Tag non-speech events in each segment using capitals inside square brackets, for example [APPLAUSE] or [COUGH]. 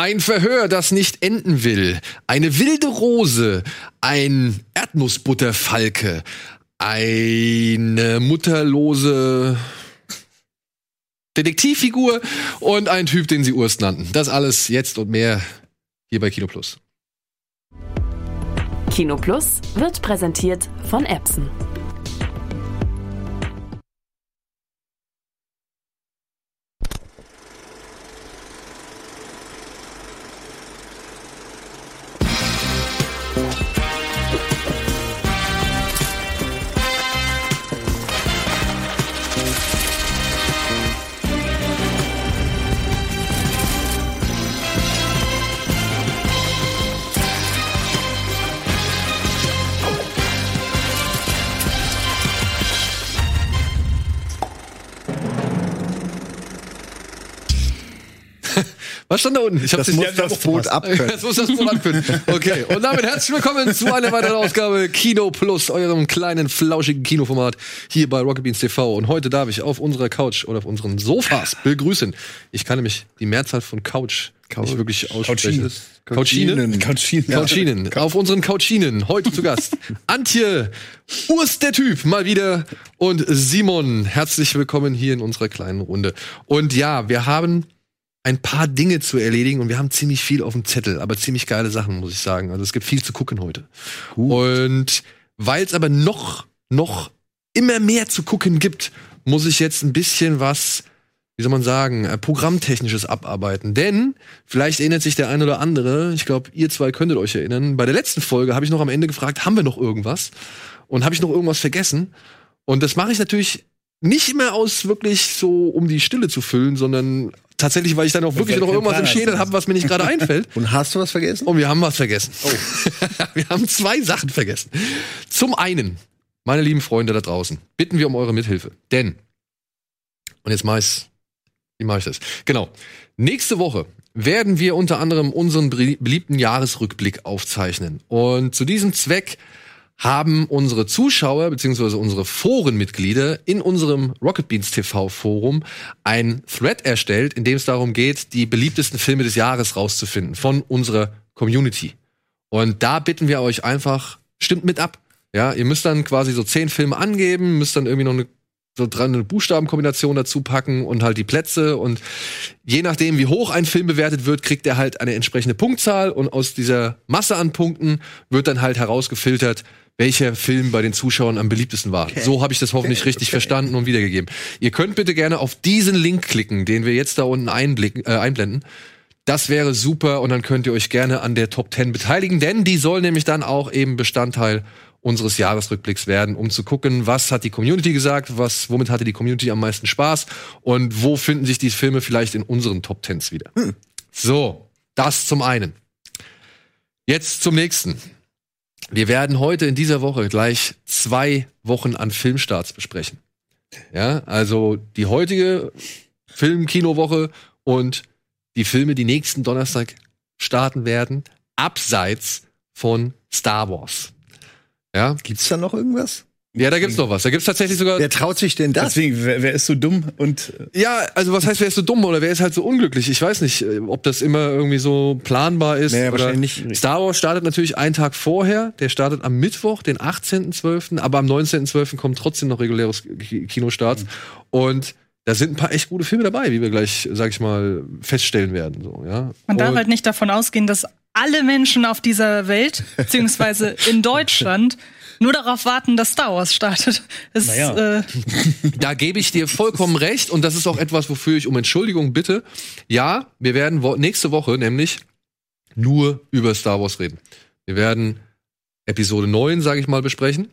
Ein Verhör, das nicht enden will. Eine wilde Rose. Ein Erdnussbutterfalke. Eine mutterlose Detektivfigur und ein Typ, den sie Urst nannten. Das alles jetzt und mehr hier bei Kino Plus. Kino Plus wird präsentiert von Epson. Stand da unten? Ich Das nicht- muss Ja, das Boot abkönnen. Das muss das Boot abkönnen. Okay, und damit herzlich willkommen zu einer weiteren Ausgabe Kino Plus, eurem kleinen, flauschigen Kinoformat hier bei Rocket Beans TV. Und heute darf ich auf unserer Couch oder auf unseren Sofas begrüßen. Ich kann nämlich die Mehrzahl von Couch, nicht wirklich aussprechen. Couchinen. Couchinen. Couchinen. Auf unseren Couchinen. Heute zu Gast. [LAUGHS] Antje, Urs der Typ, mal wieder. Und Simon, herzlich willkommen hier in unserer kleinen Runde. Und ja, wir haben ein paar Dinge zu erledigen und wir haben ziemlich viel auf dem Zettel, aber ziemlich geile Sachen, muss ich sagen. Also es gibt viel zu gucken heute. Und weil es aber noch, noch immer mehr zu gucken gibt, muss ich jetzt ein bisschen was, wie soll man sagen, äh, programmtechnisches abarbeiten. Denn vielleicht erinnert sich der ein oder andere, ich glaube, ihr zwei könntet euch erinnern, bei der letzten Folge habe ich noch am Ende gefragt, haben wir noch irgendwas? Und habe ich noch irgendwas vergessen? Und das mache ich natürlich nicht immer aus wirklich so, um die Stille zu füllen, sondern tatsächlich, weil ich dann auch wirklich noch irgendwas im Schädel habe, was mir nicht gerade einfällt. [LAUGHS] Und hast du was vergessen? Und wir haben was vergessen. [LAUGHS] wir haben zwei Sachen vergessen. Zum einen, meine lieben Freunde da draußen, bitten wir um eure Mithilfe. Denn, und jetzt mach ich's, wie mache ich das? Genau. Nächste Woche werden wir unter anderem unseren belie- beliebten Jahresrückblick aufzeichnen. Und zu diesem Zweck haben unsere Zuschauer beziehungsweise unsere Forenmitglieder in unserem Rocket Beans TV Forum ein Thread erstellt, in dem es darum geht, die beliebtesten Filme des Jahres rauszufinden von unserer Community. Und da bitten wir euch einfach, stimmt mit ab. Ja, ihr müsst dann quasi so zehn Filme angeben, müsst dann irgendwie noch eine so dran eine Buchstabenkombination dazu packen und halt die Plätze und je nachdem, wie hoch ein Film bewertet wird, kriegt er halt eine entsprechende Punktzahl und aus dieser Masse an Punkten wird dann halt herausgefiltert, welcher Film bei den Zuschauern am beliebtesten war. So habe ich das hoffentlich richtig verstanden und wiedergegeben. Ihr könnt bitte gerne auf diesen Link klicken, den wir jetzt da unten einblicken, äh, einblenden. Das wäre super und dann könnt ihr euch gerne an der Top 10 beteiligen, denn die soll nämlich dann auch eben Bestandteil unseres Jahresrückblicks werden, um zu gucken, was hat die Community gesagt, was, womit hatte die Community am meisten Spaß und wo finden sich die Filme vielleicht in unseren Top 10s wieder. So, das zum einen. Jetzt zum nächsten. Wir werden heute in dieser Woche gleich zwei Wochen an Filmstarts besprechen. Ja, also die heutige Film-Kinowoche und die Filme, die nächsten Donnerstag starten werden, abseits von Star Wars. Ja, Gibt's da noch irgendwas? Ja, da gibt's noch was. Da gibt's tatsächlich sogar. Wer traut sich denn das? Deswegen, wer, wer ist so dumm und äh, Ja, also was heißt, wer ist so dumm oder wer ist halt so unglücklich? Ich weiß nicht, äh, ob das immer irgendwie so planbar ist. Nee, oder wahrscheinlich nicht. Star Wars startet natürlich einen Tag vorher. Der startet am Mittwoch, den 18.12., aber am 19.12. kommt trotzdem noch reguläres Ki- Kinostarts. Und da sind ein paar echt gute Filme dabei, wie wir gleich, sag ich mal, feststellen werden. So, ja. Man darf Und- halt nicht davon ausgehen, dass alle Menschen auf dieser Welt, beziehungsweise in [LAUGHS] Deutschland, nur darauf warten, dass Star Wars startet. Es, Naja. äh, [LAUGHS] Da gebe ich dir vollkommen recht und das ist auch etwas, wofür ich um Entschuldigung bitte. Ja, wir werden wo nächste Woche nämlich nur über Star Wars reden. Wir werden Episode 9, sage ich mal, besprechen.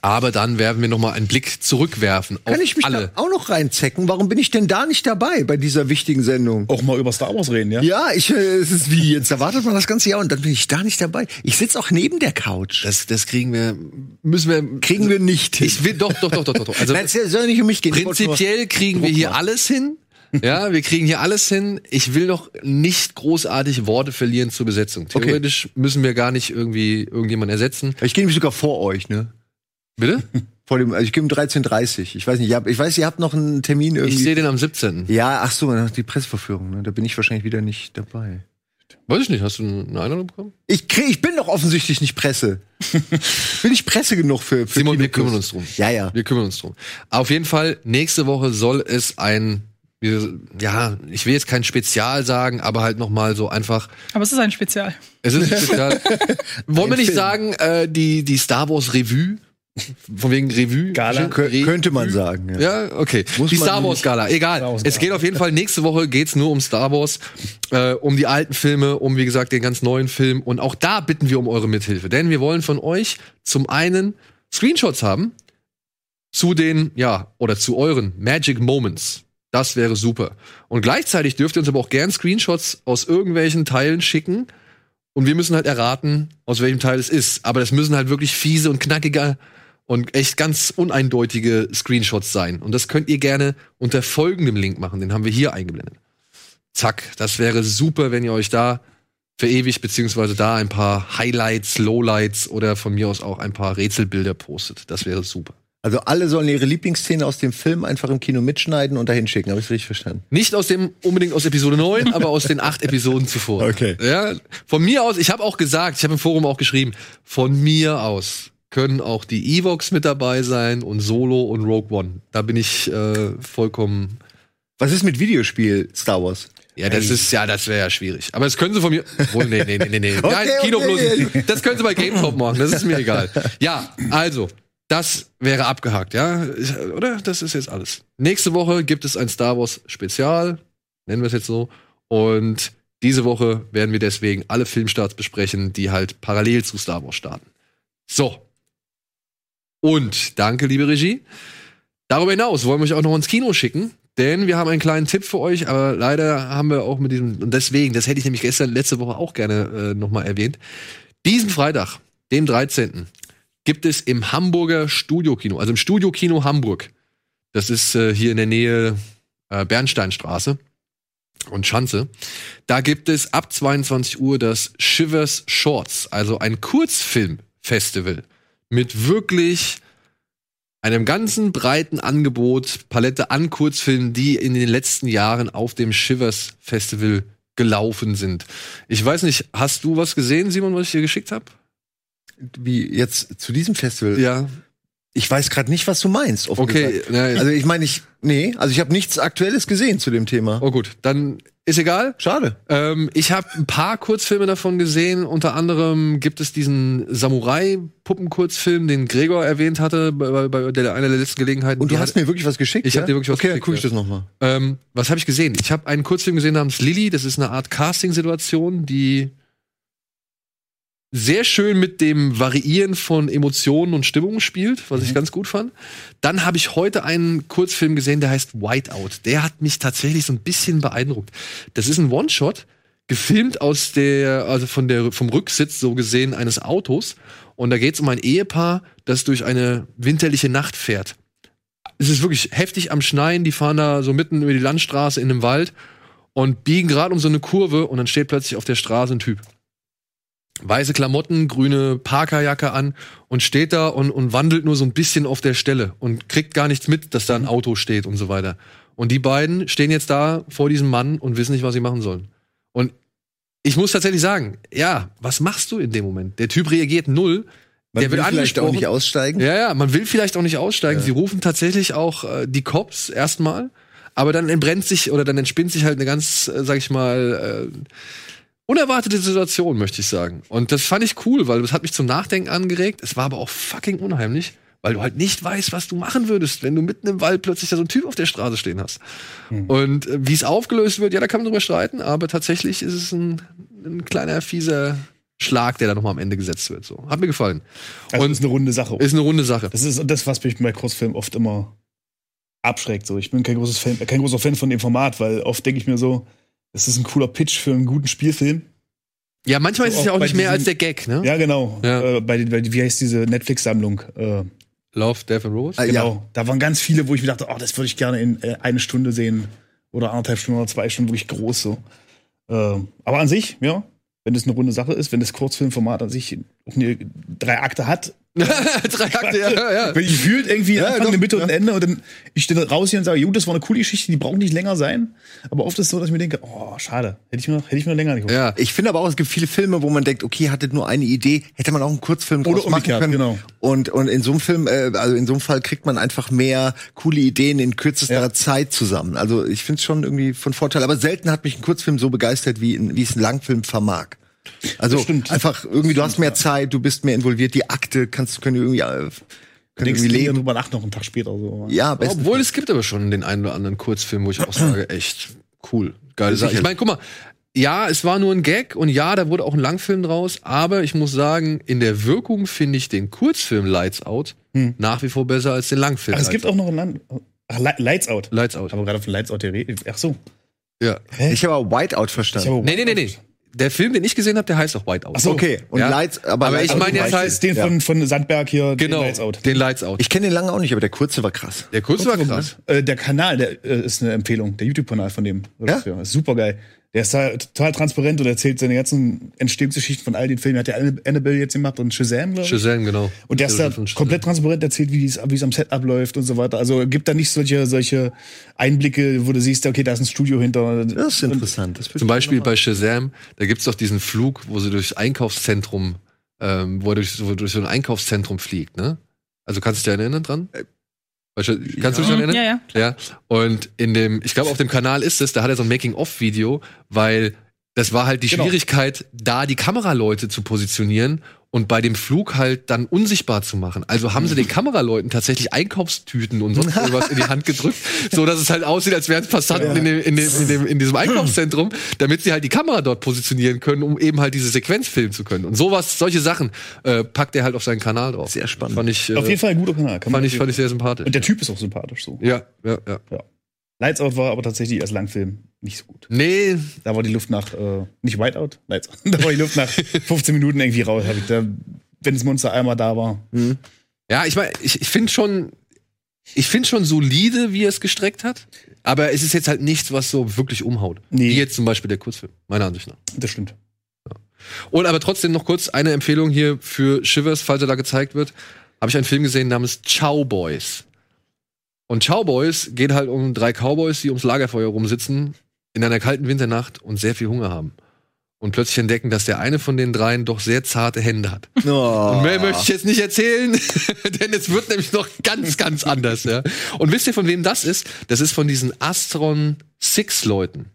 Aber dann werden wir noch mal einen Blick zurückwerfen auf Kann ich mich alle. da auch noch reinzecken? Warum bin ich denn da nicht dabei bei dieser wichtigen Sendung? auch mal über Star Wars reden, ja? Ja, ich, äh, es ist wie jetzt. Da wartet man das ganze Jahr und dann bin ich da nicht dabei. Ich sitze auch neben der Couch. Das, das kriegen wir, müssen wir, kriegen wir nicht hin. ich will, doch, doch, doch, doch, doch, doch. Also, Nein, es soll nicht um mich gehen. Prinzipiell kriegen wir hier alles hin. Ja, wir kriegen hier alles hin. Ich will noch nicht großartig Worte verlieren zur Besetzung. Okay. Theoretisch müssen wir gar nicht irgendwie irgendjemanden ersetzen. Ich gehe nämlich sogar vor euch, ne? Bitte? [LAUGHS] Vor dem, also ich gehe um 13.30 Ich weiß nicht, ihr habt, ich weiß, ihr habt noch einen Termin irgendwie. Ich sehe den am 17. ja, ach so, die Presseverführung, ne? Da bin ich wahrscheinlich wieder nicht dabei. Weiß ich nicht, hast du eine Einladung bekommen? Ich, krieg, ich bin doch offensichtlich nicht Presse. [LAUGHS] bin ich Presse genug für, für Simon, Kino wir kümmern Plus? uns drum. Ja, ja. Wir kümmern uns drum. Auf jeden Fall, nächste Woche soll es ein, ja, ich will jetzt kein Spezial sagen, aber halt noch mal so einfach, Aber es ist ein Spezial. es ist ein Spezial. [LAUGHS] Wollen wir nicht Film. sagen, äh, die, die Star Wars Revue? Von wegen Revue? Gala? Kö- könnte man sagen, ja. Ja, okay. Muss die Star Wars. Gala, egal. Wars Es Gala. geht auf jeden Fall, nächste Woche geht's nur um Star Wars, äh, um die alten Filme, um wie gesagt den ganz neuen Film. Und auch da bitten wir um eure Mithilfe. Denn wir wollen von euch zum einen Screenshots haben zu den, ja, oder zu euren Magic Moments. Das wäre super. Und gleichzeitig dürft ihr uns aber auch gern Screenshots aus irgendwelchen Teilen schicken. Und wir müssen halt erraten, aus welchem Teil es ist. Aber das müssen halt wirklich fiese und knackige und echt ganz uneindeutige Screenshots sein. Und das könnt ihr gerne unter folgendem Link machen. Den haben wir hier eingeblendet. Zack. Das wäre super, wenn ihr euch da verewigt, beziehungsweise da ein paar Highlights, Lowlights oder von mir aus auch ein paar Rätselbilder postet. Das wäre super. Also alle sollen ihre Lieblingsszene aus dem Film einfach im Kino mitschneiden und dahin schicken. Habe ich richtig verstanden? Nicht aus dem unbedingt aus Episode 9, [LAUGHS] aber aus den acht Episoden zuvor. Okay. Ja, von mir aus, ich habe auch gesagt, ich habe im Forum auch geschrieben, von mir aus können auch die Evox mit dabei sein und Solo und Rogue One. Da bin ich äh, vollkommen. Was ist mit Videospiel Star Wars? Ja, das ist ja, das wäre ja schwierig. Aber das können sie von mir. Wohl, nee, nee, nee, nee, nee. [LAUGHS] Okay, Nein, Kino okay. Plus. Das können sie bei GameStop machen. Das ist mir egal. Ja, also. Das wäre abgehakt, ja? Oder? Das ist jetzt alles. Nächste Woche gibt es ein Star Wars Spezial. Nennen wir es jetzt so. Und diese Woche werden wir deswegen alle Filmstarts besprechen, die halt parallel zu Star Wars starten. So. Und danke, liebe Regie. Darüber hinaus wollen wir euch auch noch ins Kino schicken, denn wir haben einen kleinen Tipp für euch, aber leider haben wir auch mit diesem, und deswegen, das hätte ich nämlich gestern, letzte Woche auch gerne äh, nochmal erwähnt. Diesen Freitag, dem 13., gibt es im Hamburger Studiokino, also im Studiokino Hamburg, das ist äh, hier in der Nähe äh, Bernsteinstraße und Schanze, da gibt es ab 22 Uhr das Shivers Shorts, also ein Kurzfilmfestival mit wirklich einem ganzen breiten Angebot, Palette an Kurzfilmen, die in den letzten Jahren auf dem Shivers Festival gelaufen sind. Ich weiß nicht, hast du was gesehen, Simon, was ich dir geschickt habe? Wie jetzt zu diesem Festival? Ja. Ich weiß gerade nicht, was du meinst. Okay, na, Also ich meine, ich nee, also ich habe nichts Aktuelles gesehen zu dem Thema. oh gut, dann ist egal. Schade. Ähm, ich habe ein paar Kurzfilme davon gesehen. Unter anderem gibt es diesen Samurai-Puppen-Kurzfilm, den Gregor erwähnt hatte bei, bei der, einer der letzten Gelegenheiten. Und du hast hat- mir wirklich was geschickt? Ich ja? hab dir wirklich was okay, geschickt, Okay, guck ich das nochmal. Ähm, was habe ich gesehen? Ich habe einen Kurzfilm gesehen namens Lilly. Das ist eine Art Casting-Situation, die sehr schön mit dem Variieren von Emotionen und Stimmungen spielt, was ich ganz gut fand. Dann habe ich heute einen Kurzfilm gesehen, der heißt Whiteout. Der hat mich tatsächlich so ein bisschen beeindruckt. Das ist ein One-Shot, gefilmt aus der, also von der, vom Rücksitz so gesehen eines Autos. Und da geht es um ein Ehepaar, das durch eine winterliche Nacht fährt es ist wirklich heftig am Schneien. Die fahren da so mitten über die Landstraße in einem Wald und biegen gerade um so eine Kurve und dann steht plötzlich auf der Straße ein Typ. Weiße Klamotten, grüne Parkerjacke an und steht da und, und wandelt nur so ein bisschen auf der Stelle und kriegt gar nichts mit, dass da ein Auto steht und so weiter. Und die beiden stehen jetzt da vor diesem Mann und wissen nicht, was sie machen sollen. Und ich muss tatsächlich sagen, ja, was machst du in dem Moment? Der Typ reagiert null. Man der wird will vielleicht auch nicht aussteigen. Ja, ja, man will vielleicht auch nicht aussteigen. Sie rufen tatsächlich auch äh, die Cops erstmal, aber dann entbrennt sich oder dann entspinnt sich halt eine ganz, äh, sag ich mal, äh, unerwartete Situation, möchte ich sagen. Und das fand ich cool, weil das hat mich zum Nachdenken angeregt. Es war aber auch fucking unheimlich, weil du halt nicht weißt, was du machen würdest, wenn du mitten im Wald plötzlich da so einen Typ auf der Straße stehen hast. Und äh, wie es aufgelöst wird, ja, da kann man drüber streiten, aber tatsächlich ist es ein, ein kleiner fieser Schlag, der da nochmal am Ende gesetzt wird. So. Hat mir gefallen. Also Und ist eine runde Sache. ist eine runde Sache. Das ist das, was mich bei Kurzfilmen oft immer abschreckt. So, ich bin kein, großes Fan, kein großer Fan von dem Format, weil oft denke ich mir so, das ist ein cooler Pitch für einen guten Spielfilm. Ja, manchmal ist es Auch ja auch nicht mehr diesen- als der Gag, ne? Ja, genau. Ja. Äh, bei, bei, wie heißt diese Netflix-Sammlung? Äh, Love, Death and Robots. Ah, genau. Ja. Da waren ganz viele, wo ich mir dachte, oh, das würde ich gerne in äh, eine Stunde sehen. Oder anderthalb Stunden oder zwei Stunden, wirklich groß so. Äh, aber an sich, ja, wenn das eine runde Sache ist, wenn das Kurzfilmformat an sich eine, drei Akte hat. [LAUGHS] Drei Akte, ja, ja. Wenn ich fühlt irgendwie Ja, Anfang, doch, eine Mitte ja. und Ende und dann ich stehe raus hier und sage, gut, das war eine coole Geschichte, die braucht nicht länger sein. Aber oft ist es so, dass ich mir denke, oh, schade, hätte ich mir noch, hätte ich mir noch länger geguckt. ja. Ich finde aber auch, es gibt viele Filme, wo man denkt, okay, hattet nur eine Idee, hätte man auch einen Kurzfilm Oder draus machen umgekehrt, können. genau. Und, und in so einem Film, äh, also in so einem Fall kriegt man einfach mehr coole Ideen in kürzester Ja. Zeit zusammen. Also ich finde es schon irgendwie von Vorteil. Aber selten hat mich ein Kurzfilm so begeistert, wie, wie es ein Langfilm vermag. Also einfach irgendwie, du hast mehr Zeit, du bist mehr involviert, die Akte kannst können irgendwie, äh, können Denkst irgendwie du leben. drüber nach noch einen Tag später so. Ja, Obwohl es gibt aber schon den einen oder anderen Kurzfilm, wo ich auch sage, [CLEARS THROAT] echt cool, geile Sache. Ich meine, guck mal, ja, es war nur ein Gag und ja, da wurde auch ein Langfilm draus, aber ich muss sagen, in der Wirkung finde ich den Kurzfilm Lights Out nach wie vor besser als den Langfilm. Ach, es gibt auch noch ein Land. Ach, Li- Lights Out. Lights Out. Aber gerade von Lights Out der Rede. Ach so. Ja. Ich habe aber Whiteout Ich verstanden. habe Nee, nee, nee, nee. Der Film, den ich gesehen habe, der heißt auch White Out. Ach so. Okay, und Ja. Lights, aber, Aber Lights ich meine jetzt weiß halt- den von, von Sandberg hier, Genau, den Lights Out. den Lights Out. Ich kenne den lange auch nicht, aber der kurze war krass. der Kurz war krass. Äh, der Kanal, der äh, ist eine Empfehlung, der YouTube-Kanal von dem. Ist super geil. Der ist da total transparent und erzählt seine ganzen Entstehungsgeschichten von all den Filmen. Er hat ja Anna- Annabelle jetzt gemacht und Shazam, glaube ich. Shazam, genau. Und der ist da komplett transparent erzählt, wie es es am Set abläuft und so weiter. Also gibt da nicht solche solche Einblicke, wo du siehst, okay, da ist ein Studio hinter. Das ist interessant. Das Zum Beispiel bei Shazam, da gibt's doch diesen Flug, wo sie durchs Einkaufszentrum, ähm, wo er durch, wo er durch so ein Einkaufszentrum fliegt, ne? Also kannst du dich erinnern dran? Bei Sha- Kannst du dich daran erinnern? Ja, ja. Ja. Und in dem, ich glaube, auf dem Kanal ist es, da hat er so ein Making-of-Video, weil das war halt die Genau. Schwierigkeit, da die Kameraleute zu positionieren und bei dem Flug halt dann unsichtbar zu machen. Also haben sie den Kameraleuten tatsächlich Einkaufstüten und sonst irgendwas in die Hand gedrückt, [LAUGHS] so dass es halt aussieht, als wären es Passanten in, dem, in, dem, in, dem, in diesem Einkaufszentrum, damit sie halt die Kamera dort positionieren können, um eben halt diese Sequenz filmen zu können. Und sowas, solche Sachen äh, packt er halt auf seinen Kanal drauf. Sehr spannend. Fand ich, äh, Auf jeden Fall ein guter Kanal. Kann fand ich, fand ich sehr sympathisch. und der Typ ist auch sympathisch so. ja, ja, ja. Lights Out war aber tatsächlich als Langfilm nicht so gut. Nee, Da war die Luft nach, äh, nicht Whiteout, Lights Out. [LAUGHS] Da war die Luft nach 15 Minuten irgendwie raus. Hab ich da, wenn das Monster einmal da war. Ja, ich meine, ich, ich finde schon, ich finde schon solide, wie er es gestreckt hat. Aber es ist jetzt halt nichts, was so wirklich umhaut. Nee. Wie jetzt zum Beispiel der Kurzfilm, meiner Ansicht nach. Das stimmt. Und aber trotzdem noch kurz eine Empfehlung hier für Shivers, falls er da gezeigt wird. Habe ich einen Film gesehen namens Chow Boys. Und Chow Boys geht halt um drei Cowboys, die ums Lagerfeuer rumsitzen in einer kalten Winternacht und sehr viel Hunger haben. Und plötzlich entdecken, dass der eine von den dreien doch sehr zarte Hände hat. [LAUGHS] Oh. Und mehr möchte ich jetzt nicht erzählen, [LAUGHS] denn es wird nämlich noch ganz, ganz anders. Ja. Und wisst ihr, von wem das ist? Das ist von diesen Astron Six Leuten.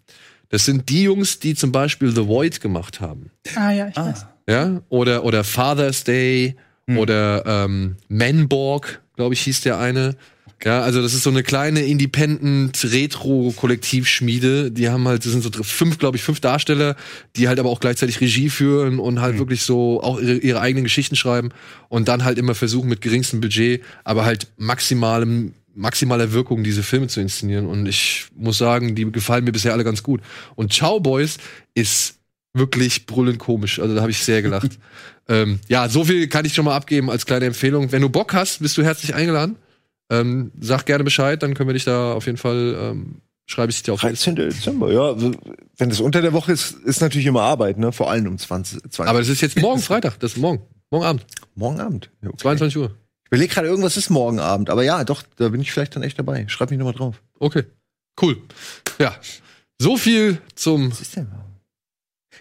Das sind die Jungs, die zum Beispiel The Void gemacht haben. Ah ja, ich weiß. Ja? Oder, oder Father's Day oder ähm, Manborg, glaube ich, hieß der eine. Ja, also das ist so eine kleine Independent Retro Kollektivschmiede. Die haben halt, das sind so fünf, glaube ich, fünf Darsteller, die halt aber auch gleichzeitig Regie führen und halt wirklich so auch ihre, ihre eigenen Geschichten schreiben und dann halt immer versuchen mit geringstem Budget, aber halt maximalem maximaler Wirkung diese Filme zu inszenieren und ich muss sagen, die gefallen mir bisher alle ganz gut. Und Chow Boys ist wirklich brüllend komisch. Also da habe ich sehr gelacht. [LAUGHS] ähm, ja, so viel kann ich schon mal abgeben als kleine Empfehlung. Wenn du Bock hast, bist du herzlich eingeladen. Ähm, sag gerne Bescheid, dann können wir dich da auf jeden Fall, ähm, schreibe ich dir auf. 13. Dezember, ja. Wenn das unter der Woche ist, ist natürlich immer Arbeit, ne? Vor allem um 20, 20 Aber das ist jetzt morgen [LAUGHS] Freitag, das ist morgen. Morgen Abend, morgen Abend. Ja, okay. 22 Uhr. Ich überlege gerade, irgendwas ist morgen Abend. Aber ja, doch, da bin ich vielleicht dann echt dabei. Schreib mich nochmal drauf. Okay. Cool. Ja. So viel zum. Was ist denn?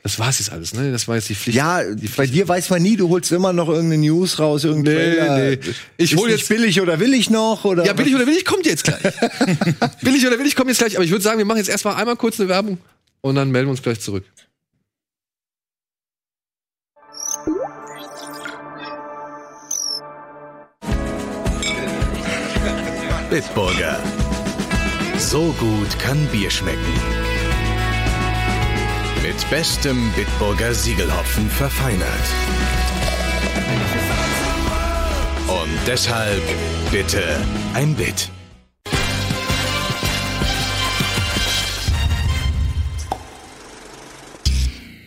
Das war's jetzt alles, ne? Das war jetzt die Pflicht. Ja, bei dir weiß man nie, du holst immer noch irgendeine News raus, irgendein Nee, Trailer. nee. Ich hol jetzt- billig oder will ich noch? Oder Ja, billig oder willig kommt jetzt gleich. [LAUGHS] billig oder willig kommt jetzt gleich. Aber ich würde sagen, wir machen jetzt erstmal einmal kurz eine Werbung und dann melden wir uns gleich zurück. Bitburger. So gut kann Bier schmecken. Mit bestem Bitburger Siegelhopfen verfeinert. Und deshalb bitte ein Bit.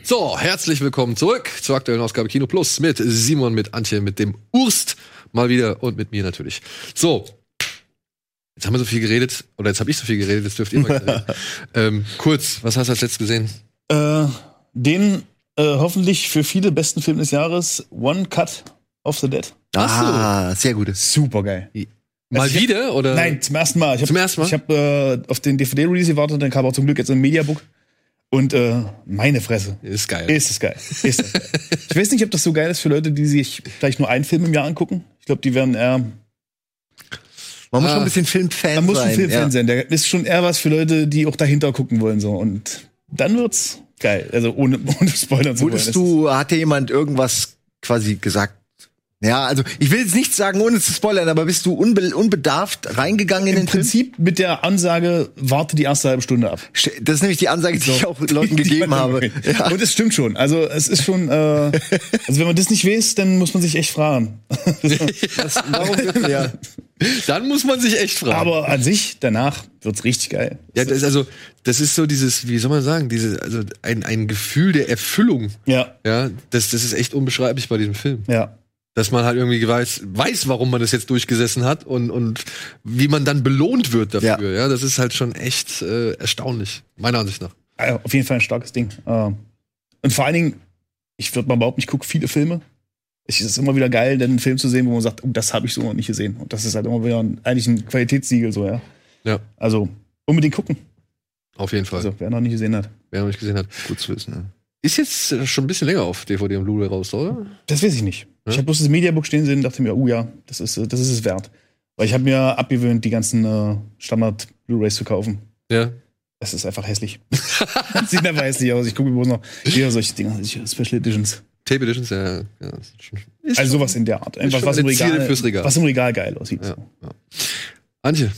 So, herzlich willkommen zurück zur aktuellen Ausgabe Kino Plus mit Simon, mit Antje, mit dem Urst mal wieder und mit mir natürlich. So, jetzt haben wir so viel geredet, oder jetzt habe ich so viel geredet, jetzt dürft ihr mal [LAUGHS] reden. ähm, kurz, was hast du als letztes gesehen? Äh, den äh, hoffentlich für viele besten Film des Jahres, One Cut of the Dead. Ah, sehr gut. Super geil. Mal Also wieder oder? Nein, zum ersten Mal. Ich hab, Zum ersten Mal? Ich habe äh, auf den DVD-Release gewartet, dann kam auch zum Glück jetzt ein Mediabook. Und äh, meine Fresse. Ist geil. Ist das geil. Ist das geil. ich weiß nicht, ob das so geil ist für Leute, die sich vielleicht nur einen Film im Jahr angucken. Ich glaube, die werden eher. Man muss Ah. schon ein bisschen Filmfan Man muss sein. ein Filmfan ja. sein. Der ist schon eher was für Leute, die auch dahinter gucken wollen. so Und dann wird's geil. Also ohne, [LAUGHS] ohne Spoilern zu. Wurdest du, hat dir jemand irgendwas quasi gesagt? Ja, also ich will jetzt nichts sagen, ohne zu spoilern, aber bist du unbe unbedarft reingegangen in Im den Film? Prinzip mit der Ansage, warte die erste halbe Stunde ab. Das ist nämlich die Ansage, die ich auch Leuten Die- [LAUGHS] die gegeben man habe. Ja. Und es stimmt schon. Also es ist schon, äh, [LAUGHS] also wenn man das nicht weiß, dann muss man sich echt fragen. Das, warum bitte, ja. Dann muss man sich echt fragen. Aber an sich, danach wird's richtig geil. ja, das ist also, das ist so dieses, wie soll man sagen, diese, also ein, ein Gefühl der Erfüllung. Ja, Ja, das, das ist echt unbeschreiblich bei diesem Film. ja. Dass man halt irgendwie weiß, weiß, warum man das jetzt durchgesessen hat und, und wie man dann belohnt wird dafür. Ja, das ist halt schon echt äh, erstaunlich, meiner Ansicht nach. Also auf jeden Fall ein starkes Ding. Ähm, Und vor allen Dingen, ich würde mal behaupten, ich gucke viele Filme. Es ist immer wieder geil, dann einen Film zu sehen, wo man sagt, oh, das habe ich so noch nicht gesehen. Und das ist halt immer wieder ein, eigentlich ein Qualitätssiegel, so, ja. Ja. Also unbedingt gucken, Auf jeden Fall. also wer noch nicht gesehen hat. Wer noch nicht gesehen hat. Gut zu wissen. Ne? Ist jetzt schon ein bisschen länger auf DVD und Blu-ray raus, oder? Das weiß ich nicht. Ja? Ich habe bloß das Mediabook stehen sehen und dachte mir, oh ja, das ist, das ist es wert. Weil ich habe mir abgewöhnt, die ganzen äh, Standard-Blu-rays zu kaufen. Ja. Es ist einfach hässlich. [LAUGHS] Sieht einfach hässlich aus. Ich gucke mir bloß noch wieder solche Dinger, solche Special Editions. Tape Editions, ja. ja ist schon, ist Also schon- sowas in der Art. Einfach schon was im Regal, fürs Regal. was im Regal geil aussieht. Ja. So. Antje,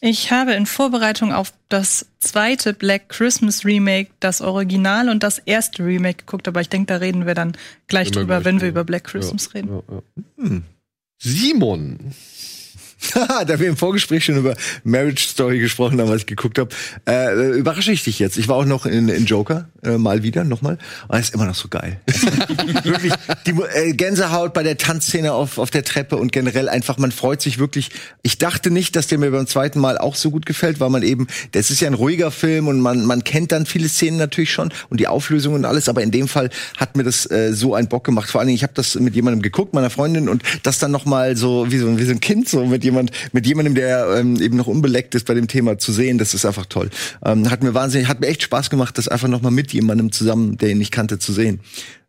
Ich habe in Vorbereitung auf das zweite Black Christmas Remake das Original und das erste Remake geguckt, aber ich denke, da reden wir dann gleich Immer drüber, gleich wenn wir über Black Christmas ja, reden. Ja, ja. Simon. [LAUGHS] da wir im Vorgespräch schon über Marriage Story gesprochen haben, was ich geguckt habe, äh, überrasche ich dich jetzt. Ich war auch noch in, in Joker, äh, mal wieder, nochmal. Und es ist immer noch so geil. [LAUGHS] wirklich, die äh, Gänsehaut bei der Tanzszene auf, auf der Treppe und generell einfach, man freut sich wirklich. Ich dachte nicht, dass der mir beim zweiten Mal auch so gut gefällt, weil man eben, das ist ja ein ruhiger Film und man, man kennt dann viele Szenen natürlich schon und die Auflösung und alles, aber in dem Fall hat mir das äh, so einen Bock gemacht. Vor allen Dingen, ich habe das mit jemandem geguckt, meiner Freundin, und das dann noch mal so wie so, wie so ein Kind, so mit jemand, mit jemandem, der ähm, eben noch unbeleckt ist bei dem Thema zu sehen, das ist einfach toll. Ähm, hat mir wahnsinnig, hat mir echt Spaß gemacht, das einfach noch mal mit jemandem zusammen, der ihn nicht kannte, zu sehen.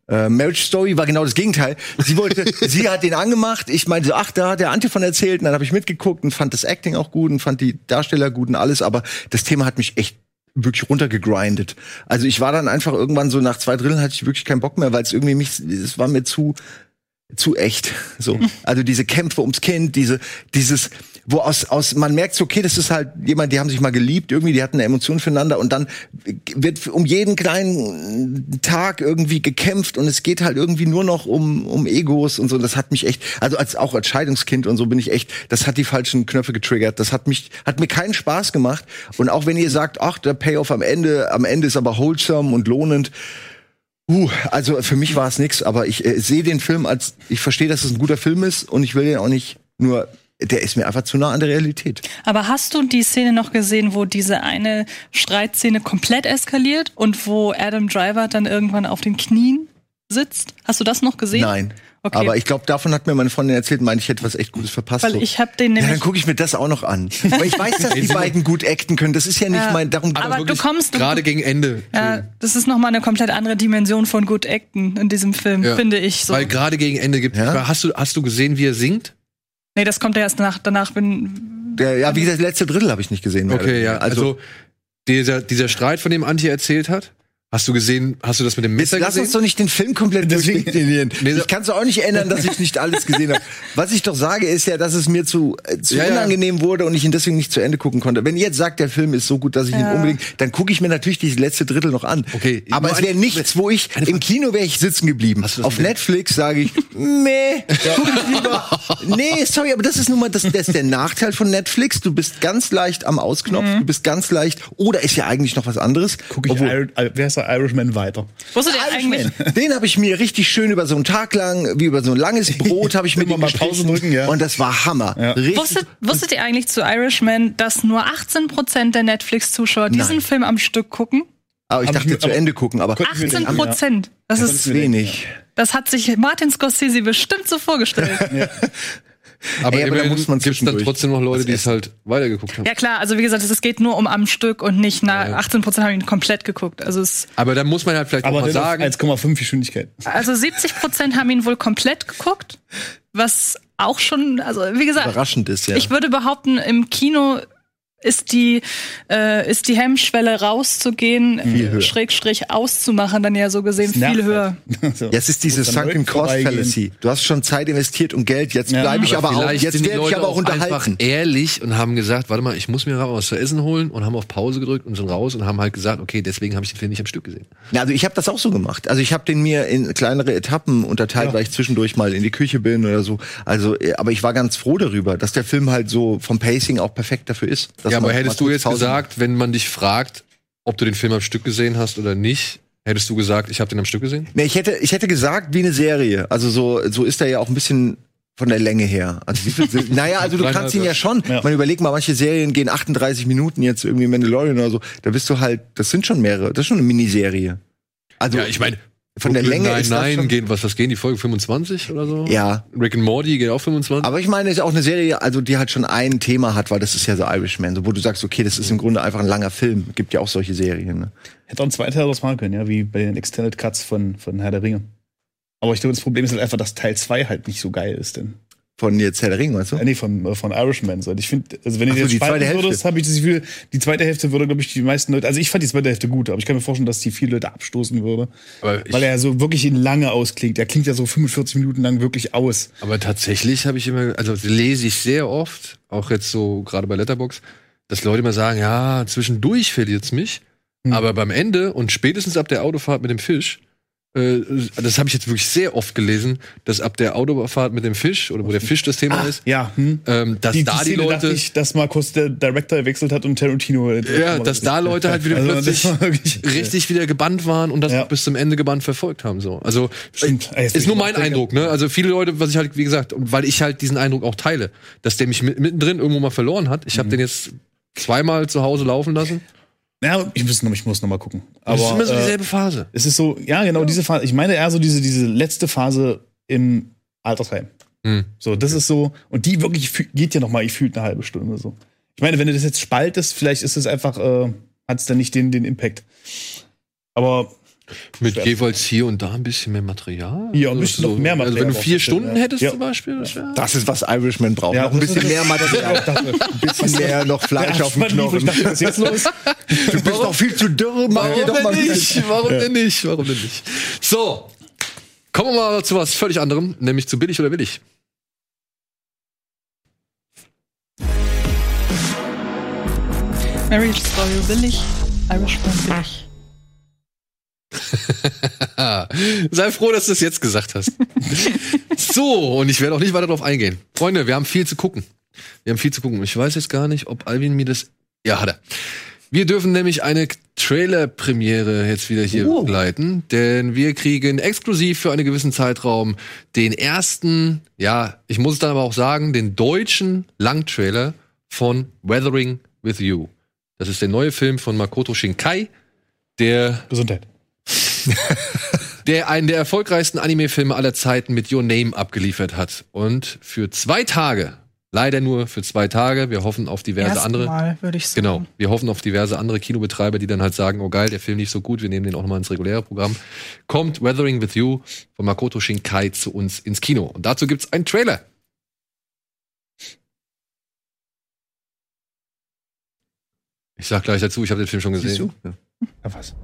Äh, Marriage Story war genau das Gegenteil. Sie wollte, [LAUGHS] sie hat den angemacht. Ich meinte, so, ach, da hat der Antje von erzählt. Und dann habe ich mitgeguckt und fand das Acting auch gut und fand die Darsteller gut und alles. Aber das Thema hat mich echt wirklich runtergegrindet. Also ich war dann einfach irgendwann so nach zwei Dritteln hatte ich wirklich keinen Bock mehr, weil es irgendwie mich, es war mir zu zu echt. So, also diese Kämpfe ums Kind, diese dieses, wo aus aus man merkt, so, okay, das ist halt jemand, die haben sich mal geliebt, irgendwie, die hatten eine Emotion füreinander und dann wird um jeden kleinen Tag irgendwie gekämpft und es geht halt irgendwie nur noch um um Egos und so. Das hat mich echt, also als auch als Scheidungskind und so bin ich echt, das hat die falschen Knöpfe getriggert. Das hat mich hat mir keinen Spaß gemacht. Und auch wenn ihr sagt, ach, der Payoff am Ende, am Ende ist aber wholesome und lohnend. Uh, also für mich war es nix, aber ich äh, sehe den Film als, ich verstehe, dass es ein guter Film ist und ich will den auch nicht nur, der ist mir einfach zu nah an der Realität. Aber hast du die Szene noch gesehen, wo diese eine Streitszene komplett eskaliert und wo Adam Driver dann irgendwann auf den Knien sitzt? Hast du das noch gesehen? Nein. Okay. Aber ich glaube, davon hat mir meine Freundin erzählt, meinte ich hätte was echt Gutes verpasst. Weil so. ich habe den ja, nämlich. dann gucke ich mir das auch noch an. Weil ich weiß, dass [LAUGHS] die beiden gut acten können. Das ist ja nicht Ja. mein, darum Aber du kommst- du- gerade gegen Ende. ja, das ist noch mal eine komplett andere Dimension von Good Acten in diesem Film, Ja. finde ich so. Weil gerade gegen Ende gibt. Ja? Hast du hast du gesehen, wie er singt? nee, das kommt ja erst danach. Danach bin. Der, ja, wie gesagt, das letzte Drittel habe ich nicht gesehen. Okay, ja. weniger. Also, dieser dieser Streit, von dem Antje erzählt hat, hast du gesehen? Hast du das mit dem Messer Lass gesehen? uns doch nicht den Film komplett durchdeklinieren. Nee, so- ich kann es auch nicht ändern, dass ich nicht alles gesehen habe. Was ich doch sage, ist ja, dass es mir zu, äh, zu Ja, ja. unangenehm wurde und ich ihn deswegen nicht zu Ende gucken konnte. Wenn ihr jetzt sagt, der Film ist so gut, dass ich ihn Ja. unbedingt, dann gucke ich mir natürlich dieses letzte Drittel noch an. Okay, Aber es wäre nichts, wo ich im Kino wäre ich sitzen geblieben. Auf mit- Netflix sage ich, meh, guck ich lieber. [LAUGHS] Nee, sorry, aber das ist nun mal das, das ist der Nachteil von Netflix. Du bist ganz leicht am Ausknopf, Mhm. du bist ganz leicht, oder ist ja eigentlich noch was anderes. Guck ich Obwohl- Ir äh, wer ist der Irishman weiter? Wusstet ihr eigentlich? den habe ich mir richtig schön über so einen Tag lang, wie über so ein langes [LAUGHS] Brot, habe ich mir den mal. Pause drücken, ja. Und das war Hammer. Ja. Wusstet, wusstet ihr eigentlich zu Irishman, dass nur 18% der Netflix-Zuschauer diesen. Film am Stück gucken? Aber ich Hab dachte mir- zu aber- Ende gucken, aber Könnte ich mir 18 denken, ja. Prozent. Das Ja, ist, wenig. das hat sich Martin Scorsese bestimmt so vorgestellt. [LAUGHS] [LAUGHS] Aber, Ey, aber da muss man gibt's dann trotzdem noch Leute, die es halt weitergeguckt haben. ja klar, also wie gesagt, es geht nur um am Stück und nicht na, 18 Prozent haben ihn komplett geguckt. Also es, Aber da muss man halt vielleicht Aber auch mal sagen, 1,5 Geschwindigkeit. also 70 Prozent haben ihn wohl komplett geguckt, was auch schon, also wie gesagt, Überraschend ist, ja. Ich würde behaupten, im Kino ist die, äh, ist die Hemmschwelle rauszugehen, höher. Schrägstrich auszumachen, dann ja so gesehen Das viel höher. halt. [LAUGHS] So. Ja, es ist diese Sunken Cost. Fallacy. Du hast schon Zeit investiert und Geld. Jetzt Ja. bleibe ich aber, auch. vielleicht Jetzt werde ich Leute aber auch einfach unterhalten. ehrlich und haben gesagt, warte mal, ich muss mir was zu essen holen und haben auf Pause gedrückt und sind raus und haben halt gesagt, okay, deswegen habe ich den Film nicht am Stück gesehen. Ja, also ich habe das auch so gemacht. Also ich habe den mir in kleinere Etappen unterteilt, weil ich zwischendurch mal in die Küche bin oder so. Also, äh, aber ich war ganz froh darüber, dass der Film halt so vom Pacing auch perfekt dafür ist. dass ja, aber hättest du jetzt gesagt, wenn man dich fragt, ob du den Film am Stück gesehen hast oder nicht, hättest du gesagt, ich habe den am Stück gesehen? Nee, ich hätte, ich hätte gesagt, wie eine Serie. Also so, so ist er ja auch ein bisschen von der Länge her. Also wie viel, [LAUGHS] naja, also du kannst ihn ja schon. Ja. Man überlegt mal, manche Serien gehen 38 Minuten jetzt irgendwie Mandalorian oder so. Da bist du halt, das sind schon mehrere, das ist schon eine Miniserie. Also Ja, ich meine, von der Länge nein, ist das nein, schon, gehen, was, was gehen die Folge 25 oder so? Ja. Rick and Morty geht auch 25. Aber ich meine, es ist auch eine Serie, also die halt schon ein Thema hat, weil das ist ja so Irishman, so wo du sagst, okay, das ist im Grunde einfach ein langer Film. Gibt ja auch solche Serien. Ne? Hätte auch ein zweiter Teil daraus machen können, ja, wie bei den Extended Cuts von, von Herr der Ringe. Aber ich glaube, das Problem ist halt einfach, dass Teil 2 halt nicht so geil ist, denn. Von jetzt Herr der Ring, weißt du? Äh, nee, von, äh, von Irishman. So. Ich finde, also wenn du Ach so, jetzt die spalten zweite Hälfte. würdest, habe ich das Gefühl, die zweite Hälfte würde, glaube ich, die meisten Leute, also ich fand die zweite Hälfte gut, aber ich kann mir vorstellen, dass die viele Leute abstoßen würde. Aber, ich, Weil er so wirklich in lange ausklingt. Er klingt ja so 45 Minuten lang wirklich aus. aber tatsächlich habe ich immer, also lese ich sehr oft, auch jetzt so gerade bei Letterbox, dass Leute immer sagen, ja, zwischendurch verliert's mich, Hm. aber beim Ende und spätestens ab der Autofahrt mit dem Fisch, das habe ich jetzt wirklich sehr oft gelesen, dass ab der Autofahrt mit dem Fisch oder wo der Fisch das Thema ist, Ja, hm. ähm, dass Die, da die die Szene Leute, ich, dass mal kurz der Director gewechselt hat und Tarantino. äh, ja, dass da Leute halt wieder Also, plötzlich richtig wieder gebannt waren und das Ja. bis zum Ende gebannt verfolgt haben. So, also Stimmt. Jetzt ist nur mein Eindruck. Ne? Also viele Leute, was ich halt wie gesagt, und weil ich halt diesen Eindruck auch teile, dass der mich mit- mittendrin irgendwo mal verloren hat. Mhm. Ich habe den jetzt zweimal zu Hause laufen lassen. Ja, ich muss noch, ich muss noch mal gucken. Aber, das ist immer so äh, dieselbe Phase. es ist so, ja, genau, diese Phase. Ich meine eher so diese, diese letzte Phase im Altersheim. Hm. So, das ist so, und die wirklich geht ja noch mal, ich fühlt eine halbe Stunde so. Ich meine, wenn du das jetzt spaltest, vielleicht ist es einfach, äh, hat es dann nicht den, den Impact. Aber Mit schwer. jeweils hier und da ein bisschen mehr Material. Ja, ein bisschen noch mehr Also Material wenn du vier Stunden ja. hättest Ja. zum Beispiel. Das Das ist, was Irishman braucht. Ja, noch ein das bisschen mehr Material. [LAUGHS] ein bisschen mehr noch Fleisch auf dem Knochen. dachte, was jetzt los? [LAUGHS] Du bist doch viel zu dürr. Mach Warum doch mal denn ein nicht? Warum denn nicht? Warum denn nicht? So. Kommen wir mal zu was völlig anderem, nämlich zu billig oder willig. Marriage Story billig, Irishman billig. [LAUGHS] Sei froh, dass du es jetzt gesagt hast. [LAUGHS] so, und ich werde auch nicht weiter darauf eingehen. Freunde, wir haben viel zu gucken. Wir haben viel zu gucken. Ich weiß jetzt gar nicht, ob Alvin mir das. Ja, hat er. Wir dürfen nämlich eine Trailer-Premiere jetzt wieder hier begleiten, denn wir kriegen exklusiv für einen gewissen Zeitraum den ersten, ja, ich muss es dann aber auch sagen, den deutschen Langtrailer von Weathering with You. Das ist der neue Film von Makoto Shinkai, der Gesundheit. [LAUGHS] der einen der erfolgreichsten Anime-Filme aller Zeiten mit Your Name abgeliefert hat. Und für zwei Tage, leider nur für zwei Tage, wir hoffen auf diverse andere. Mal, würde ich sagen. Genau, wir hoffen auf diverse andere Kinobetreiber, die dann halt sagen, oh geil, der Film lief so gut, wir nehmen den auch nochmal ins reguläre Programm. Kommt Weathering with You von Makoto Shinkai zu uns ins Kino. Und dazu gibt's einen Trailer. Ich sag gleich dazu, ich habe den Film schon Siehst gesehen. du? Ja. Ja, was?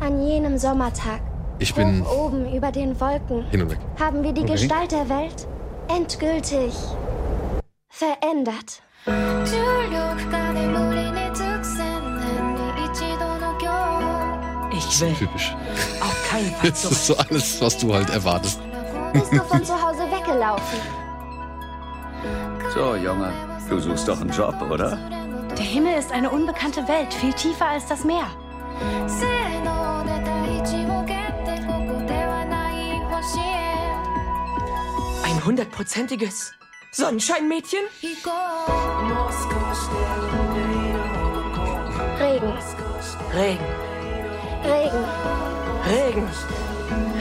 An jenem Sommertag, Ich bin hoch oben über den Wolken, hin und weg. haben wir die Okay. Gestalt der Welt endgültig verändert. Ich will Typisch. auf keinen Fall Das ist so alles, was du halt erwartest. Bist du von zu Hause weggelaufen? So, Junge, du suchst doch einen Job, oder? Der Himmel ist eine unbekannte Welt, viel tiefer als das Meer. Ein hundertprozentiges Sonnenscheinmädchen? Regen. Regen. Regen. Regen.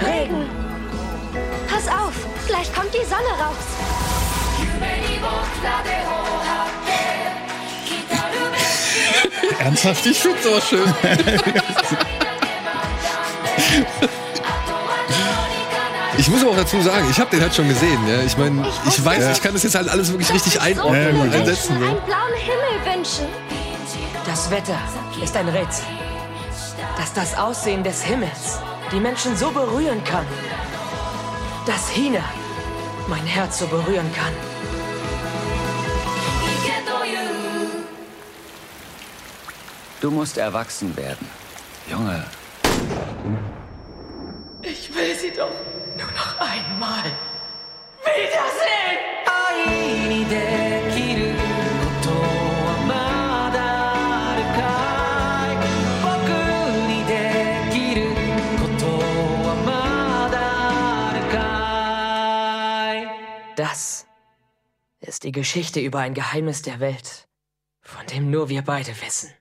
Regen. Pass auf, gleich kommt die Sonne raus. [LAUGHS] Ernsthaft? Ich find's aber schön. [LAUGHS] Ich muss aber auch dazu sagen, ich habe den halt schon gesehen. Ja? Ich meine, ich weiß, ich kann das jetzt halt alles wirklich richtig einordnen Ja, und ja. einsetzen. Einen Ja? blauen Himmel wünschen. Das Wetter ist ein Rätsel. Dass das Aussehen des Himmels die Menschen so berühren kann. Dass Hina mein Herz so berühren kann. Du musst erwachsen werden. Junge, Ich will sie doch nur noch einmal wiedersehen. Das ist die Geschichte über ein Geheimnis der Welt, von dem nur wir beide wissen.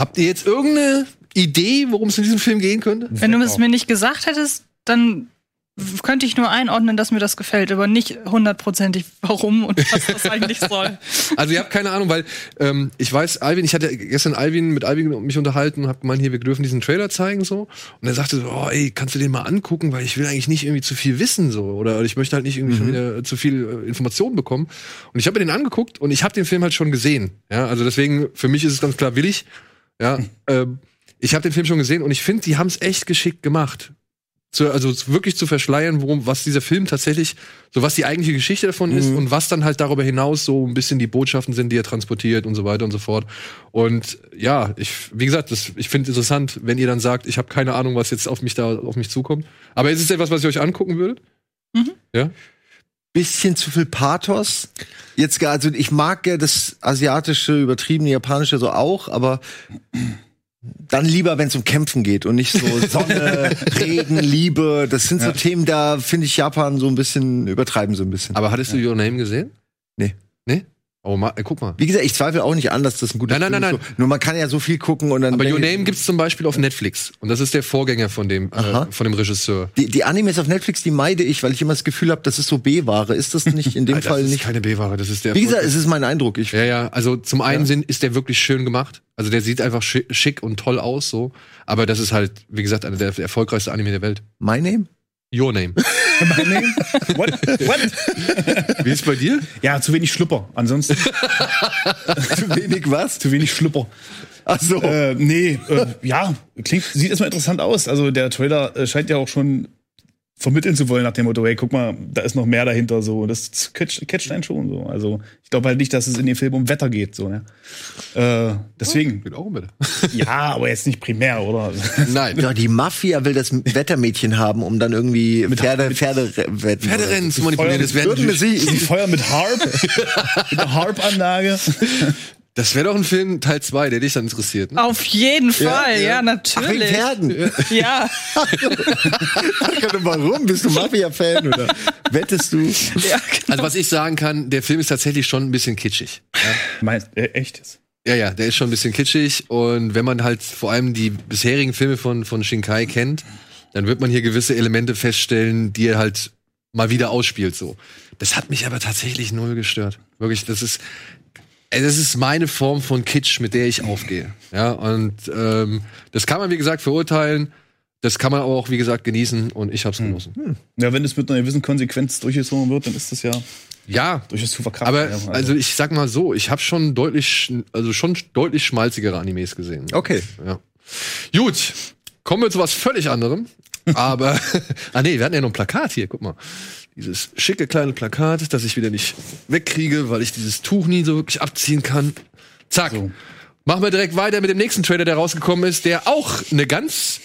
Habt ihr jetzt irgendeine Idee, worum es in diesem Film gehen könnte? Wenn du es mir nicht gesagt hättest, dann könnte ich nur einordnen, dass mir das gefällt, aber nicht hundertprozentig, warum und was das eigentlich soll. [LAUGHS] Also ihr habt keine Ahnung, weil ähm, ich weiß, Alvin, ich hatte gestern Alvin mit Alvin mich unterhalten und hab gemeint, hier, wir dürfen diesen Trailer zeigen so. Und er sagte so, oh, ey, kannst du den mal angucken, weil ich will eigentlich nicht irgendwie zu viel wissen so oder ich möchte halt nicht irgendwie schon wieder zu viel äh, Informationen bekommen. Und ich habe mir den angeguckt und ich habe den Film halt schon gesehen. Ja, also deswegen für mich ist es ganz klar willig. Ja, ähm, ich habe den Film schon gesehen und ich finde, die haben es echt geschickt gemacht. Zu, also wirklich zu verschleiern, worum, was dieser Film tatsächlich, so was die eigentliche Geschichte davon ist und was dann halt darüber hinaus so ein bisschen die Botschaften sind, die er transportiert und so weiter und so fort. Und ja, ich, wie gesagt, das, ich finde interessant, wenn ihr dann sagt, ich habe keine Ahnung, was jetzt auf mich da auf mich zukommt. Aber ist es etwas, was ihr euch angucken würdet? Ja. Bisschen zu viel Pathos. Jetzt gar, also ich mag ja das asiatische, übertriebene japanische so auch, aber dann lieber, wenn es um Kämpfen geht und nicht so Sonne, [LAUGHS] Regen, Liebe. Das sind so Themen, da finde ich Japan so ein bisschen übertreiben so ein bisschen. Aber hattest du Your Name gesehen? Nee. Nee? Oh, ma, äh, guck mal. Wie gesagt, ich zweifle auch nicht an, dass das ein guter Nein, nein, Film nein, ist. So. Nur man kann ja so viel gucken und dann. Aber Your Name gibt's zum Beispiel auf Netflix. Und das ist der Vorgänger von dem, äh, von dem Regisseur. Die, die Animes auf Netflix, die meide ich, weil ich immer das Gefühl habe, das ist so B-Ware. Ist das nicht in dem [LAUGHS] Fall das ist nicht? keine B-Ware, das ist der. Wie gesagt, es ist mein Eindruck. Ich, Ja, ja, also zum einen sind, ist der wirklich schön gemacht. Also der sieht einfach schi- schick und toll aus, so. Aber das ist halt, wie gesagt, einer der erfolgreichsten Anime der Welt. My Name? Your Name. [LAUGHS] What? What? Wie ist bei dir? Ja, zu wenig Schlüpper. Ansonsten [LAUGHS] Zu wenig was? zu wenig Schlüpper. Ach so. Äh, nee, äh, ja, klingt, sieht erstmal interessant aus. Also der Trailer äh, scheint ja auch schon vermitteln zu wollen nach dem Motto, hey, guck mal, da ist noch mehr dahinter so. Und das catcht, catcht einen schon so. Also ich glaube halt nicht, dass es in dem Film um Wetter geht. so. Ne? Äh, deswegen, Geht auch bitte. [LAUGHS] ja, aber jetzt nicht primär, oder? Nein. Ja, die Mafia will das Wettermädchen haben, um dann irgendwie Pferde, Pferde, wetten. Pferderennen zu manipulieren, das wäre Würden wir natürlich- sie, Die Feuer mit Harp, [LAUGHS] mit einer Harp-Anlage. [LAUGHS] Das wäre doch ein Film Teil 2, der dich dann interessiert. Ne? Auf jeden Fall, ja, Ach, wegen natürlich. Pferden. Ja, Ach, [LAUGHS] [LAUGHS] warum? Bist du Mafia-Fan oder wettest du? ja, genau. Also was ich sagen kann, der Film ist tatsächlich schon ein bisschen kitschig. Meinst äh, echt? Ja, ja, der ist schon ein bisschen kitschig und wenn man halt vor allem die bisherigen Filme von, von Shinkai kennt, dann wird man hier gewisse Elemente feststellen, die er halt mal wieder ausspielt, so. Das hat mich aber tatsächlich null gestört. Wirklich, das ist, ey, das ist meine Form von Kitsch, mit der ich aufgehe. Ja, und ähm, das kann man, wie gesagt, verurteilen. Das kann man aber auch, wie gesagt, genießen und ich hab's genossen. Ja, wenn es mit einer gewissen Konsequenz durchgezogen wird, dann ist das ja Ja, durchaus zu verkraften. aber ja, also ich sag mal so, ich habe schon deutlich, also schon deutlich schmalzigere Animes gesehen. Okay. Ja. Gut, kommen wir zu was völlig anderem. Aber, [LAUGHS] ah nee, wir hatten ja noch ein Plakat hier, guck mal. Dieses schicke kleine Plakat, das ich wieder nicht wegkriege, weil ich dieses Tuch nie so wirklich abziehen kann. Zack. So. Machen wir direkt weiter mit dem nächsten Trailer, der rausgekommen ist, der auch eine ganz,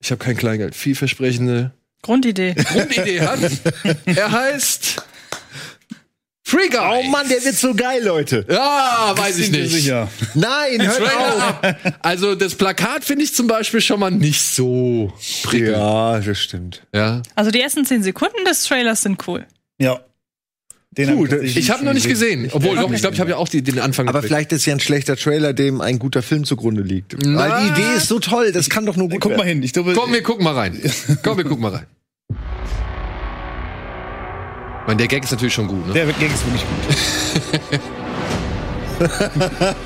ich habe kein Kleingeld, vielversprechende Grundidee. Grundidee hat. [LAUGHS] Er heißt Free Guy. Oh Mann, der wird so geil, Leute. Ja, weiß ich nicht. sicher. Nein, hört auf. Trailer. Also das Plakat finde ich zum Beispiel schon mal nicht so prickelnd. Ja, das stimmt. Ja. Also die ersten zehn Sekunden des Trailers sind cool. Ja. Den hab Puh, ich tatsächlich Ich habe noch nicht gesehen. Obwohl, Ja, doch, ich glaube, ich habe ja auch die, den Anfang Aber gekriegt. vielleicht ist ja ein schlechter Trailer, dem ein guter Film zugrunde liegt. Weil die Idee ist so toll, das kann doch nur gut Guck mal werden. hin. Ich glaube, Komm, wir gucken mal rein. [LAUGHS] Komm, wir gucken mal rein. Ich meine, der Gag ist natürlich schon gut, ne? der Gag ist wirklich gut. [LAUGHS]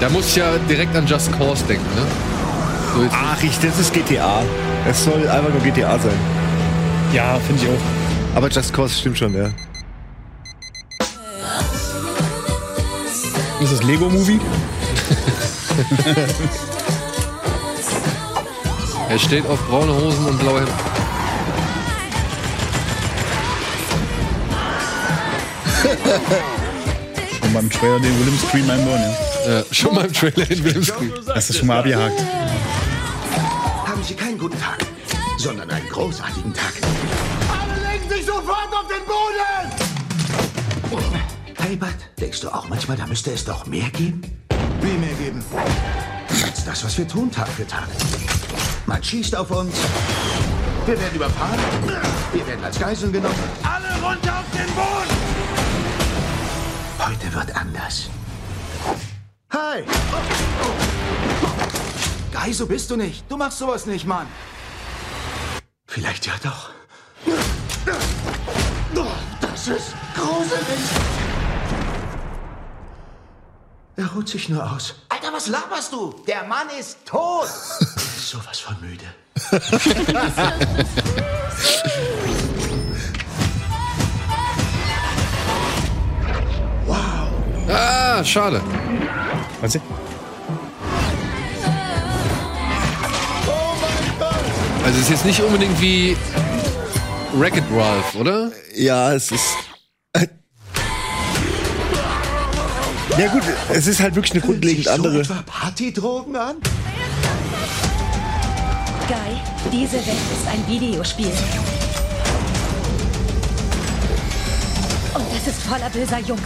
Da muss ich ja direkt an Just Cause denken, ne? So Ach, ich, das ist GTA. Es soll einfach nur GTA sein. Ja, finde ich auch. Aber Just Cause stimmt schon, ja. Ist das Lego-Movie? [LAUGHS] [LAUGHS] er steht auf braune Hosen und blaue Hemden. [LAUGHS] Und beim Trailer den Willem Scream einbauen, ja. Ja, schon mal im Trailer in Williams Creek. Das ist schon mal abgehakt. Haben Sie keinen guten Tag, sondern einen großartigen Tag. Alle legen sich sofort auf den Boden! Hey, Bud, denkst du auch manchmal, da müsste es doch mehr geben? Wie mehr geben? Als das, was wir tun Tag für Tag. Man schießt auf uns. Wir werden überfahren. Wir werden als Geiseln genommen. Alle runter auf den Boden! Heute wird anders. Hi! Guy, so bist du nicht. Du machst sowas nicht, Mann. Vielleicht ja doch. Das ist gruselig! Er ruht sich nur aus. Alter, was laberst du? Der Mann ist tot! [LAUGHS] Sowas von müde. [LAUGHS] Ah, schade. Weißt du? Also es ist jetzt nicht unbedingt wie Wreck-It Ralph, oder? Ja, es ist. Ja gut, es ist halt wirklich eine grundlegend andere. So etwa Partydrogen an? Guy, diese Welt ist ein Videospiel. Und es ist voller böser Jungs.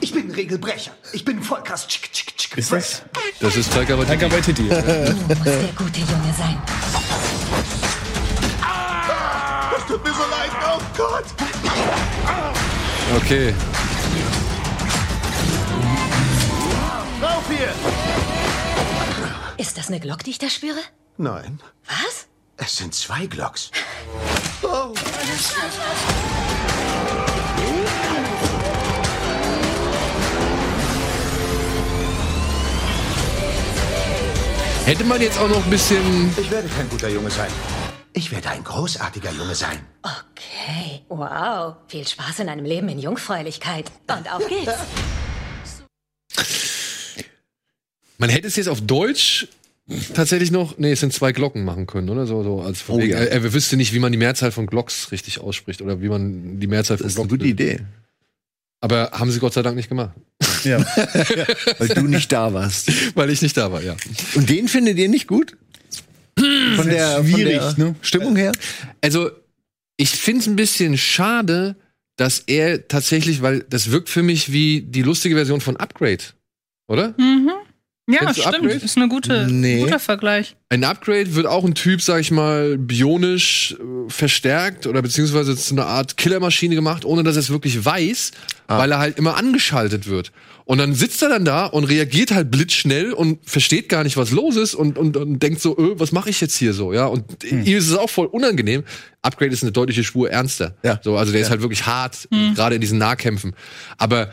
Ich bin ein Regelbrecher. Ich bin voll krass. Tschick, tschick, tschick, Ist das? Das ist Taika Waititi. Taika Waititi. Du musst der gute Junge sein. Das tut mir so leid, oh Gott! Okay. Rauf hier! Ist das eine Glock, die ich da spüre? Nein, Was? es sind zwei Glocks. Hätte man jetzt auch noch ein bisschen. Ich werde kein guter Junge sein. Ich werde ein großartiger Junge sein. Okay. Wow. Viel Spaß in einem Leben in Jungfräulichkeit. Und auf geht's. [LAUGHS] Man hätte es jetzt auf Deutsch tatsächlich noch. Nee, es sind zwei Glocken machen können, oder? So, so als von Oh, wegen, ja. er, er wüsste nicht, wie man die Mehrzahl von Glocks richtig ausspricht oder wie man die Mehrzahl von Das ist eine gute. Idee. Aber haben sie Gott sei Dank nicht gemacht. Ja. [LAUGHS] Weil du nicht da warst. Weil ich nicht da war, ja. Und den findet ihr nicht gut? Von der, von schwierig, der ne? Stimmung her? Also, ich finde es ein bisschen schade, dass er tatsächlich, weil das wirkt für mich wie die lustige Version von Upgrade. Oder? Mhm. Ja, stimmt. Upgrade? Ist eine gute, Nee. guter Vergleich. Ein Upgrade wird auch ein Typ, sag ich mal, bionisch äh, verstärkt oder beziehungsweise zu einer Art Killermaschine gemacht, ohne dass er es wirklich weiß, weil er halt immer angeschaltet wird. Und dann sitzt er dann da und reagiert halt blitzschnell und versteht gar nicht, was los ist und, und, und denkt so, öh, was mache ich jetzt hier so, ja? Und ihm ist es auch voll unangenehm. Upgrade ist eine deutliche Spur ernster. Ja. So, also der ist halt wirklich hart, gerade in diesen Nahkämpfen. Aber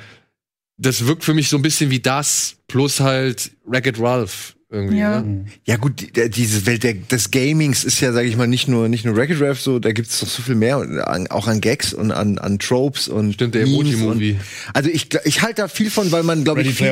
das wirkt für mich so ein bisschen wie das plus halt Wreck-It Ralph irgendwie. Ja. Ne? Ja gut, die- diese Welt der, des Gamings ist ja, sage ich mal, nicht nur nicht nur Wreck-It Ralph, so da gibt's doch so viel mehr, und an, auch an Gags und an, an Tropes und Stimmt, der Emoji-Movie. Also ich ich halte da viel von, weil man glaube ich viel.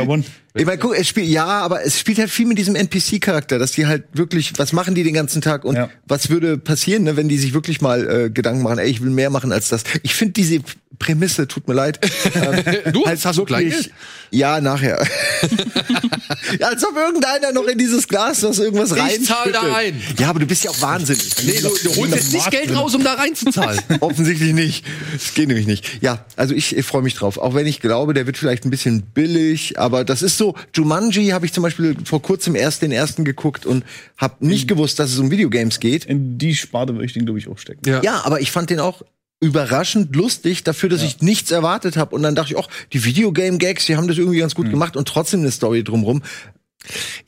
Ich meine, guck, es spielt ja, aber es spielt halt viel mit diesem NPC-Charakter, dass die halt wirklich, was machen die den ganzen Tag und Ja. was würde passieren, ne, wenn die sich wirklich mal äh, Gedanken machen, ey, ich will mehr machen als das. Ich finde diese Prämisse, tut mir leid. [LAUGHS] ähm, Du hast du Kleingeld? Ja, nachher. [LAUGHS] ja, als ob irgendeiner noch in dieses Glas, was irgendwas rein. Ich zahl da ein. Ja, aber du bist ja auch wahnsinnig. Nee, du, du holst jetzt nicht Geld raus, um da reinzuzahlen. [LAUGHS] Offensichtlich nicht. Das geht nämlich nicht. Ja, also ich, ich freue mich drauf. Auch wenn ich glaube, der wird vielleicht ein bisschen billig, aber das ist so. Jumanji habe ich zum Beispiel vor kurzem erst den ersten geguckt und habe nicht gewusst, dass es um Videogames geht. In die Sparte würde ich den, glaube ich, auch stecken. Ja. Ja, aber ich fand den auch überraschend lustig dafür, dass ich nichts erwartet habe. Und dann dachte ich, auch die Videogame-Gags, die haben das irgendwie ganz gut gemacht und trotzdem eine Story drumrum.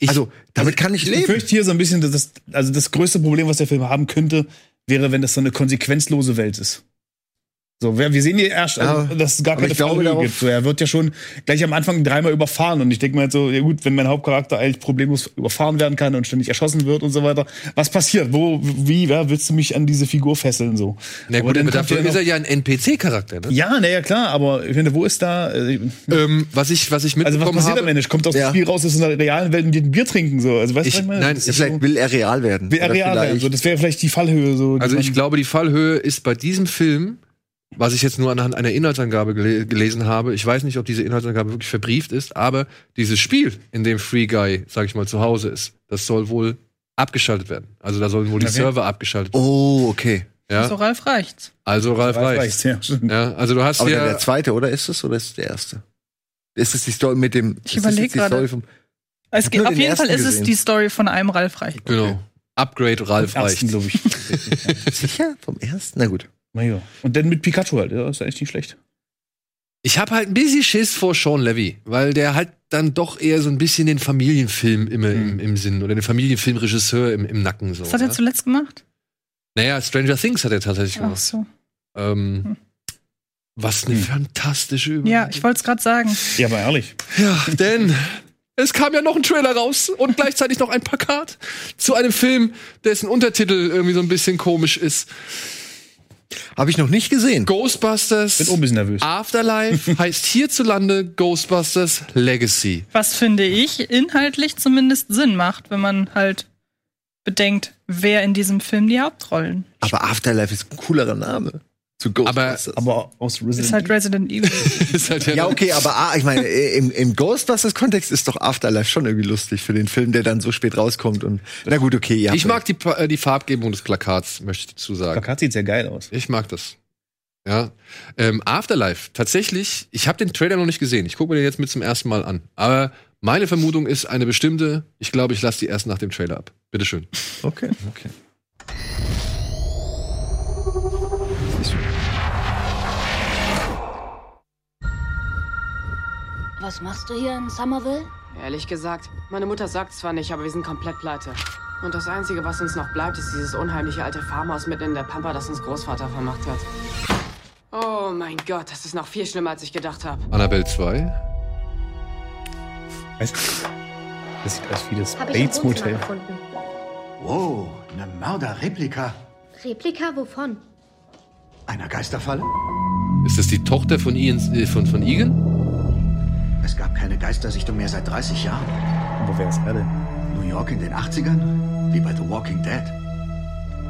also, damit kann ich Ich leben. befürchte hier so ein bisschen, dass das, also das größte Problem, was der Film haben könnte, wäre, wenn das so eine konsequenzlose Welt ist. So, wir, wir sehen hier erst, also, dass es gar aber keine Fallhöhe gibt. So, er wird ja schon gleich am Anfang dreimal überfahren und ich denke mir halt so, ja gut, wenn mein Hauptcharakter eigentlich problemlos überfahren werden kann und ständig erschossen wird und so weiter, was passiert? Wo, wie, ja, willst du mich an diese Figur fesseln so? Na gut, aber kommt dafür ja ist er ja ein NPC-Charakter. Ne? ja, naja, klar, aber ich finde, wo ist da, äh, Ähm, was ich, was ich also was mitbekommen passiert habe. am Ende? Kommt aus Ja. dem Spiel raus, dass in der realen Welt die ein Bier trinken, so. Also, weißt du, Ich- was ich meine? nein, ist vielleicht so- will er real werden. Will er real werden, so. Das wäre vielleicht die Fallhöhe, so. die Also ich glaube, die Fallhöhe ist bei diesem Film, was ich jetzt nur anhand einer Inhaltsangabe gele gelesen habe, ich weiß nicht, ob diese Inhaltsangabe wirklich verbrieft ist, aber dieses Spiel, in dem Free Guy, sag ich mal, zu Hause ist, das soll wohl abgeschaltet werden. Also da sollen wohl die Okay. Server abgeschaltet werden. Oh, okay. Ja? So Ralf reicht's. Also Ralf Ralf reicht. reicht's, ja. Ja, also du hast Aber der zweite, oder ist es oder ist es der erste? Ist es die Story mit dem? Ich ist das überleg jetzt die gerade. Vom- Es geht, auf den jeden Fall ist es die Story von einem Ralf reicht. genau. Upgrade Ralf reicht. Glaube ich. [LAUGHS] Sicher? Vom ersten? Na gut. Na ja. Und dann mit Pikachu halt, ja, ist ja echt nicht schlecht. Ich habe halt ein bisschen Schiss vor Sean Levy, weil der halt dann doch eher so ein bisschen den Familienfilm immer im, im Sinn oder den Familienfilmregisseur im, im Nacken so. Was hat er ne? zuletzt gemacht? Naja, Stranger Things hat er tatsächlich Ach gemacht. so. Ähm, was eine fantastische Übung. Ja, ich wollte es gerade sagen. Ja, aber ehrlich. Ja, denn [LAUGHS] es kam ja noch ein Trailer raus und gleichzeitig noch ein Plakat zu einem Film, dessen Untertitel irgendwie so ein bisschen komisch ist. Habe ich noch nicht gesehen. Ghostbusters Bin auch ein bisschen nervös. Afterlife [LAUGHS] heißt hierzulande Ghostbusters Legacy. Was finde ich inhaltlich zumindest Sinn macht, wenn man halt bedenkt, wer in diesem Film die Hauptrollen. Aber Afterlife ist ein coolerer Name. Zu Ghostbusters. Aber aus Resident Ist halt Resident Evil. [LAUGHS] ist halt ja, ja, okay, aber ah, ich meine, im, im Ghostbusters-Kontext ist doch Afterlife schon irgendwie lustig für den Film, der dann so spät rauskommt. Und na gut, okay, ja. Ich mag die, äh, die Farbgebung des Plakats, möchte ich dazu sagen. Plakat sieht sehr geil aus. Ich mag das. Ja. Ähm, Afterlife, tatsächlich, ich habe den Trailer noch nicht gesehen. Ich gucke mir den jetzt mit zum ersten Mal an. Aber meine Vermutung ist eine bestimmte. Ich glaube, ich lasse die erst nach dem Trailer ab. Bitteschön. Okay, okay. Was machst du hier in Somerville? Ehrlich gesagt, meine Mutter sagt zwar nicht, aber wir sind komplett pleite. Und das Einzige, was uns noch bleibt, ist dieses unheimliche alte Farmhaus mitten in der Pampa, das uns Großvater vermacht hat. Oh mein Gott, das ist noch viel schlimmer, als ich gedacht habe. Annabelle 2. Weißt du, Das sieht aus wie das Bates Motel. gefunden. Wow, eine Mörderreplika. Replika wovon? Einer Geisterfalle? Ist das die Tochter von Ian, äh, von, von Egan? Es gab keine Geistersichtung mehr seit 30 Jahren. Wo wäre es gerade? New York in den 80ern? Wie bei The Walking Dead?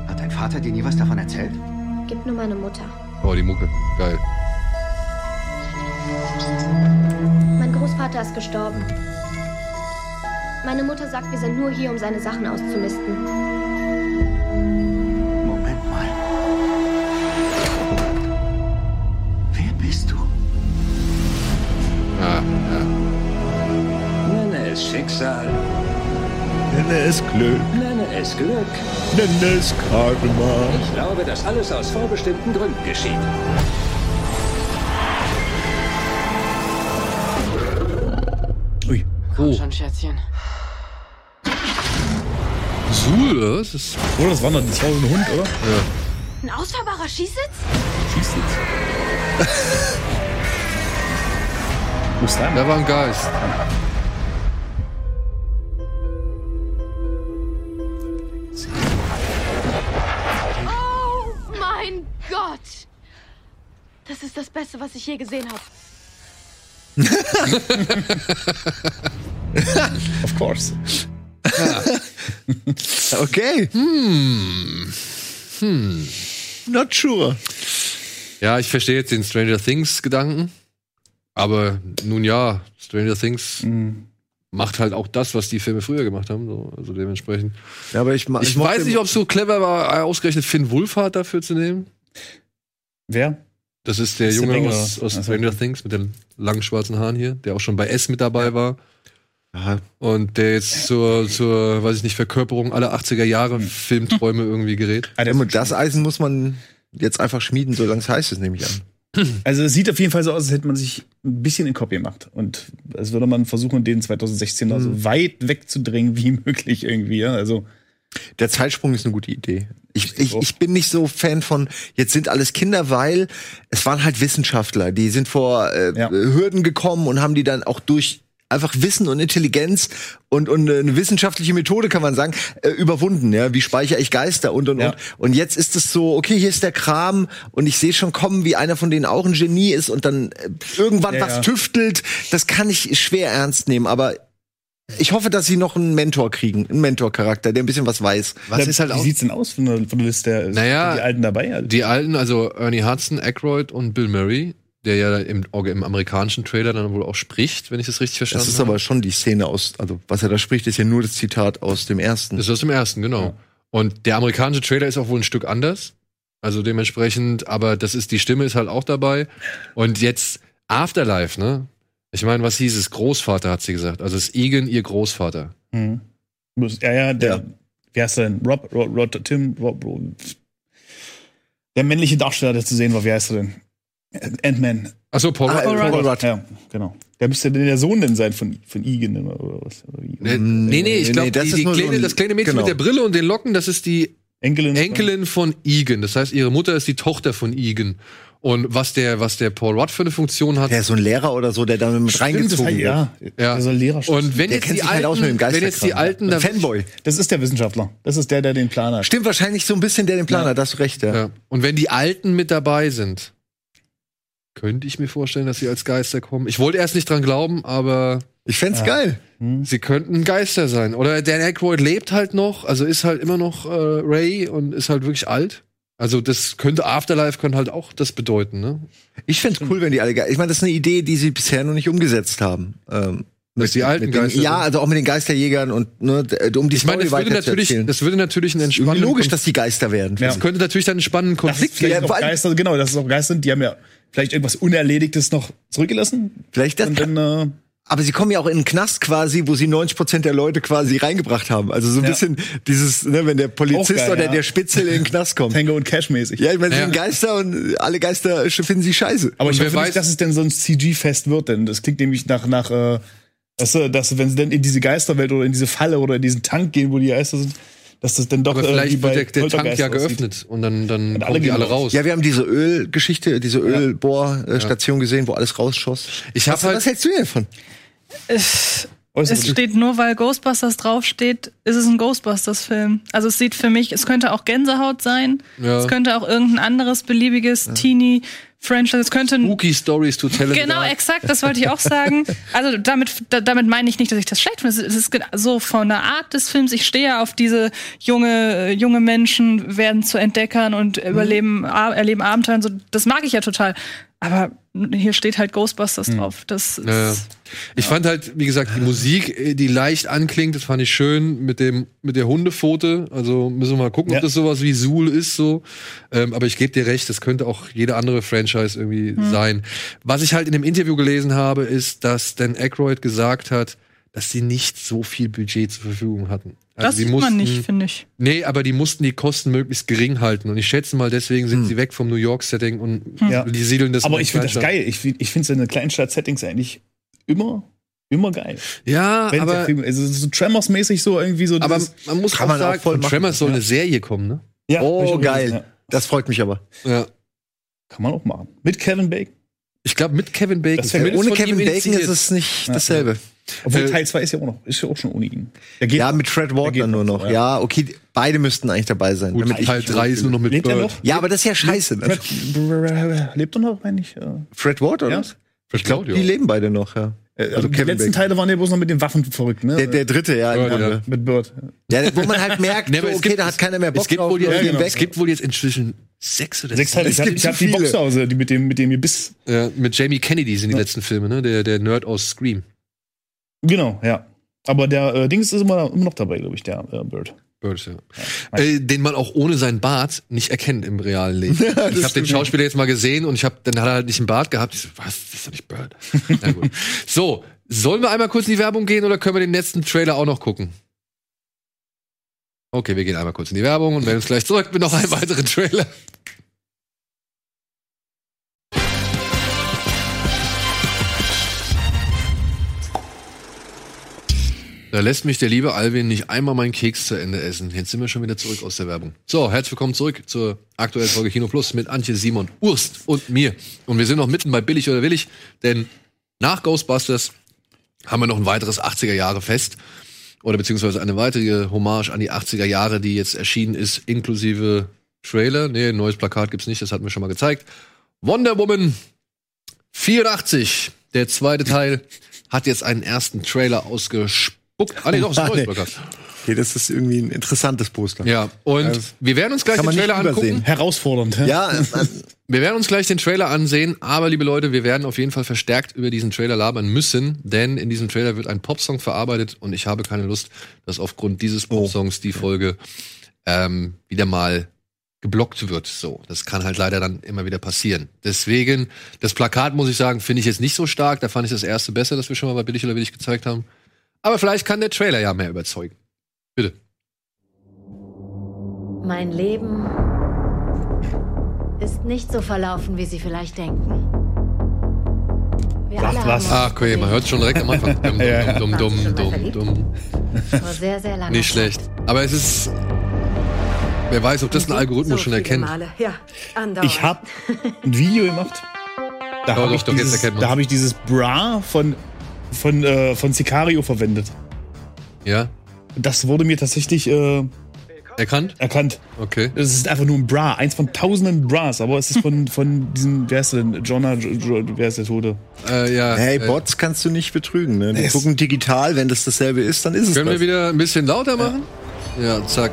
Hat dein Vater dir nie was davon erzählt? Gib nur meine Mutter. Oh, die Mucke. Geil. Mein Großvater ist gestorben. Meine Mutter sagt, wir sind nur hier, um seine Sachen auszumisten. Moment mal. Wer bist du? Es Schicksal, Nenne es Glück, nenne es Glück. nenne es Karma. Ich glaube, dass alles aus vorbestimmten Gründen geschieht. Ui. Komm Oh. schon, Schätzchen. Sul, das ist. Oder das war noch das war ein Hund, oder? Ein ausfahrbarer Skisitz? Schießt [LAUGHS] jetzt. Muss sein. Da war ein Geist. Das ist das Beste, was ich je gesehen habe. [LAUGHS] Of course. [LAUGHS] Okay. Hm. Hm. Not sure. Ja, ich verstehe jetzt den Stranger Things Gedanken. Aber nun ja, Stranger Things macht halt auch das, was die Filme früher gemacht haben. So. Also dementsprechend. Ja, aber ich, Ich, mochte- weiß nicht, ob es so clever war, ausgerechnet Finn Wolfhard dafür zu nehmen. Wer? Das ist der Ist der Junge aus, aus Also- Stranger Things mit den langen schwarzen Haaren hier, der auch schon bei S mit dabei war. Ja. Und der jetzt zur, zur, weiß ich nicht, Verkörperung aller 80er Jahre Filmträume irgendwie gerät. [LAUGHS] Und das Eisen muss man jetzt einfach schmieden, solange es heiß ist, nehme ich an. [LAUGHS] Also es sieht auf jeden Fall so aus, als hätte man sich ein bisschen in Kopie gemacht. Und als würde man versuchen, den 2016 da so weit wegzudrängen wie [LAUGHS] möglich irgendwie. Also Der Zeitsprung ist eine gute Idee. Ich, ich, ich bin nicht so Fan von, jetzt sind alles Kinder, weil es waren halt Wissenschaftler, die sind vor äh, Hürden gekommen und haben die dann auch durch einfach Wissen und Intelligenz und, und eine wissenschaftliche Methode, kann man sagen, äh, überwunden. Ja? Wie speichere ich Geister und, und, und. Und jetzt ist es so, okay, hier ist der Kram und ich sehe schon kommen, wie einer von denen auch ein Genie ist und dann äh, irgendwann Ja, was ja. tüftelt. Das kann ich schwer ernst nehmen, aber ich hoffe, dass sie noch einen Mentor kriegen, einen Mentor-Charakter, der ein bisschen was weiß. Was ist halt wie sieht's denn aus von der, von der Liste? der- Naja, sind die Alten dabei? Also, Die alten, also Ernie Hudson, Aykroyd und Bill Murray, der ja im, im amerikanischen Trailer dann wohl auch spricht, wenn ich das richtig verstanden Das ist habe. aber schon die Szene aus, also was er da spricht, ist ja nur das Zitat aus dem ersten. Das ist aus dem ersten, genau. Und der amerikanische Trailer ist auch wohl ein Stück anders. Also dementsprechend, aber das ist, die Stimme ist halt auch dabei. Und jetzt Afterlife, ne? Ich meine, was hieß es? Großvater hat sie gesagt. Also ist Egan ihr Großvater. Mhm. Ja, ja, der, wie heißt er denn? Rob, Rob, Rob Tim, Rob, Rob, der männliche Darsteller, der zu sehen war, wie heißt er denn? Ant-Man. Achso, Paul, Ah, Rudd. Paul Rudd. Ja, genau. Der müsste denn der Sohn denn sein von, von Egan oder oder was? Nee, nee, nee, ich Nee, glaube, das die, ist die nur so kleine, ein- das kleine Mädchen genau. mit der Brille und den Locken, das ist die Enkelin. Enkelin von Egan. Das heißt, ihre Mutter ist die Tochter von Egan. Und was der, was der Paul Rudd für eine Funktion hat. Der ist so ein Lehrer oder so, der da mit Stimmt, reingezogen das heißt, wird. ja, Ja. der soll Lehrer Und wenn jetzt die halt aus mit dem alten, wenn jetzt die alten, Ein da, Fanboy. Das ist der Wissenschaftler. Das ist der, der den Plan hat. Stimmt wahrscheinlich so ein bisschen der den Plan hat, da hast du recht, ja. ja. und wenn die Alten mit dabei sind, könnte ich mir vorstellen, dass sie als Geister kommen. Ich wollte erst nicht dran glauben, aber Ich fänd's geil. sie könnten Geister sein. Oder Dan Aykroyd lebt halt noch, also ist halt immer noch äh, Ray und ist halt wirklich alt. Also das könnte Afterlife könnte halt auch das bedeuten, ne? Ich fänd's cool, wenn die alle Geister. Ich meine, das ist eine Idee, die sie bisher noch nicht umgesetzt haben. Ähm, Dass die alten mit den, Geister Ja, sind. also auch mit den Geisterjägern und ne, um die Ich meine, Story das würde natürlich, erzählen. das würde natürlich einen Irgendwie entspannenden logisch, Konflikt- dass die Geister werden. Ja. das könnte natürlich dann einen spannenden Das ist Konflikt vielleicht geben. allem- Geister, genau, das ist auch Geister, die haben ja vielleicht irgendwas Unerledigtes noch zurückgelassen. Vielleicht das, Und dann, äh, aber sie kommen ja auch in einen Knast quasi, wo sie 90 Prozent der Leute quasi reingebracht haben. Also so ein Ja. bisschen dieses, ne, wenn der Polizist geil, oder ja. der Spitzel in den Knast kommt. Tango und Cash mäßig. Ja, ich meine, sie Ja. sind Geister und alle Geister finden sie scheiße. Aber ich wer weiß- nicht, dass es denn so ein CG-Fest wird, denn das klingt nämlich nach, nach äh, du, dass wenn sie dann in diese Geisterwelt oder in diese Falle oder in diesen Tank gehen, wo die Geister sind, dass das dann doch Aber vielleicht wird der, der Tank ja aussieht. geöffnet und dann, dann Und alle kommen die gehen alle raus. Ja, wir haben diese Ölgeschichte, diese Ölbohrstation gesehen, wo alles rausschoss. Ich hab was, halt- was hältst du denn davon? Es, Äußerst es steht nur, weil Ghostbusters draufsteht, ist es ein Ghostbusters-Film. Also es sieht für mich, es könnte auch Gänsehaut sein. Ja. Es könnte auch irgendein anderes beliebiges Teenie-Franchise. Es könnte Spooky Stories to tell Genau, dark. exakt, das wollte ich auch sagen. [LAUGHS] Also damit, da, damit meine ich nicht, dass ich das schlecht finde. Es ist so von der Art des Films. Ich stehe ja auf diese junge, junge Menschen werden zu Entdeckern und überleben, a- erleben Abenteuer. und So, das mag ich ja total. Aber hier steht halt Ghostbusters drauf. Das ist, Ja. Ich fand halt, wie gesagt, die Musik, äh, die leicht anklingt, das fand ich schön mit dem mit der Hundepfote. Also müssen wir mal gucken, Ja. ob das sowas wie Suhl ist so. Ähm, aber ich gebe dir recht, das könnte auch jede andere Franchise irgendwie sein. Was ich halt in dem Interview gelesen habe, ist, dass Dan Aykroyd gesagt hat, dass sie nicht so viel Budget zur Verfügung hatten. Also das sieht man nicht, finde ich. Nee, aber die mussten die Kosten möglichst gering halten. Und ich schätze mal, deswegen sind sie weg vom New York-Setting und Ja. die siedeln das. Aber ich finde das geil. Ich, ich finde seine Kleinstadt-Settings eigentlich immer, immer geil. Ja, Wenn aber, Film, also es ist so Tremors-mäßig so irgendwie so. aber man muss Kann auch man auch sagen, voll von machen. Tremors soll Ja. eine Serie kommen, ne? ja, Oh, auch geil. ja. Das freut mich aber. Ja. Kann man auch machen. Mit Kevin Bacon. Ich glaube, mit Kevin Bacon. Zumindest Ohne Kevin Bacon initiiert. ist es nicht Ja. dasselbe. Obwohl Äh, Teil 2 ist ja auch noch, ist ja auch schon ohne ihn. Ja, mit Fred Ward dann nur noch Ja. okay, beide müsten eigentlich dabei sein. Gut, Teil mich 3 ist nur noch mit Lebt er Bird. noch? Ja, aber das ist ja scheiße. Ne? Fred, lebt er noch, meine ich? äh, Fred Ward, oder? Ja. was? Ich glaube, Die leben beide noch, ja. Also die letzten Teile waren ja bloß noch mit den Waffen verrückt, ne? Der, der dritte, ja. Bird, ja. mit Bird. Ja, wo man halt merkt, [LAUGHS] Nee, so, okay, gibt- da hat keiner mehr Bock es gibt drauf. wohl jetzt, wir gehen ja, weg. es gibt wohl jetzt inzwischen sechs oder Sechs Teile. Es Ich habe hab zu die. Boxhause, die mit dem, mit dem Gebiss. Ja, mit Jamie Kennedy sind die Ja. letzten Filme, ne? Der, der Nerd aus Scream. Genau, ja. Aber der äh, Dings ist immer, immer noch dabei, glaube ich, der äh, Bird. Bird, ja. Äh, den man auch ohne seinen Bart nicht erkennt im realen Leben. [LAUGHS] ich habe den Schauspieler jetzt mal gesehen und ich habe, dann hat er halt nicht einen Bart gehabt. Ich so, was, das ist doch nicht Bird. Na gut. [LAUGHS] So, sollen wir einmal kurz in die Werbung gehen oder können wir den letzten Trailer auch noch gucken? Okay, wir gehen einmal kurz in die Werbung und melden uns gleich zurück mit noch einem weiteren Trailer. Da lässt mich der liebe Alvin nicht einmal meinen Keks zu Ende essen. Jetzt sind wir schon wieder zurück aus der Werbung. So, herzlich willkommen zurück zur aktuellen Folge Kino Plus mit Antje, Simon, Urst und mir. Und wir sind noch mitten bei Billig oder Willig, denn nach Ghostbusters haben wir noch ein weiteres 80er Jahre Fest oder beziehungsweise eine weitere Hommage an die 80er Jahre, die jetzt erschienen ist, inklusive Trailer. Nee, neues Plakat gibt's nicht, das hatten wir schon mal gezeigt. Wonder Woman 84, der zweite Teil, hat jetzt einen ersten Trailer ausgespuckt. Ah, nee, doch, ist ein neues Plakat. Okay, das ist irgendwie ein interessantes Poster. Ja, und Also, wir werden uns gleich den Trailer übersehen. angucken. Herausfordernd. hä? Ja, äh, [LAUGHS] Wir werden uns gleich den Trailer ansehen, aber liebe Leute, wir werden auf jeden Fall verstärkt über diesen Trailer labern müssen, denn in diesem Trailer wird ein Popsong verarbeitet und ich habe keine Lust, dass aufgrund dieses Popsongs die Folge ähm, wieder mal geblockt wird. So, das kann halt leider dann immer wieder passieren. Deswegen, das Plakat muss ich sagen, finde ich jetzt nicht so stark. Da fand ich das erste besser, das wir schon mal bei Billig oder Willig gezeigt haben. Aber vielleicht kann der Trailer ja mehr überzeugen. Bitte. Mein Leben ist nicht so verlaufen, wie Sie vielleicht denken. Wir alle haben uns Ach, okay, man hört schon direkt am Anfang. Dumm, dumm, dumm, dumm, dumm, dumm. vor sehr, sehr langer Nicht schlecht. Aber es ist. Wer weiß, ob das ein Algorithmus schon erkennt. Ich habe ein Video gemacht. Da habe ich, dieses- da hab ich dieses Bra von, von, äh, von Sicario verwendet. Ja? Das wurde mir tatsächlich äh, Erkannt? erkannt. Okay. Es ist einfach nur ein Bra, eins von tausenden Bras, aber es ist von, [LAUGHS] von diesem, wer ist denn, Jonah, jo, jo, wer ist der Tote? Äh, ja. hey, äh, Bots kannst du nicht betrügen. Ne? Die Es- gucken digital, wenn das dasselbe ist, dann ist es Können wir wieder ein bisschen lauter machen? Ja, zack.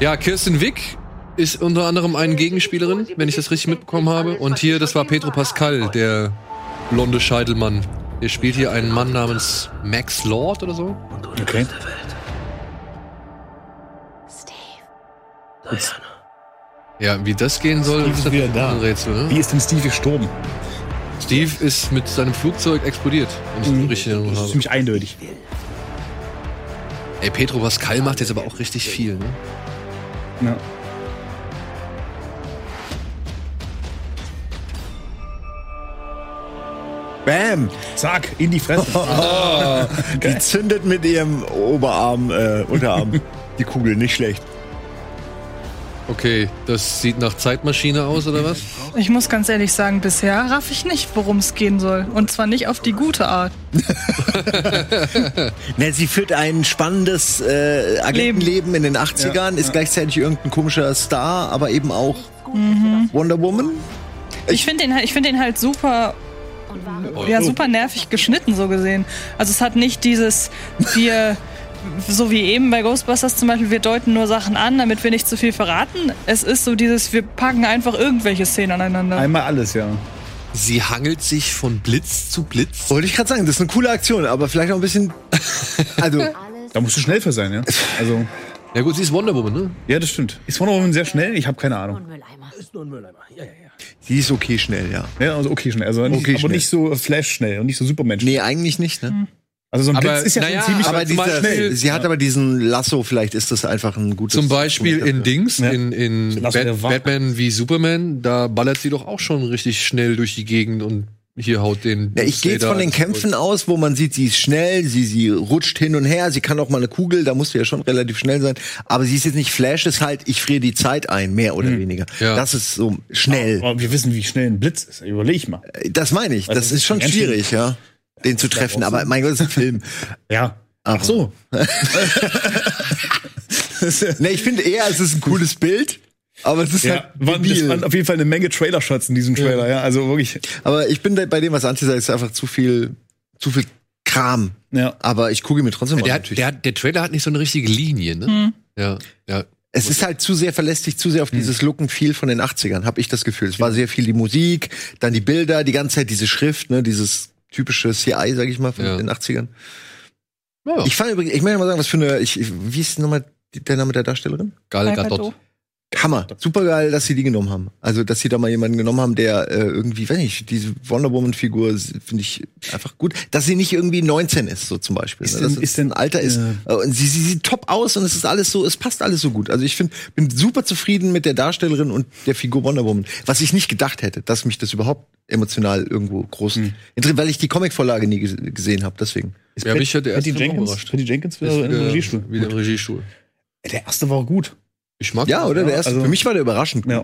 Ja, Kirsten Wick ist unter anderem eine Gegenspielerin, wenn ich das richtig mitbekommen habe. Und hier, das war Pedro Pascal, der blonde Scheitelmann. Der spielt hier einen Mann namens Max Lord oder so. Okay. Ja, wie das gehen soll, Steve ist wieder da. ein Rätsel, ne? Wie ist denn Steve gestorben? Steve ist mit seinem Flugzeug explodiert, wenn ich das richtig Das ist habe. ziemlich eindeutig. Ey, Pedro Pascal macht jetzt aber auch richtig viel, ne? Ja. Bam! Zack, in die Fresse. [LAUGHS] Oh, die zündet mit ihrem Oberarm, äh, Unterarm die Kugel, nicht schlecht. Okay, das sieht nach Zeitmaschine aus, oder was? Ich muss ganz ehrlich sagen, bisher raff ich nicht, worum es gehen soll. Und zwar nicht auf die gute Art. [LAUGHS] Ne, sie führt ein spannendes äh, Agentenleben in den 80ern, ist gleichzeitig irgendein komischer Star, aber eben auch Wonder Woman. Ich finde den, halt- ich find den halt super, ja, super nervig geschnitten, so gesehen. Also es hat nicht dieses, wir, so wie eben bei Ghostbusters zum Beispiel, wir deuten nur Sachen an, damit wir nicht zu viel verraten. Es ist so dieses, wir packen einfach irgendwelche Szenen aneinander. Einmal alles, ja. Sie hangelt sich von Blitz zu Blitz. Wollte ich gerade sagen, das ist eine coole Aktion, aber vielleicht auch ein bisschen. Also, [LAUGHS] Da musst du schnell für sein, ja. Also, Ja gut, sie ist Wonder Woman, ne? ja, das stimmt. Ist Wonder Woman sehr schnell? Ich habe keine Ahnung. Sie ist okay schnell, ja. Ja, also okay schnell. Also nicht, Okay, aber schnell. nicht so Flash schnell und nicht so Superman schnell. Nee, eigentlich nicht, ne? Also so ein Aber, Blitz ist ja naja, schon ziemlich Aber dieser, Beispiel- sie hat aber diesen Lasso, vielleicht ist das einfach ein gutes. Zum Beispiel in Dings, Ja. in, in warten. Batman wie Superman, da ballert sie doch auch schon richtig schnell durch die Gegend und hier haut den. Ja, ich gehe jetzt von den Kämpfen aus, wo man sieht, sie ist schnell, sie, sie rutscht hin und her, sie kann auch mal eine Kugel, da musst du ja schon relativ schnell sein. Aber sie ist jetzt nicht Flash, ist halt, ich friere die Zeit ein, mehr oder weniger. Ja. Das ist so schnell. Aber wir wissen, wie schnell ein Blitz ist. Überleg mal. Das meine ich. Also Das das ist schon schwierig, ja, den zu treffen. Aber mein Gott, das ist ein Film. [LAUGHS] Ja. Aber- Ach so. [LAUGHS] [LAUGHS] Ne, ich finde eher, es ist ein cooles Bild. Aber es ist Ja, halt waren, das debil. waren auf jeden Fall eine Menge Trailer-Shots in diesem Trailer, ja. Also wirklich. Aber ich bin bei dem, was Antje sagt, ist einfach zu viel, zu viel Kram. Ja. Aber ich gucke mir trotzdem Der, an, hat, natürlich. der, hat- der Trailer hat nicht so eine richtige Linie, ne? Ja, ja. Es ist halt zu sehr verlässlich, zu sehr auf dieses Look and Feel von den 80ern, habe ich das Gefühl. Es war sehr viel die Musik, dann die Bilder, die ganze Zeit diese Schrift, ne, dieses typische CI, sag ich mal, von Ja. den 80ern. Ja. Ich fand übrigens, ich möchte mal sagen, was für eine, ich, wie ist nochmal der Name der Darstellerin? Gal Gal Gadot. Hammer. Super geil, dass sie die genommen haben. Also, dass sie da mal jemanden genommen haben, der äh, irgendwie, wenn ich, diese Wonder Woman-Figur finde ich einfach gut. Dass sie nicht irgendwie 19 ist, so zum Beispiel. Ist ne? denn- ist denn- ein Alter ist. Äh, Und sie, sie sieht top aus und es ist alles so, es passt alles so gut. Also ich finde, bin super zufrieden mit der Darstellerin und der Figur Wonder Woman. Was ich nicht gedacht hätte, dass mich das überhaupt emotional irgendwo groß interessiert, weil ich die Comicvorlage nie ges- gesehen habe. Deswegen. Ja, mich hat der Patty erste Film Jenkins. Patty Jenkins Ist wieder im wieder- Regiestuhl. Wieder im Regiestuhl. Der erste war gut. Ich mag Ja, den. oder? Der erste. also- Für mich war der überraschend gut. Ja.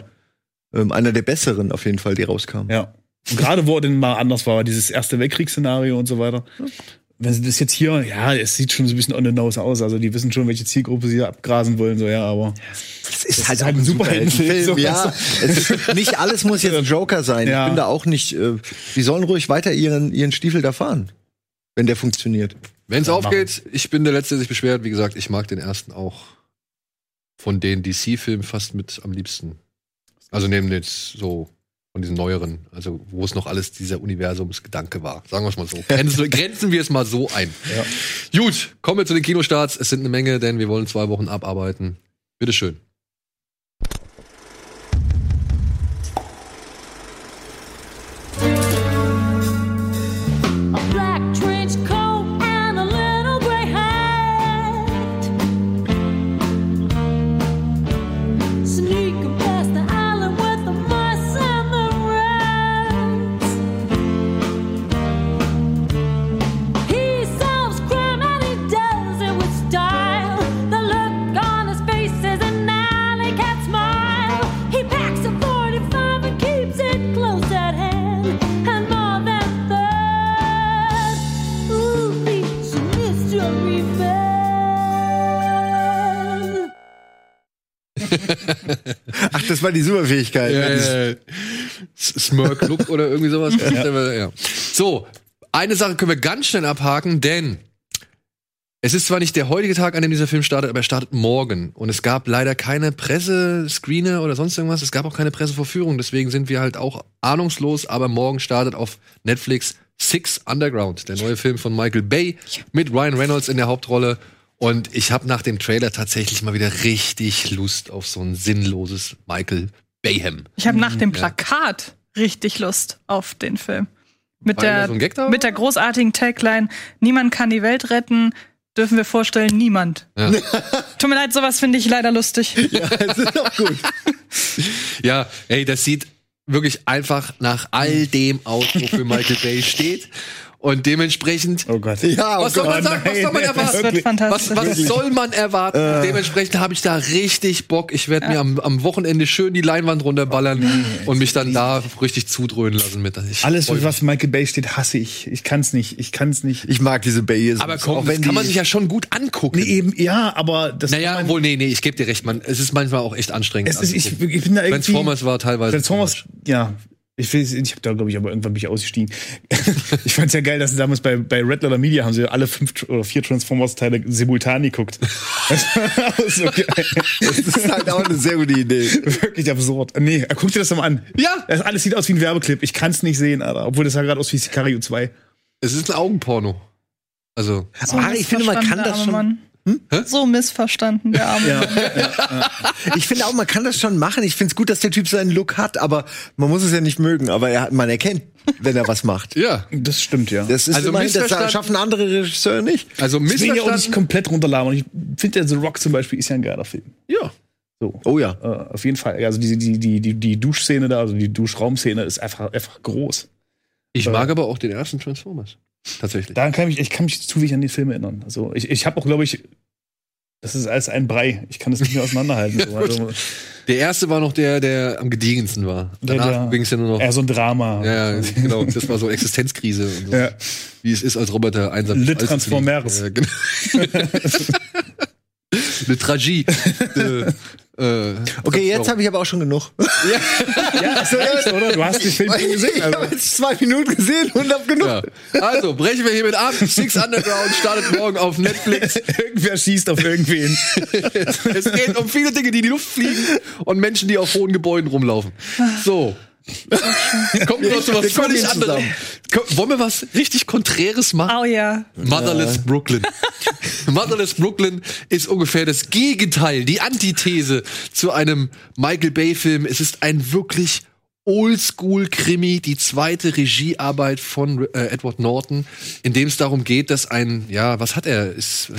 Ähm, einer der besseren auf jeden Fall, die rauskamen. Ja. Und gerade wo er denn mal anders war, dieses Erste Weltkriegsszenario und so weiter. Wenn sie das jetzt hier, ja, es sieht schon so ein bisschen on the nose aus. Also die wissen schon, welche Zielgruppe sie abgrasen wollen, so ja, aber. Es ist Das halt ist auch halt ein ein Superheldenfilm, so. Ja, es ist, nicht alles muss jetzt ein [LAUGHS] Joker sein. Ja. Ich bin da auch nicht. Äh, die sollen ruhig weiter ihren, ihren Stiefel da fahren, wenn der funktioniert. Wenn es Ja, aufgeht, ich bin der Letzte, der sich beschwert. Wie gesagt, ich mag den ersten auch von den DC-Filmen fast mit am liebsten. Also neben jetzt so von diesen neueren, also wo es noch alles dieser Universumsgedanke war. Sagen wir es mal so. [LAUGHS] Grenzen, grenzen wir es mal so ein. Gut, kommen wir zu den Kinostarts. Es sind eine Menge, denn wir wollen zwei Wochen abarbeiten. Bitteschön. Das war die Superfähigkeit. Ja, ja, ja. Smirk Look oder irgendwie sowas. [LAUGHS] ja. So, eine Sache können wir ganz schnell abhaken, denn es ist zwar nicht der heutige Tag, an dem dieser Film startet, aber er startet morgen. Und es gab leider keine Pressescreener oder sonst irgendwas. Es gab auch keine Pressevorführung. Deswegen sind wir halt auch ahnungslos. Aber morgen startet auf Netflix Six Underground, der neue Film von Michael Bay mit Ryan Reynolds in der Hauptrolle. Und ich habe nach dem Trailer tatsächlich mal wieder richtig Lust auf so ein sinnloses Michael Bayhem. Ich habe nach dem Ja. Plakat richtig Lust auf den Film. Mit der, so mit der großartigen Tagline: Niemand kann die Welt retten. Dürfen wir vorstellen, niemand. Ja. [LAUGHS] Tut mir leid, sowas finde ich leider lustig. [LAUGHS] Ja, das ist auch gut. Ja, ey, das sieht wirklich einfach nach all dem aus, wofür Michael Bay steht. Und dementsprechend. Oh Gott. Ja, oh was soll man Gott, sagen? Was soll man erwarten? Das wird fantastisch. Was, was soll man erwarten? Äh. Dementsprechend habe ich da richtig Bock. Ich werde mir am, am Wochenende schön die Leinwand runterballern und mich dann da richtig zudröhnen lassen mit. Ich Alles, für mich. was Michael Bay steht, hasse ich. Ich kann's nicht. Ich kann's nicht. Ich mag diese Bayes. Aber komm, das kann man sich ja schon gut angucken. Nee, eben, ja, aber das. naja, kann man- wohl, nee, nee, ich gebe dir recht, man. Es ist manchmal auch echt anstrengend. Es ist, ich, ich bin da irgendwie. Transformers war teilweise. Transformers, ja. Ich, ich habe da, glaube ich, aber irgendwann bin ich ausgestiegen. ich fand's ja geil, dass sie damals bei, bei Red Letter Media haben sie alle fünf oder vier Transformers-Teile simultan geguckt. [LAUGHS] Das war auch so geil. Das ist halt auch eine sehr gute Idee. Wirklich absurd. Nee, guck dir das doch mal an. Ja. Das alles sieht aus wie ein Werbeclip. Ich kann's nicht sehen, Alter. Obwohl das sah gerade aus wie Sicario 2. Es ist ein Augenporno. Also. So Ah, ich finde, man kann das schon- Mann. So missverstanden, der arme Mann. Ich finde auch, man kann das schon machen. Ich finde es gut, dass der Typ seinen Look hat, aber man muss es ja nicht mögen. Aber er, hat- man erkennt, wenn er was macht. Ja. Das stimmt, ja. Das ist Also immerhin, das missverstanden- schaffen andere Regisseure nicht. Also Ich will ja auch nicht missverstanden. komplett runterlabern. Ich finde, The Rock zum Beispiel ist ja ein geiler Film. Ja. So. Oh ja. Äh, auf jeden Fall. Also die, die, die, die, die Duschszene da, also die Duschraumszene ist einfach, einfach groß. Ich Äh. mag aber auch den ersten Transformers. Tatsächlich. Da kann ich, ich kann mich zu wenig an die Filme erinnern. Also ich, ich habe auch, glaube ich, das ist alles ein Brei. Ich kann das nicht mehr auseinanderhalten. [LAUGHS] so. also, Der erste war noch der, der am gediegensten war. Danach ging es ja nur noch. eher so ein Drama. ja, ja, [LAUGHS] genau. Das war so Existenzkrise. So. Ja. Wie es ist als Roboter einsam. Le zu Transformers. Ja, genau. [LAUGHS] Le Tragie. [LAUGHS] Äh, äh, Okay, jetzt habe ich aber auch schon genug. [LAUGHS] ja, ja [LAUGHS] echt, oder? Du hast den Film schon gesehen. Ich Also. habe jetzt zwei Minuten gesehen und hab genug. ja. Also, brechen wir hiermit ab. Six Underground startet morgen auf Netflix. Irgendwer schießt auf irgendwen. es geht um viele Dinge, die in die Luft fliegen und Menschen, die auf hohen Gebäuden rumlaufen. So. Kommen wir noch zu was völlig. Komm, Wollen wir was richtig Konträres machen? Oh ja. Motherless Brooklyn. [LAUGHS] Motherless Brooklyn ist ungefähr das Gegenteil, die Antithese zu einem Michael Bay-Film. Es ist ein wirklich Oldschool-Krimi, die zweite Regiearbeit von äh, Edward Norton, in dem es darum geht, dass ein, ja, was hat er? Ist, äh,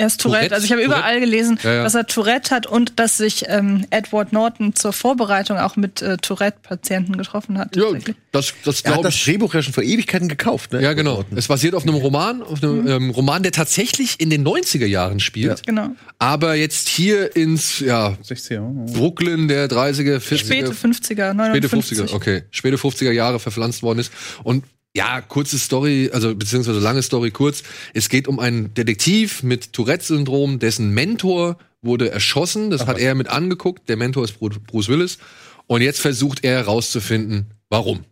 Er ist Tourette. Also ich habe überall gelesen, Ja, ja. dass er Tourette hat und dass sich ähm, Edward Norton zur Vorbereitung auch mit äh, Tourette-Patienten getroffen hat. Ja, das, das Er hat glaube das ich. Drehbuch ja schon vor Ewigkeiten gekauft, ne? Ja, genau. Es basiert auf einem Roman, auf einem ähm, Roman, der tatsächlich in den 90er Jahren spielt, Genau. aber jetzt hier ins, ja, 60 Jahre. Brooklyn der 30er, 40er. Späte 50er, 59. Späte 50er, okay. Späte 50er Jahre verpflanzt worden ist. Und ja, kurze Story, also beziehungsweise lange Story kurz. Es geht um einen Detektiv mit Tourette-Syndrom, dessen Mentor wurde erschossen. Das hat er mit angeguckt. Der Mentor ist Bru- Bruce Willis. Und jetzt versucht er herauszufinden, warum.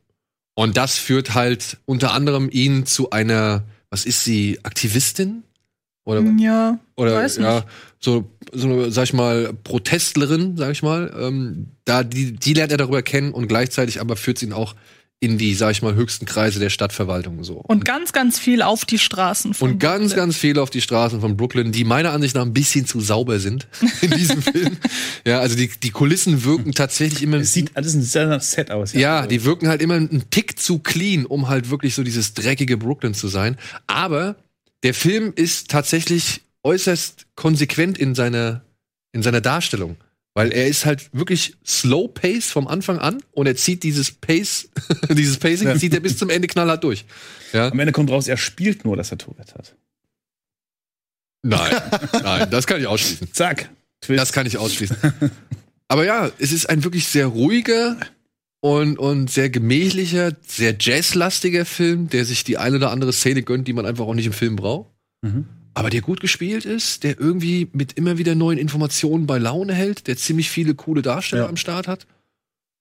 Und das führt halt unter anderem ihn zu einer, was ist sie, Aktivistin? Oder Ja, oder weiß nicht. ja, so, so eine, sag ich mal, Protestlerin, sag ich mal. Ähm, da die, die lernt er darüber kennen und gleichzeitig aber führt sie ihn auch in die, sag ich mal, höchsten Kreise der Stadtverwaltung so. Und ganz, ganz viel auf die Straßen von Und ganz, Brooklyn. ganz viel auf die Straßen von Brooklyn, die meiner Ansicht nach ein bisschen zu sauber sind in diesem [LAUGHS] Film. Ja, also die, die Kulissen wirken tatsächlich immer. Es sieht alles ein sehr nach Set aus. Ja, die wirken halt immer einen Tick zu clean, um halt wirklich so dieses dreckige Brooklyn zu sein. Aber der Film ist tatsächlich äußerst konsequent in seiner, in seiner Darstellung. Weil er ist halt wirklich slow pace vom Anfang an und er zieht dieses Pace, [LAUGHS] dieses Pacing Ja. zieht er bis zum Ende knallhart durch. Ja? Am Ende kommt raus, er spielt nur, dass er Tourette hat. Nein, [LAUGHS] nein, das kann ich ausschließen. Zack. Das kann ich ausschließen. Aber ja, es ist ein wirklich sehr ruhiger und, und sehr gemächlicher, sehr jazzlastiger Film, der sich die eine oder andere Szene gönnt, die man einfach auch nicht im Film braucht. Mhm. Aber der gut gespielt ist, der irgendwie mit immer wieder neuen Informationen bei Laune hält, der ziemlich viele coole Darsteller Ja. am Start hat.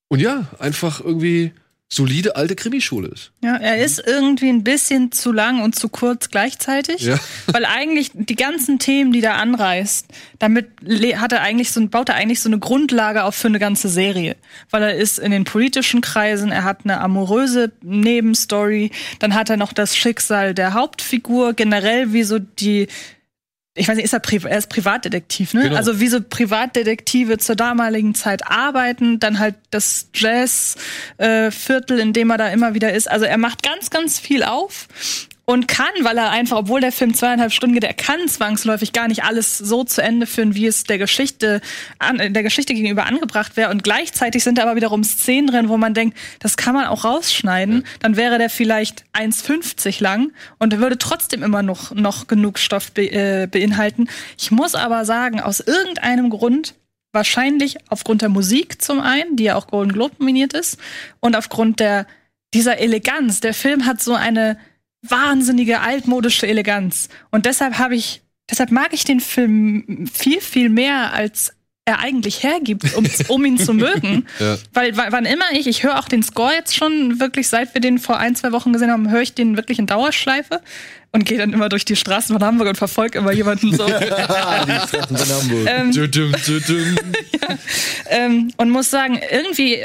Und ja, einfach irgendwie solide alte Krimischule ist. Ja, er ist irgendwie ein bisschen zu lang und zu kurz gleichzeitig. Ja. [LAUGHS] Weil eigentlich die ganzen Themen, die da anreißt, damit hat er eigentlich so, baut er eigentlich so eine Grundlage auf für eine ganze Serie. Weil er ist in den politischen Kreisen, er hat eine amoröse Nebenstory, dann hat er noch das Schicksal der Hauptfigur, generell wie so die ich weiß nicht, ist er, Pri er ist Privatdetektiv, ne? Genau. Also wie so Privatdetektive zur damaligen Zeit arbeiten, dann halt das Jazz-Viertel, in dem er da immer wieder ist. Also er macht ganz, ganz viel auf und kann, weil er einfach, obwohl der Film zweieinhalb Stunden geht, er kann zwangsläufig gar nicht alles so zu Ende führen, wie es der Geschichte, an, der Geschichte gegenüber angebracht wäre. Und gleichzeitig sind da aber wiederum Szenen drin, wo man denkt, das kann man auch rausschneiden. Dann wäre der vielleicht 1,50 lang und würde trotzdem immer noch, noch genug Stoff be, äh, beinhalten. Ich muss aber sagen, aus irgendeinem Grund, wahrscheinlich aufgrund der Musik zum einen, die ja auch Golden Globe nominiert ist, und aufgrund der, dieser Eleganz. Der Film hat so eine wahnsinnige altmodische Eleganz. Und deshalb habe ich, deshalb mag ich den Film viel, viel mehr als er eigentlich hergibt, um, [LAUGHS] um ihn zu mögen. Ja. Weil wa- wann immer ich, ich höre auch den Score jetzt schon wirklich, seit wir den vor ein, zwei Wochen gesehen haben, höre ich den wirklich in Dauerschleife und gehe dann immer durch die Straßen von Hamburg und verfolge immer jemanden so. [LAUGHS] die Straßen von Hamburg. Ähm, [LAUGHS] ähm, und muss sagen, irgendwie,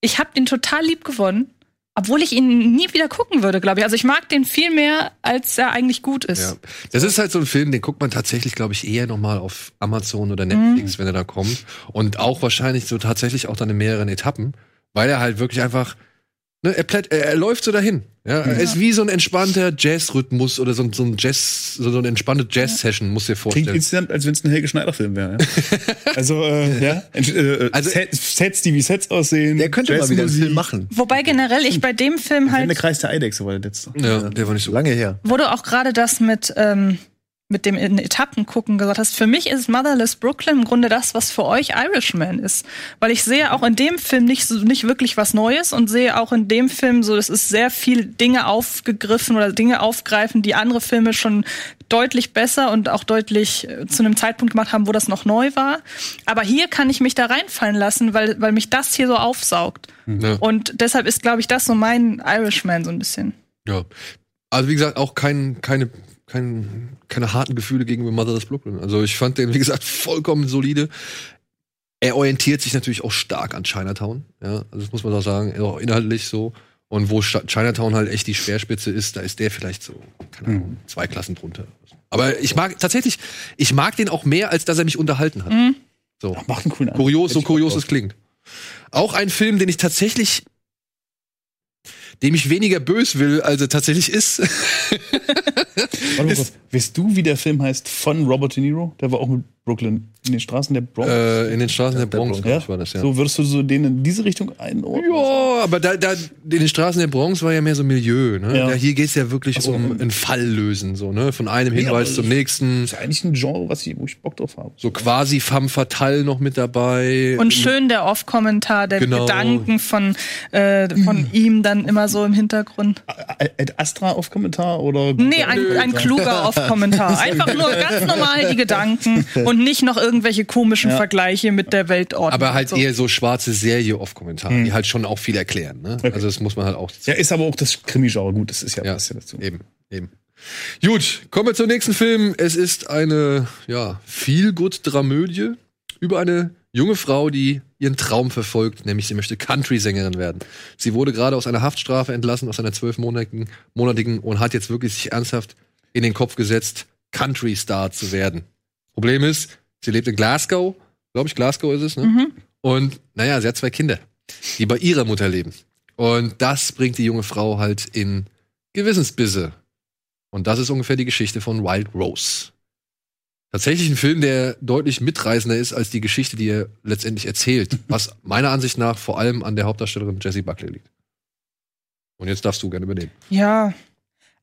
ich habe den total lieb gewonnen, obwohl ich ihn nie wieder gucken würde, glaube ich. Also ich mag den viel mehr, als er eigentlich gut ist. Ja. Das ist halt so ein Film, den guckt man tatsächlich, glaube ich, eher noch mal auf Amazon oder Netflix, wenn er da kommt. Und auch wahrscheinlich so tatsächlich auch dann in mehreren Etappen, weil er halt wirklich einfach, ne, er, plätt, er, er läuft so dahin. Ja, er ist wie so ein entspannter Jazzrhythmus oder so, ein- so ein Jazz, so eine entspannte Jazz-Session, musst du dir Klingt vorstellen. insgesamt, als wenn es ein Helge Schneider-Film wäre. Ja? [LAUGHS] also, äh, ja. Äh, Also- Sets, die wie Sets aussehen. Der könnte mal wieder einen. Film machen. Wobei generell ich bei dem Film Der halt, Kreis der Eidechse war der letzte. Ja, der war nicht so. Lange her. wo du auch gerade das mit, ähm, mit dem in Etappen gucken gesagt hast, für mich ist Motherless Brooklyn im Grunde das, was für euch Irishman ist. Weil ich sehe auch in dem Film nicht, so, nicht wirklich was Neues und sehe auch in dem Film so, es ist sehr viel Dinge aufgegriffen oder Dinge aufgreifen, die andere Filme schon deutlich besser und auch deutlich äh, zu einem Zeitpunkt gemacht haben, wo das noch neu war. Aber hier kann ich mich da reinfallen lassen, weil, weil mich das hier so aufsaugt. Ja. Und deshalb ist, glaube ich, das so mein Irishman so ein bisschen. Ja. Also wie gesagt, auch kein, keine, kein, keine harten Gefühle gegenüber Motherless Brooklyn. Also ich fand den, wie gesagt, vollkommen solide. Er orientiert sich natürlich auch stark an Chinatown, ja, also das muss man auch sagen, auch inhaltlich so. Und wo Chinatown halt echt die Speerspitze ist, da ist der vielleicht so, keine Ahnung, zwei Klassen drunter. Aber ich mag tatsächlich, ich mag den auch mehr, als dass er mich unterhalten hat. Mhm. So. Macht einen coolen. Kurios, so kurios es klingt. Auch ein Film, den ich tatsächlich, dem ich weniger bös will, als er tatsächlich ist. [LAUGHS] Kurz. Weißt du, wie der Film heißt von Robert De Niro? Der war auch mit Brooklyn. In den Straßen der Bronx. äh, in den Straßen der Bronx, glaub ja? ich, war das, ja. So würdest du so den in diese Richtung einordnen? Ja, aber da, da, in den Straßen der Bronx war ja mehr so Milieu, ne? Ja. Ja. hier geht's ja wirklich so, um ähm, einen Fall lösen, so, ne? Von einem Hinweis aber zum nächsten. Das ist ja eigentlich ein Genre, was ich, wo ich Bock drauf habe. So quasi femme fatale noch mit dabei. Und schön der Off-Kommentar, der Genau. Gedanken von, äh, von ihm dann immer so im Hintergrund. Ad Astra auf Kommentar oder? Nee, ein, ein kluger [LAUGHS] Off-Kommentar. Einfach nur ganz normal die Gedanken und nicht noch irgendwelche komischen Ja. Vergleiche mit der Weltordnung. aber halt so. eher so schwarze Serie auf Kommentar, die halt schon auch viel erklären, ne? Also das muss man halt auch. Ja, ist aber auch das Krimi-Genre. Gut, das ist ja, Ja, passt ja dazu. Eben, eben. Gut, kommen wir zum nächsten Film. Es ist eine, ja, Feel-Good-Dramödie über eine junge Frau, die ihren Traum verfolgt, nämlich sie möchte Country-Sängerin werden. Sie wurde gerade aus einer Haftstrafe entlassen, aus einer zwölfmonatigen monatigen, und hat jetzt wirklich sich ernsthaft in den Kopf gesetzt, Country-Star zu werden. Problem ist, sie lebt in Glasgow, glaube ich, Glasgow ist es, ne? Mhm. Und naja, sie hat zwei Kinder, die bei ihrer Mutter leben. Und das bringt die junge Frau halt in Gewissensbisse. Und das ist ungefähr die Geschichte von Wild Rose. Tatsächlich ein Film, der deutlich mitreißender ist als die Geschichte, die er letztendlich erzählt. [LAUGHS] Was meiner Ansicht nach vor allem an der Hauptdarstellerin Jessie Buckley liegt. Und jetzt darfst du gerne übernehmen. Ja.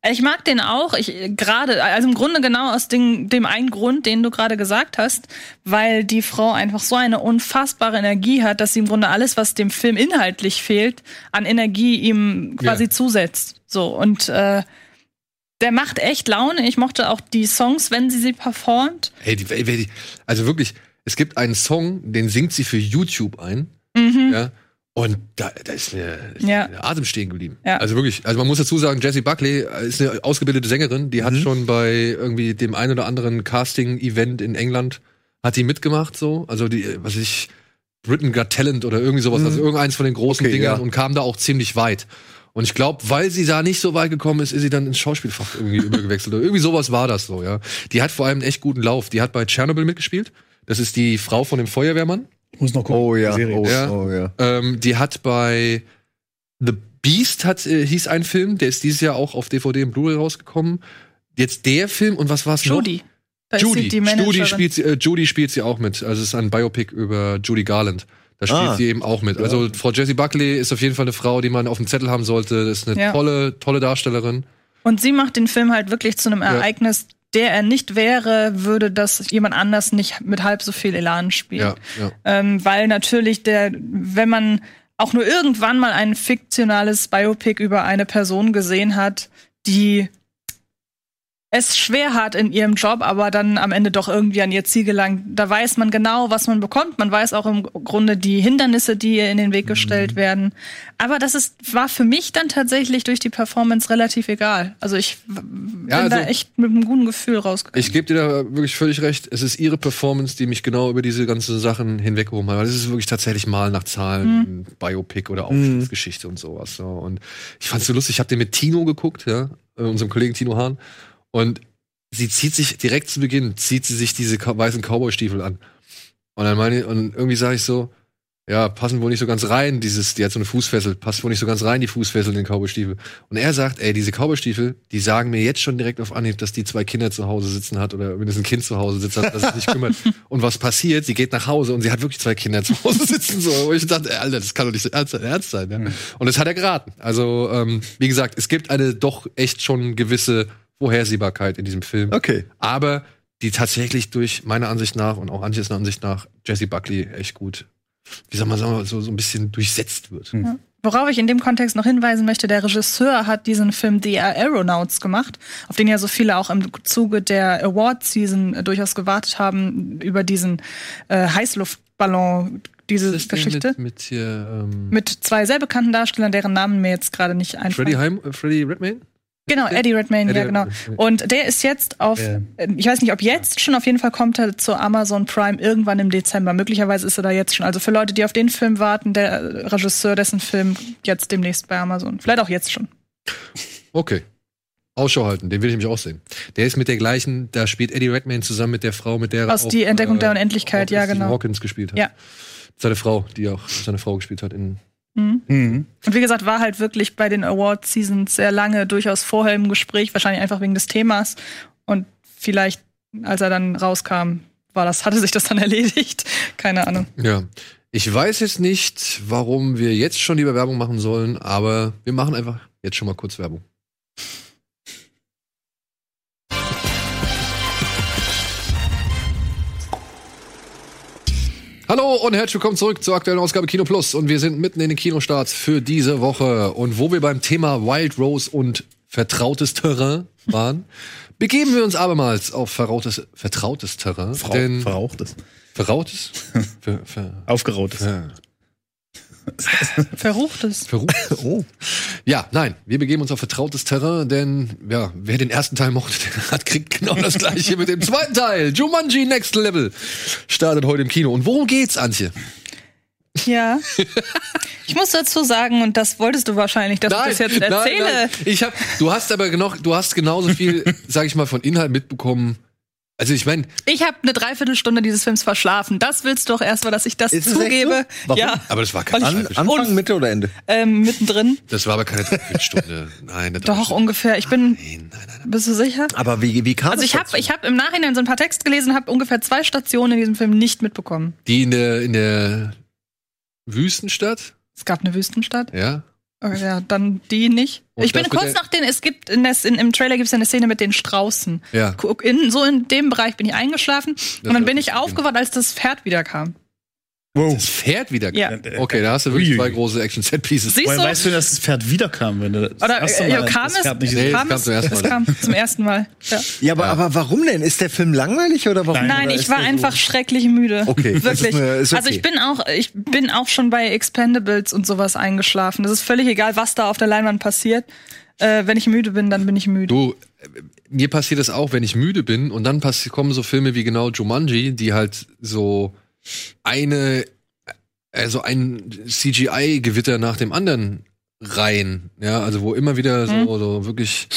Ich mag den auch. Ich gerade, also im Grunde genau aus dem, dem einen Grund, den du gerade gesagt hast, weil die Frau einfach so eine unfassbare Energie hat, dass sie im Grunde alles, was dem Film inhaltlich fehlt, an Energie ihm quasi Ja. zusetzt. So und äh, der macht echt Laune. Ich mochte auch die Songs, wenn sie sie performt. Hey, die, die, also wirklich, es gibt einen Song, den singt sie für YouTube ein. Mhm. Ja. Und da, da ist mir, Ja. Atem stehen geblieben. Ja. Also wirklich, also man muss dazu sagen, Jessie Buckley ist eine ausgebildete Sängerin, die hat schon bei irgendwie dem ein oder anderen Casting-Event in England hat die mitgemacht, so. Also die, was weiß ich, Britain Got Talent oder irgendwie sowas, Mhm. also irgendeins von den großen Okay, Dingern ja. und kam da auch ziemlich weit. Und ich glaube, weil sie da nicht so weit gekommen ist, ist sie dann ins Schauspielfach irgendwie [LAUGHS] übergewechselt. Oder irgendwie sowas war das so, ja. Die hat vor allem einen echt guten Lauf. Die hat bei Chernobyl mitgespielt. Das ist die Frau von dem Feuerwehrmann. Ich muss noch gucken. Oh ja, oh, Ja. oh ja. Ähm, die hat bei The Beast hat, äh, hieß ein Film, der ist dieses Jahr auch auf DVD und Blu-ray rausgekommen. Jetzt der Film und was war's noch? Judy. Da Judy. Judy spielt, sie- äh, Judy spielt sie auch mit. Also es ist ein Biopic über Judy Garland. Da spielt Ah. sie eben auch mit. Also Frau Jessie Buckley ist auf jeden Fall eine Frau, die man auf dem Zettel haben sollte. Das ist eine Ja. tolle, tolle Darstellerin. Und sie macht den Film halt wirklich zu einem Ereignis, der er nicht wäre, würde das jemand anders nicht mit halb so viel Elan spielen. Ja, ja. Ähm, weil natürlich der, wenn man auch nur irgendwann mal ein fiktionales Biopic über eine Person gesehen hat, die es schwer hat in ihrem Job, aber dann am Ende doch irgendwie an ihr Ziel gelangt. Da weiß man genau, was man bekommt. Man weiß auch im Grunde die Hindernisse, die ihr in den Weg Mhm. gestellt werden. Aber das ist, war für mich dann tatsächlich durch die Performance relativ egal. Also ich bin Ja, da also- echt mit einem guten Gefühl rausgekommen. Ich gebe dir da wirklich völlig recht. Es ist ihre Performance, die mich genau über diese ganzen Sachen hinweggehoben hat. Weil es ist wirklich tatsächlich mal nach Zahlen, Biopic oder Aufstiegsgeschichte und sowas. So. Und ich fand's so lustig. Ich habe den mit Tino geguckt, ja, äh, unserem Kollegen Tino Hahn. Und sie zieht sich direkt zu Beginn, zieht sie sich diese weißen Cowboy-Stiefel an. Und dann meine ich, und irgendwie sage ich so, ja, passen wohl nicht so ganz rein, dieses, die hat so eine Fußfessel, passt wohl nicht so ganz rein, die Fußfessel in den Cowboystiefel. Und er sagt, ey, diese Cowboystiefel, die sagen mir jetzt schon direkt auf Anhieb, dass die zwei Kinder zu Hause sitzen hat oder mindestens ein Kind zu Hause sitzen hat, das sich nicht kümmert. [LAUGHS] Und was passiert? Sie geht nach Hause und sie hat wirklich zwei Kinder zu Hause sitzen, so. Und ich dachte, ey, Alter, das kann doch nicht so ernst, ernst sein, ja. Und das hat er geraten. Also, ähm, wie gesagt, es gibt eine doch echt schon gewisse Vorhersehbarkeit in diesem Film. Okay. Aber die tatsächlich durch meiner Ansicht nach und auch Antjes Ansicht nach Jesse Buckley echt gut, wie soll man sagen, so, so ein bisschen durchsetzt wird. Worauf ich in dem Kontext noch hinweisen möchte, der Regisseur hat diesen Film The Aeronauts gemacht, auf den ja so viele auch im Zuge der Award-Season äh, durchaus gewartet haben, über diesen äh, Heißluftballon, diese Geschichte. Mit, mit hier, ähm, Mit zwei sehr bekannten Darstellern, deren Namen mir jetzt gerade nicht einfallen. Freddie, Heim, äh, Freddie Redmayne? Genau, Eddie Redmayne, Eddie ja, genau. Und der ist jetzt auf, Ja. äh, ich weiß nicht, ob jetzt schon, auf jeden Fall kommt er zu Amazon Prime irgendwann im Dezember. Möglicherweise ist er da jetzt schon. Also für Leute, die auf den Film warten, der äh, Regisseur, dessen Film jetzt demnächst bei Amazon. Vielleicht auch jetzt schon. Okay. Ausschau halten, den will ich nämlich auch sehen. Der ist mit der gleichen, da spielt Eddie Redmayne zusammen mit der Frau, mit der er Aus auch, Die Entdeckung der äh, Unendlichkeit, auch ja, genau. Hawkins gespielt hat. Ja. Seine Frau, die auch seine Frau gespielt hat in Mhm. Mhm. Und wie gesagt, war halt wirklich bei den Award-Seasons sehr lange durchaus vorher im Gespräch, wahrscheinlich einfach wegen des Themas. Und vielleicht, als er dann rauskam, war das, hatte sich das dann [LAUGHS] erledigt. Keine Ahnung. Ja. Ich weiß jetzt nicht, warum wir jetzt schon die Bewerbung machen sollen, aber wir machen einfach jetzt schon mal kurz Werbung. Hallo und herzlich willkommen zurück zur aktuellen Ausgabe Kino Plus und wir sind mitten in den Kinostarts für diese Woche und wo wir beim Thema Wild Rose und vertrautes Terrain waren, [LAUGHS] begeben wir uns abermals auf vertrautes, vertrautes Terrain. Denn verrauchtes. Verrautes? [LAUGHS] Ver, ver, Aufgerautes. ver, Verruchtes. Verrucht. Oh. Ja, nein, wir begeben uns auf vertrautes Terrain, denn ja, wer den ersten Teil mochte, der hat kriegt genau das gleiche mit dem zweiten Teil. Jumanji Next Level startet heute im Kino. Und worum geht's, Antje? Ja. Ich muss dazu sagen, und das wolltest du wahrscheinlich, dass ich das jetzt erzähle. Nein, nein. Ich hab, du hast aber genug, du hast genauso viel, [LAUGHS] sag ich mal, von Inhalt mitbekommen. Also ich meine, Ich habe eine Dreiviertelstunde dieses Films verschlafen. Das willst du doch erstmal, dass ich das Ist zugebe. so? Warum? Ja, aber das war ich- Dreiviertelstunde. Anfang, Mitte oder Ende? ähm, mittendrin. Das war aber keine Dreiviertelstunde. Nein, eine Doch ungefähr. Ich bin. Nein, nein, nein. Bist du sicher? Aber wie, wie kam Also es ich habe ich hab im Nachhinein so ein paar Texte gelesen, habe ungefähr zwei Stationen in diesem Film nicht mitbekommen. Die in der, in der Wüstenstadt? Es gab eine Wüstenstadt. Ja. Okay, ja, dann die nicht. Und ich bin das kurz nach den, es gibt in der, in, im Trailer gibt es eine Szene mit den Straußen. Ja. In, so in dem Bereich bin ich eingeschlafen und dann bin ich aufgewacht, als das Pferd wieder kam. Wow. Das Pferd wieder. Ja. Okay, da hast du wirklich Ui. zwei große Action-Set-Pieces. Siehst du? weißt du, dass das Pferd wiederkam, wenn du das Oder erste äh, Mal ja, kam das es? Pferd nicht Nee, gesehen es kam kam es, zum ersten es Mal. kam zum ersten Mal. Ja. Ja, aber, aber warum denn? Ist der Film langweilig oder warum? Nein, oder ich war der so- einfach schrecklich müde. Okay, das wirklich. ist mir- ist Also okay. ich bin auch, ich bin auch schon bei Expendables und sowas eingeschlafen. Das ist völlig egal, was da auf der Leinwand passiert. Äh, wenn ich müde bin, dann bin ich müde. Du, mir passiert das auch, wenn ich müde bin und dann kommen so Filme wie genau Jumanji, die halt so eine, also ein CGI-Gewitter nach dem anderen rein. Ja, also wo immer wieder Mhm. so, so wirklich,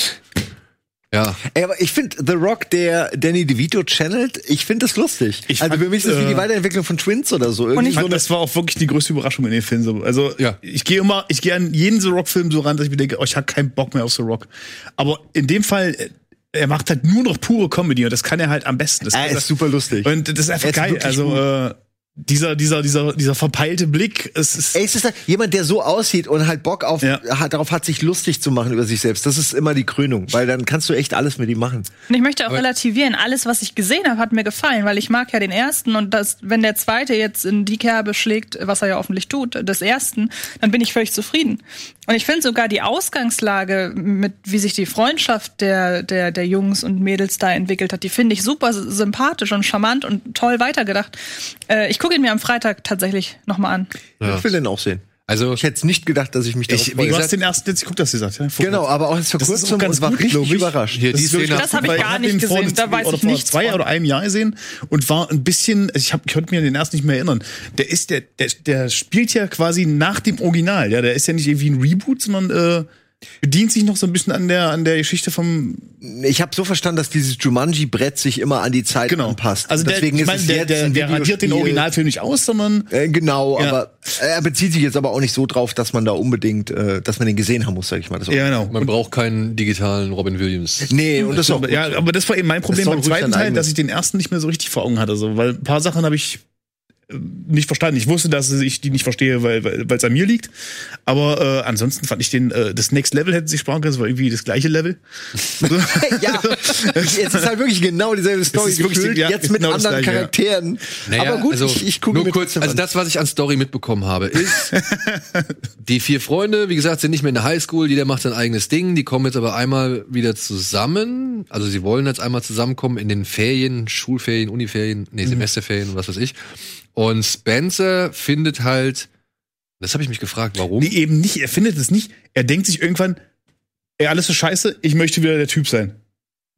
ja. Ey, aber ich finde The Rock, der Danny DeVito channelt, ich finde das lustig. Ich also fand, für mich ist das wie äh, die Weiterentwicklung von Twins oder so. Irgendwie Ich so fand, das war auch wirklich die größte Überraschung in den Film. So. Also Ja. ich gehe immer, ich gehe an jeden The Rock-Film so ran, dass ich mir denke, oh, ich habe keinen Bock mehr auf The Rock. Aber in dem Fall, äh, er macht halt nur noch pure Comedy und das kann er halt am besten. Das er ist super lustig. und das ist einfach ist geil. Also äh, dieser, dieser, dieser, dieser verpeilte Blick, es ist. Ey, es ist halt jemand, der so aussieht und halt Bock auf, Ja. hat, darauf hat, sich lustig zu machen über sich selbst. Das ist immer die Krönung, weil dann kannst du echt alles mit ihm machen. Und ich möchte auch Aber- relativieren, alles, was ich gesehen habe, hat mir gefallen, weil ich mag ja den ersten und das, wenn der zweite jetzt in die Kerbe schlägt, was er ja hoffentlich tut, des ersten, dann bin ich völlig zufrieden. Und ich finde sogar die Ausgangslage, mit wie sich die Freundschaft der, der, der Jungs und Mädels da entwickelt hat, die finde ich super sympathisch und charmant und toll weitergedacht. Äh, ich gucke ihn mir am Freitag tatsächlich nochmal an. Ja. Ich will den auch sehen. Also, Ich hätte es nicht gedacht, dass ich mich darauf Ich- freue. Du hast den ersten jetzt geguckt, hast du gesagt, ja? Vor- Genau, aber auch jetzt vor Das ist kurzem auch ganz und war gut, richtig ich. überrascht. Hier, die ist wirklich Szene- Das hab ich gar nicht den vor gesehen, da weiß ich nichts zwei von. oder einem Jahr gesehen und war ein bisschen, also ich, hab, ich konnte mir den ersten nicht mehr erinnern. Der ist der, der, der spielt ja quasi nach dem Original. Ja, der ist ja nicht irgendwie ein Reboot, sondern äh, bedient sich noch so ein bisschen an der an der Geschichte vom Ich habe so verstanden, dass dieses Jumanji-Brett sich immer an die Zeit genau. anpasst. Also der, Deswegen ich ist meine, es der, jetzt der, ein der radiert den. Originalfilm nicht aus, sondern Äh, genau, Ja. aber er bezieht sich jetzt aber auch nicht so drauf, dass man da unbedingt, äh, dass man den gesehen haben muss, sag ich mal. Das ja genau. man braucht keinen digitalen Robin Williams. Nee, und das ist auch aber, ja, aber das war eben mein Problem beim zweiten Teil, dass ich den ersten nicht mehr so richtig vor Augen hatte. So, weil ein paar Sachen habe ich nicht verstanden. Ich wusste, dass ich die nicht verstehe, weil weil es an mir liegt. Aber äh, ansonsten fand ich den äh, das Next Level hätte sich sparen können. Das war irgendwie das gleiche Level. [LAUGHS] ja, es ist halt wirklich genau dieselbe Story ist wirklich ja, jetzt mit genau anderen Gleiche, ja. Charakteren. aber gut, also, ich, ich gucke nur mir kurz, also das, was ich an Story mitbekommen habe, ist, [LAUGHS] die vier Freunde, wie gesagt, sind nicht mehr in der Highschool, jeder macht sein eigenes Ding, die kommen jetzt aber einmal wieder zusammen, also sie wollen jetzt einmal zusammenkommen in den Ferien, Schulferien, Uniferien, Mhm. nee, Semesterferien und was weiß ich. Und Spencer findet halt, das habe ich mich gefragt, warum? Nee, eben nicht. Er findet es nicht. Er denkt sich irgendwann, ey, alles ist scheiße, ich möchte wieder der Typ sein.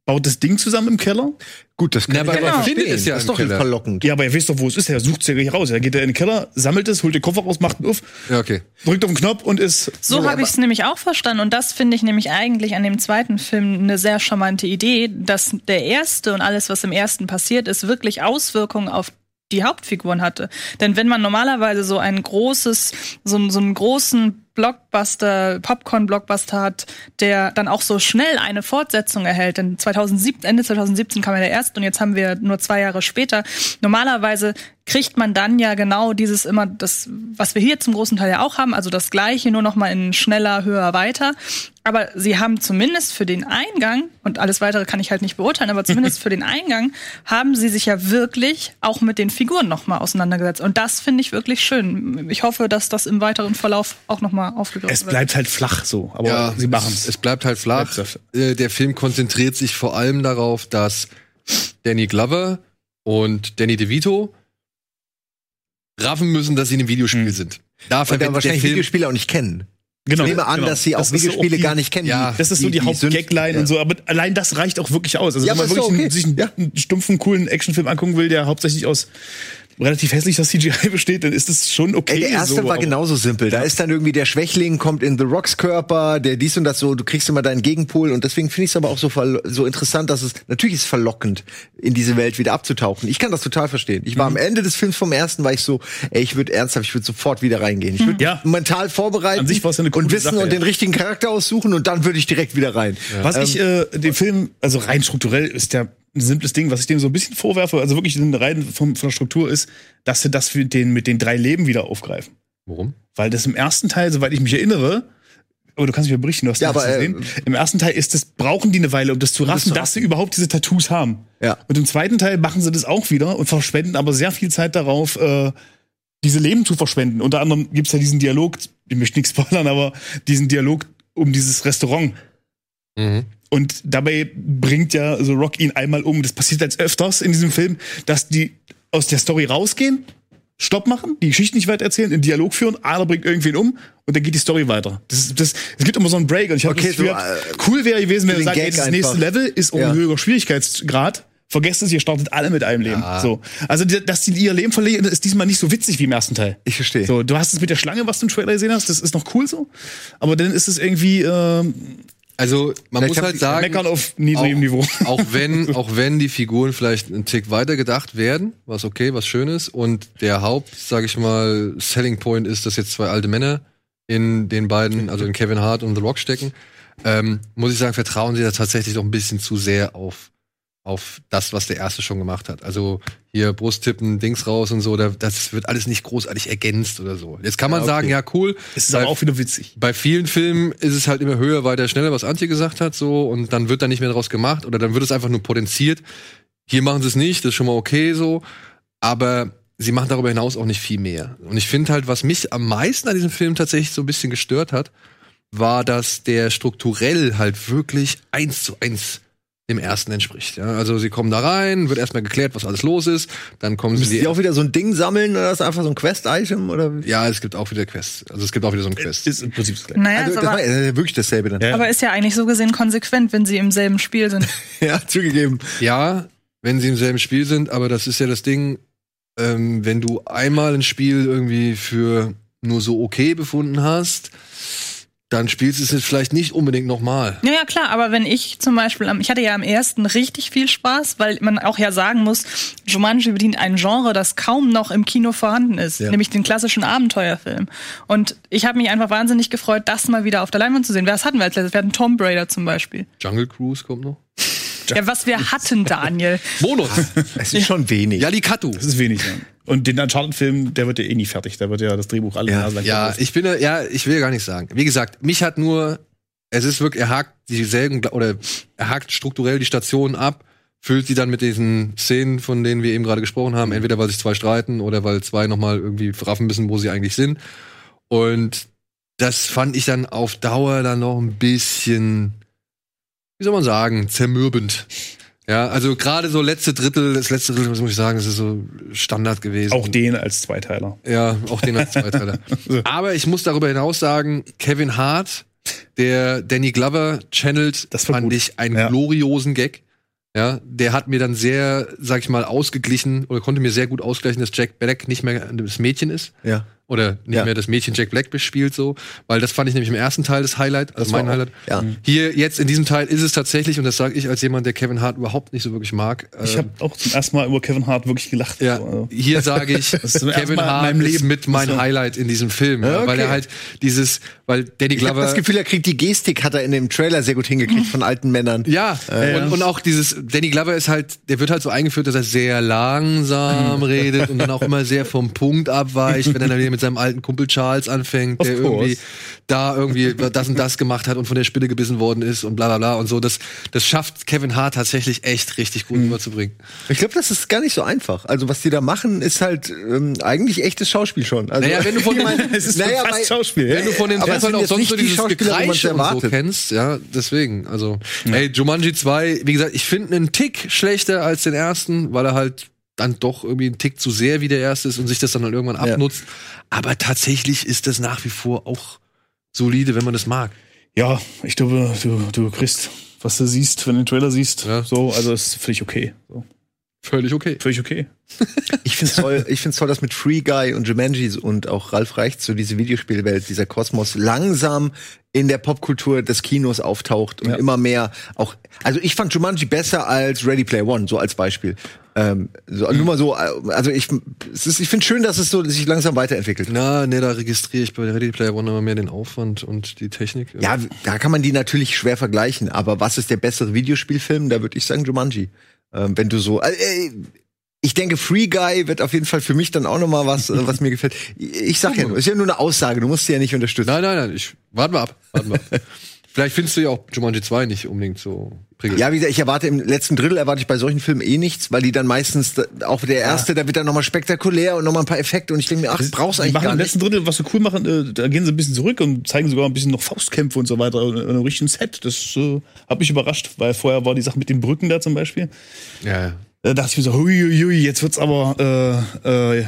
Baut das Ding zusammen im Keller? Gut, das kann Na, ich aber aber er verstehen. findet es ja das ist doch Keller. verlockend. Ja, aber er weiß doch, wo es ist. Er sucht es ja gleich raus. Er geht da in den Keller, sammelt es, holt den Koffer raus, macht ihn auf, Ja, okay. drückt auf den Knopf und ist. So habe ich es nämlich auch verstanden. Und das finde ich nämlich eigentlich an dem zweiten Film eine sehr charmante Idee, dass der erste und alles, was im ersten passiert ist, wirklich Auswirkungen auf die Hauptfiguren hatte. Denn wenn man normalerweise so ein großes, so, so einen großen Blockbuster, Popcorn-Blockbuster hat, der dann auch so schnell eine Fortsetzung erhält. Denn 2017, Ende 2017 kam ja der erste und jetzt haben wir nur zwei Jahre später. Normalerweise kriegt man dann ja genau dieses immer das, was wir hier zum großen Teil ja auch haben, also das Gleiche, nur noch mal in schneller, höher, weiter. Aber sie haben zumindest für den Eingang und alles weitere kann ich halt nicht beurteilen, aber zumindest [LAUGHS] für den Eingang haben sie sich ja wirklich auch mit den Figuren noch mal auseinandergesetzt und das finde ich wirklich schön. Ich hoffe, dass das im weiteren Verlauf auch noch mal aufgegriffen Es wird. bleibt halt flach so, aber ja, sie machen es. es. Bleibt halt flach. Äh, der Film konzentriert sich vor allem darauf, dass Danny Glover und Danny DeVito raffen müssen, dass sie in einem Videospiel sind. Da verwendet der wahrscheinlich Film Videospiele auch nicht kennen. Genau, ich nehme an, genau. dass sie auch Das so Videospiele die- gar nicht kennen. Ja, die- Das ist so die, sind- Hauptgagline ja. und so, aber allein das reicht auch wirklich aus. Also Ja, wenn man wirklich doch einen, okay. sich einen, Ja. einen stumpfen, coolen Actionfilm angucken will, der hauptsächlich aus relativ hässlicher CGI [LAUGHS] besteht, dann ist das schon okay. Ey, der erste so, war genauso simpel. Da ist dann irgendwie der Schwächling kommt in The Rocks Körper, der dies und das so, du kriegst immer deinen Gegenpol und deswegen finde ich es aber auch so so interessant, dass es natürlich ist es verlockend in diese Welt wieder abzutauchen. Ich kann das total verstehen. Ich war Mhm. am Ende des Films vom ersten war ich so, ey, ich würde ernsthaft, ich würde sofort wieder reingehen. Ich würde Ja. mental vorbereiten An sich ja eine und wissen Sache, und ja. den richtigen Charakter aussuchen und dann würde ich direkt wieder rein. Was Ähm, ich äh, dem Film, also rein strukturell ist der ein simples Ding, was ich dem so ein bisschen vorwerfe, also wirklich in rein von, von der Struktur ist, dass sie das für den, mit den drei Leben wieder aufgreifen. Warum? Weil das im ersten Teil, soweit ich mich erinnere, aber du kannst mich ja berichten, du hast Ja, das aber, äh, gesehen. Im ersten Teil ist das, brauchen die eine Weile, um das zu raffen, dass sie überhaupt diese Tattoos haben. Ja. Und im zweiten Teil machen sie das auch wieder und verschwenden aber sehr viel Zeit darauf, äh, diese Leben zu verschwenden. Unter anderem gibt's ja diesen Dialog, ich möchte nichts spoilern, aber diesen Dialog um dieses Restaurant. Mhm. Und dabei bringt ja The Rock ihn einmal um. Das passiert als öfters in diesem Film, dass die aus der Story rausgehen, Stopp machen, die Geschichte nicht weiter erzählen, einen Dialog führen, einer bringt irgendwen um und dann geht die Story weiter. Das, das, es gibt immer so einen Break und ich habe Okay, das Gefühl, so, gehabt, cool wäre gewesen, wenn er sagt, ey, das nächste. Level ist um Ja. einen höheren Schwierigkeitsgrad. Vergesst es, ihr startet alle mit einem Leben. So. Also, dass die ihr Leben verlieren, ist diesmal nicht so witzig wie im ersten Teil. Ich verstehe. So, du hast es mit der Schlange, was du im Trailer gesehen hast, das ist noch cool so. Aber dann ist es irgendwie ähm, Also man Vielleicht muss halt sagen, meckern auf niedrigem auch, Niveau. [LAUGHS] auch wenn, [LAUGHS] auch wenn die Figuren vielleicht einen Tick weiter gedacht werden, was okay, was schön ist, und der Haupt, sage ich mal, Selling Point ist, dass jetzt zwei alte Männer in den beiden, also in Kevin Hart und The Rock stecken, ähm, muss ich sagen, vertrauen sie da tatsächlich doch ein bisschen zu sehr auf auf das, was der erste schon gemacht hat. Also hier Brusttippen, Dings raus und so, da, das wird alles nicht großartig ergänzt oder so. Jetzt kann man Ja, okay. sagen, ja cool. Es ist bei- aber auch wieder witzig. bei vielen Filmen ist es halt immer höher, weiter, schneller, was Antje gesagt hat, so, und dann wird da nicht mehr draus gemacht oder dann wird es einfach nur potenziert. Hier machen sie es nicht, das ist schon mal okay so, aber sie machen darüber hinaus auch nicht viel mehr. Und ich finde halt, was mich am meisten an diesem Film tatsächlich so ein bisschen gestört hat, war, dass der strukturell halt wirklich eins zu eins dem ersten entspricht. Ja, also sie kommen da rein, wird erstmal geklärt, was alles los ist, dann kommen sie Müssen in die auch wieder so ein Ding sammeln oder ist das einfach so ein Quest-Item oder? ja, es gibt auch wieder Quests. Also es gibt auch wieder so ein Quest. Ist im Prinzip das Gleiche. Naja, Also, ist das war aber, äh, wirklich dasselbe dann. aber ist ja eigentlich so gesehen konsequent, wenn sie im selben Spiel sind. [LAUGHS] Ja, zugegeben. Ja, wenn sie im selben Spiel sind, aber das ist ja das Ding, ähm, wenn du einmal ein Spiel irgendwie für nur so okay befunden hast, dann spielst du es jetzt vielleicht nicht unbedingt nochmal. Ja, ja, klar, aber wenn ich zum Beispiel, am- ich hatte ja am ersten richtig viel Spaß, weil man auch ja sagen muss, Jumanji bedient ein Genre, das kaum noch im Kino vorhanden ist, Ja. nämlich den klassischen Abenteuerfilm. Und ich habe mich einfach wahnsinnig gefreut, das mal wieder auf der Leinwand zu sehen. Was hatten wir als letztes? Wir hatten Tomb Raider zum Beispiel. Jungle Cruise kommt noch. Ja, was wir hatten, Daniel. Bonus. [LAUGHS] Es ist schon wenig. ja, die Katu. Das ist wenig, ja. Und den Uncharted-Film, der wird ja eh nie fertig. Da wird ja das Drehbuch alle Ja. Ja, ich bin, ja, ich will gar nicht sagen. Wie gesagt, mich hat nur, es ist wirklich, er hakt dieselben, oder er hakt strukturell die Stationen ab, füllt sie dann mit diesen Szenen, von denen wir eben gerade gesprochen haben, entweder weil sich zwei streiten oder weil zwei nochmal irgendwie raffen müssen, wo sie eigentlich sind. Und das fand ich dann auf Dauer dann noch ein bisschen, wie soll man sagen, zermürbend. Ja, also gerade so letzte Drittel, das letzte Drittel, was muss ich sagen, das ist so Standard gewesen. Auch den als Zweiteiler. Ja, auch den als Zweiteiler. [LAUGHS] Aber ich muss darüber hinaus sagen, Kevin Hart der Danny Glover channelt, Das fand gut. ich einen Ja. gloriosen Gag. Ja, der hat mir dann sehr, sag ich mal, ausgeglichen oder konnte mir sehr gut ausgleichen, dass Jack Black nicht mehr das Mädchen ist. Ja. Oder nicht Ja. mehr das Mädchen Jack Black bespielt, so. Weil das fand ich nämlich im ersten Teil das Highlight, also Das mein auch- Highlight. ja. Hier, jetzt in diesem Teil ist es tatsächlich, und das sage ich als jemand, der Kevin Hart überhaupt nicht so wirklich mag. Ich ähm, habe auch zum ersten Mal über Kevin Hart wirklich gelacht. ja, So, hier sage ich, [LAUGHS] Kevin Hart ist Leben. mit mein So. Highlight in diesem Film, Ja, weil okay. er halt dieses, weil Danny Ich habe Glover das Gefühl, er kriegt die Gestik, hat er in dem Trailer sehr gut hingekriegt von alten Männern. Ja, Äh, und, und auch dieses, Danny Glover ist halt, der wird halt so eingeführt, dass er sehr langsam [LAUGHS] redet und dann auch immer sehr vom Punkt abweicht, wenn er dann wieder mit seinem alten Kumpel Charles anfängt, Of der course. irgendwie da irgendwie [LAUGHS] das und das gemacht hat und von der Spinne gebissen worden ist und bla bla bla und so. Das, das schafft Kevin Hart tatsächlich echt richtig gut rüberzubringen. Ich glaube, das ist gar nicht so einfach. Also was die da machen, ist halt ähm, eigentlich echtes Schauspiel schon. Also, Naja, wenn du von [LAUGHS] meine, Es ist naja, fast Schauspiel. Wenn du von den sind auch sonst so die dieses Gekreische und so kennst, ja, deswegen, also, ey, Jumanji 2, wie gesagt, ich finde einen Tick schlechter als den ersten, weil er halt dann doch irgendwie ein Tick zu sehr wie der erste ist und sich das dann halt irgendwann Ja. abnutzt. Aber tatsächlich ist das nach wie vor auch solide, wenn man das mag. Ja, ich glaube, du, du kriegst, was du siehst, wenn du den Trailer siehst. Ja. So, also ist völlig okay. So. Völlig okay. Völlig okay. [LAUGHS] Ich finde es toll, ich find's toll, dass mit Free Guy und Jumanji und auch Ralf Reicht so diese Videospielwelt, dieser Kosmos langsam in der Popkultur des Kinos auftaucht und Ja. immer mehr auch. Also ich fand Jumanji besser als Ready Player One, so als Beispiel. Ähm, so, Nur mal so, äh, also ich, es ist, ich finde schön, dass es so sich langsam weiterentwickelt. Na, ne, da registriere ich bei Ready Player One immer mehr den Aufwand und die Technik. Ja, da kann man die natürlich schwer vergleichen, aber was ist der bessere Videospielfilm? Da würde ich sagen Jumanji. Ähm, wenn du so, äh, äh, ich denke, Free Guy wird auf jeden Fall für mich dann auch noch mal was, äh, was mir gefällt. Ich sag ja nur, ist ja nur eine Aussage, du musst sie ja nicht unterstützen. Nein, nein, nein, ich, warten wir ab, warten wir ab. [LAUGHS] Vielleicht findest du ja auch Jumanji 2 nicht unbedingt so prickelnd. Ja, wie gesagt, ich erwarte im letzten Drittel erwarte ich bei solchen Filmen eh nichts, weil die dann meistens auch der erste, da wird dann noch mal spektakulär und noch mal ein paar Effekte und ich denke mir, ach, brauchst Die eigentlich machen gar im nicht. letzten Drittel, was sie cool machen, äh, da gehen sie ein bisschen zurück und zeigen sogar ein bisschen noch Faustkämpfe und so weiter in einem richtigen Set. Das äh, hat mich überrascht, weil vorher war die Sache mit den Brücken da zum Beispiel. Ja, ja. Da dachte ich mir so, huiuiui, jetzt wird's aber äh, äh,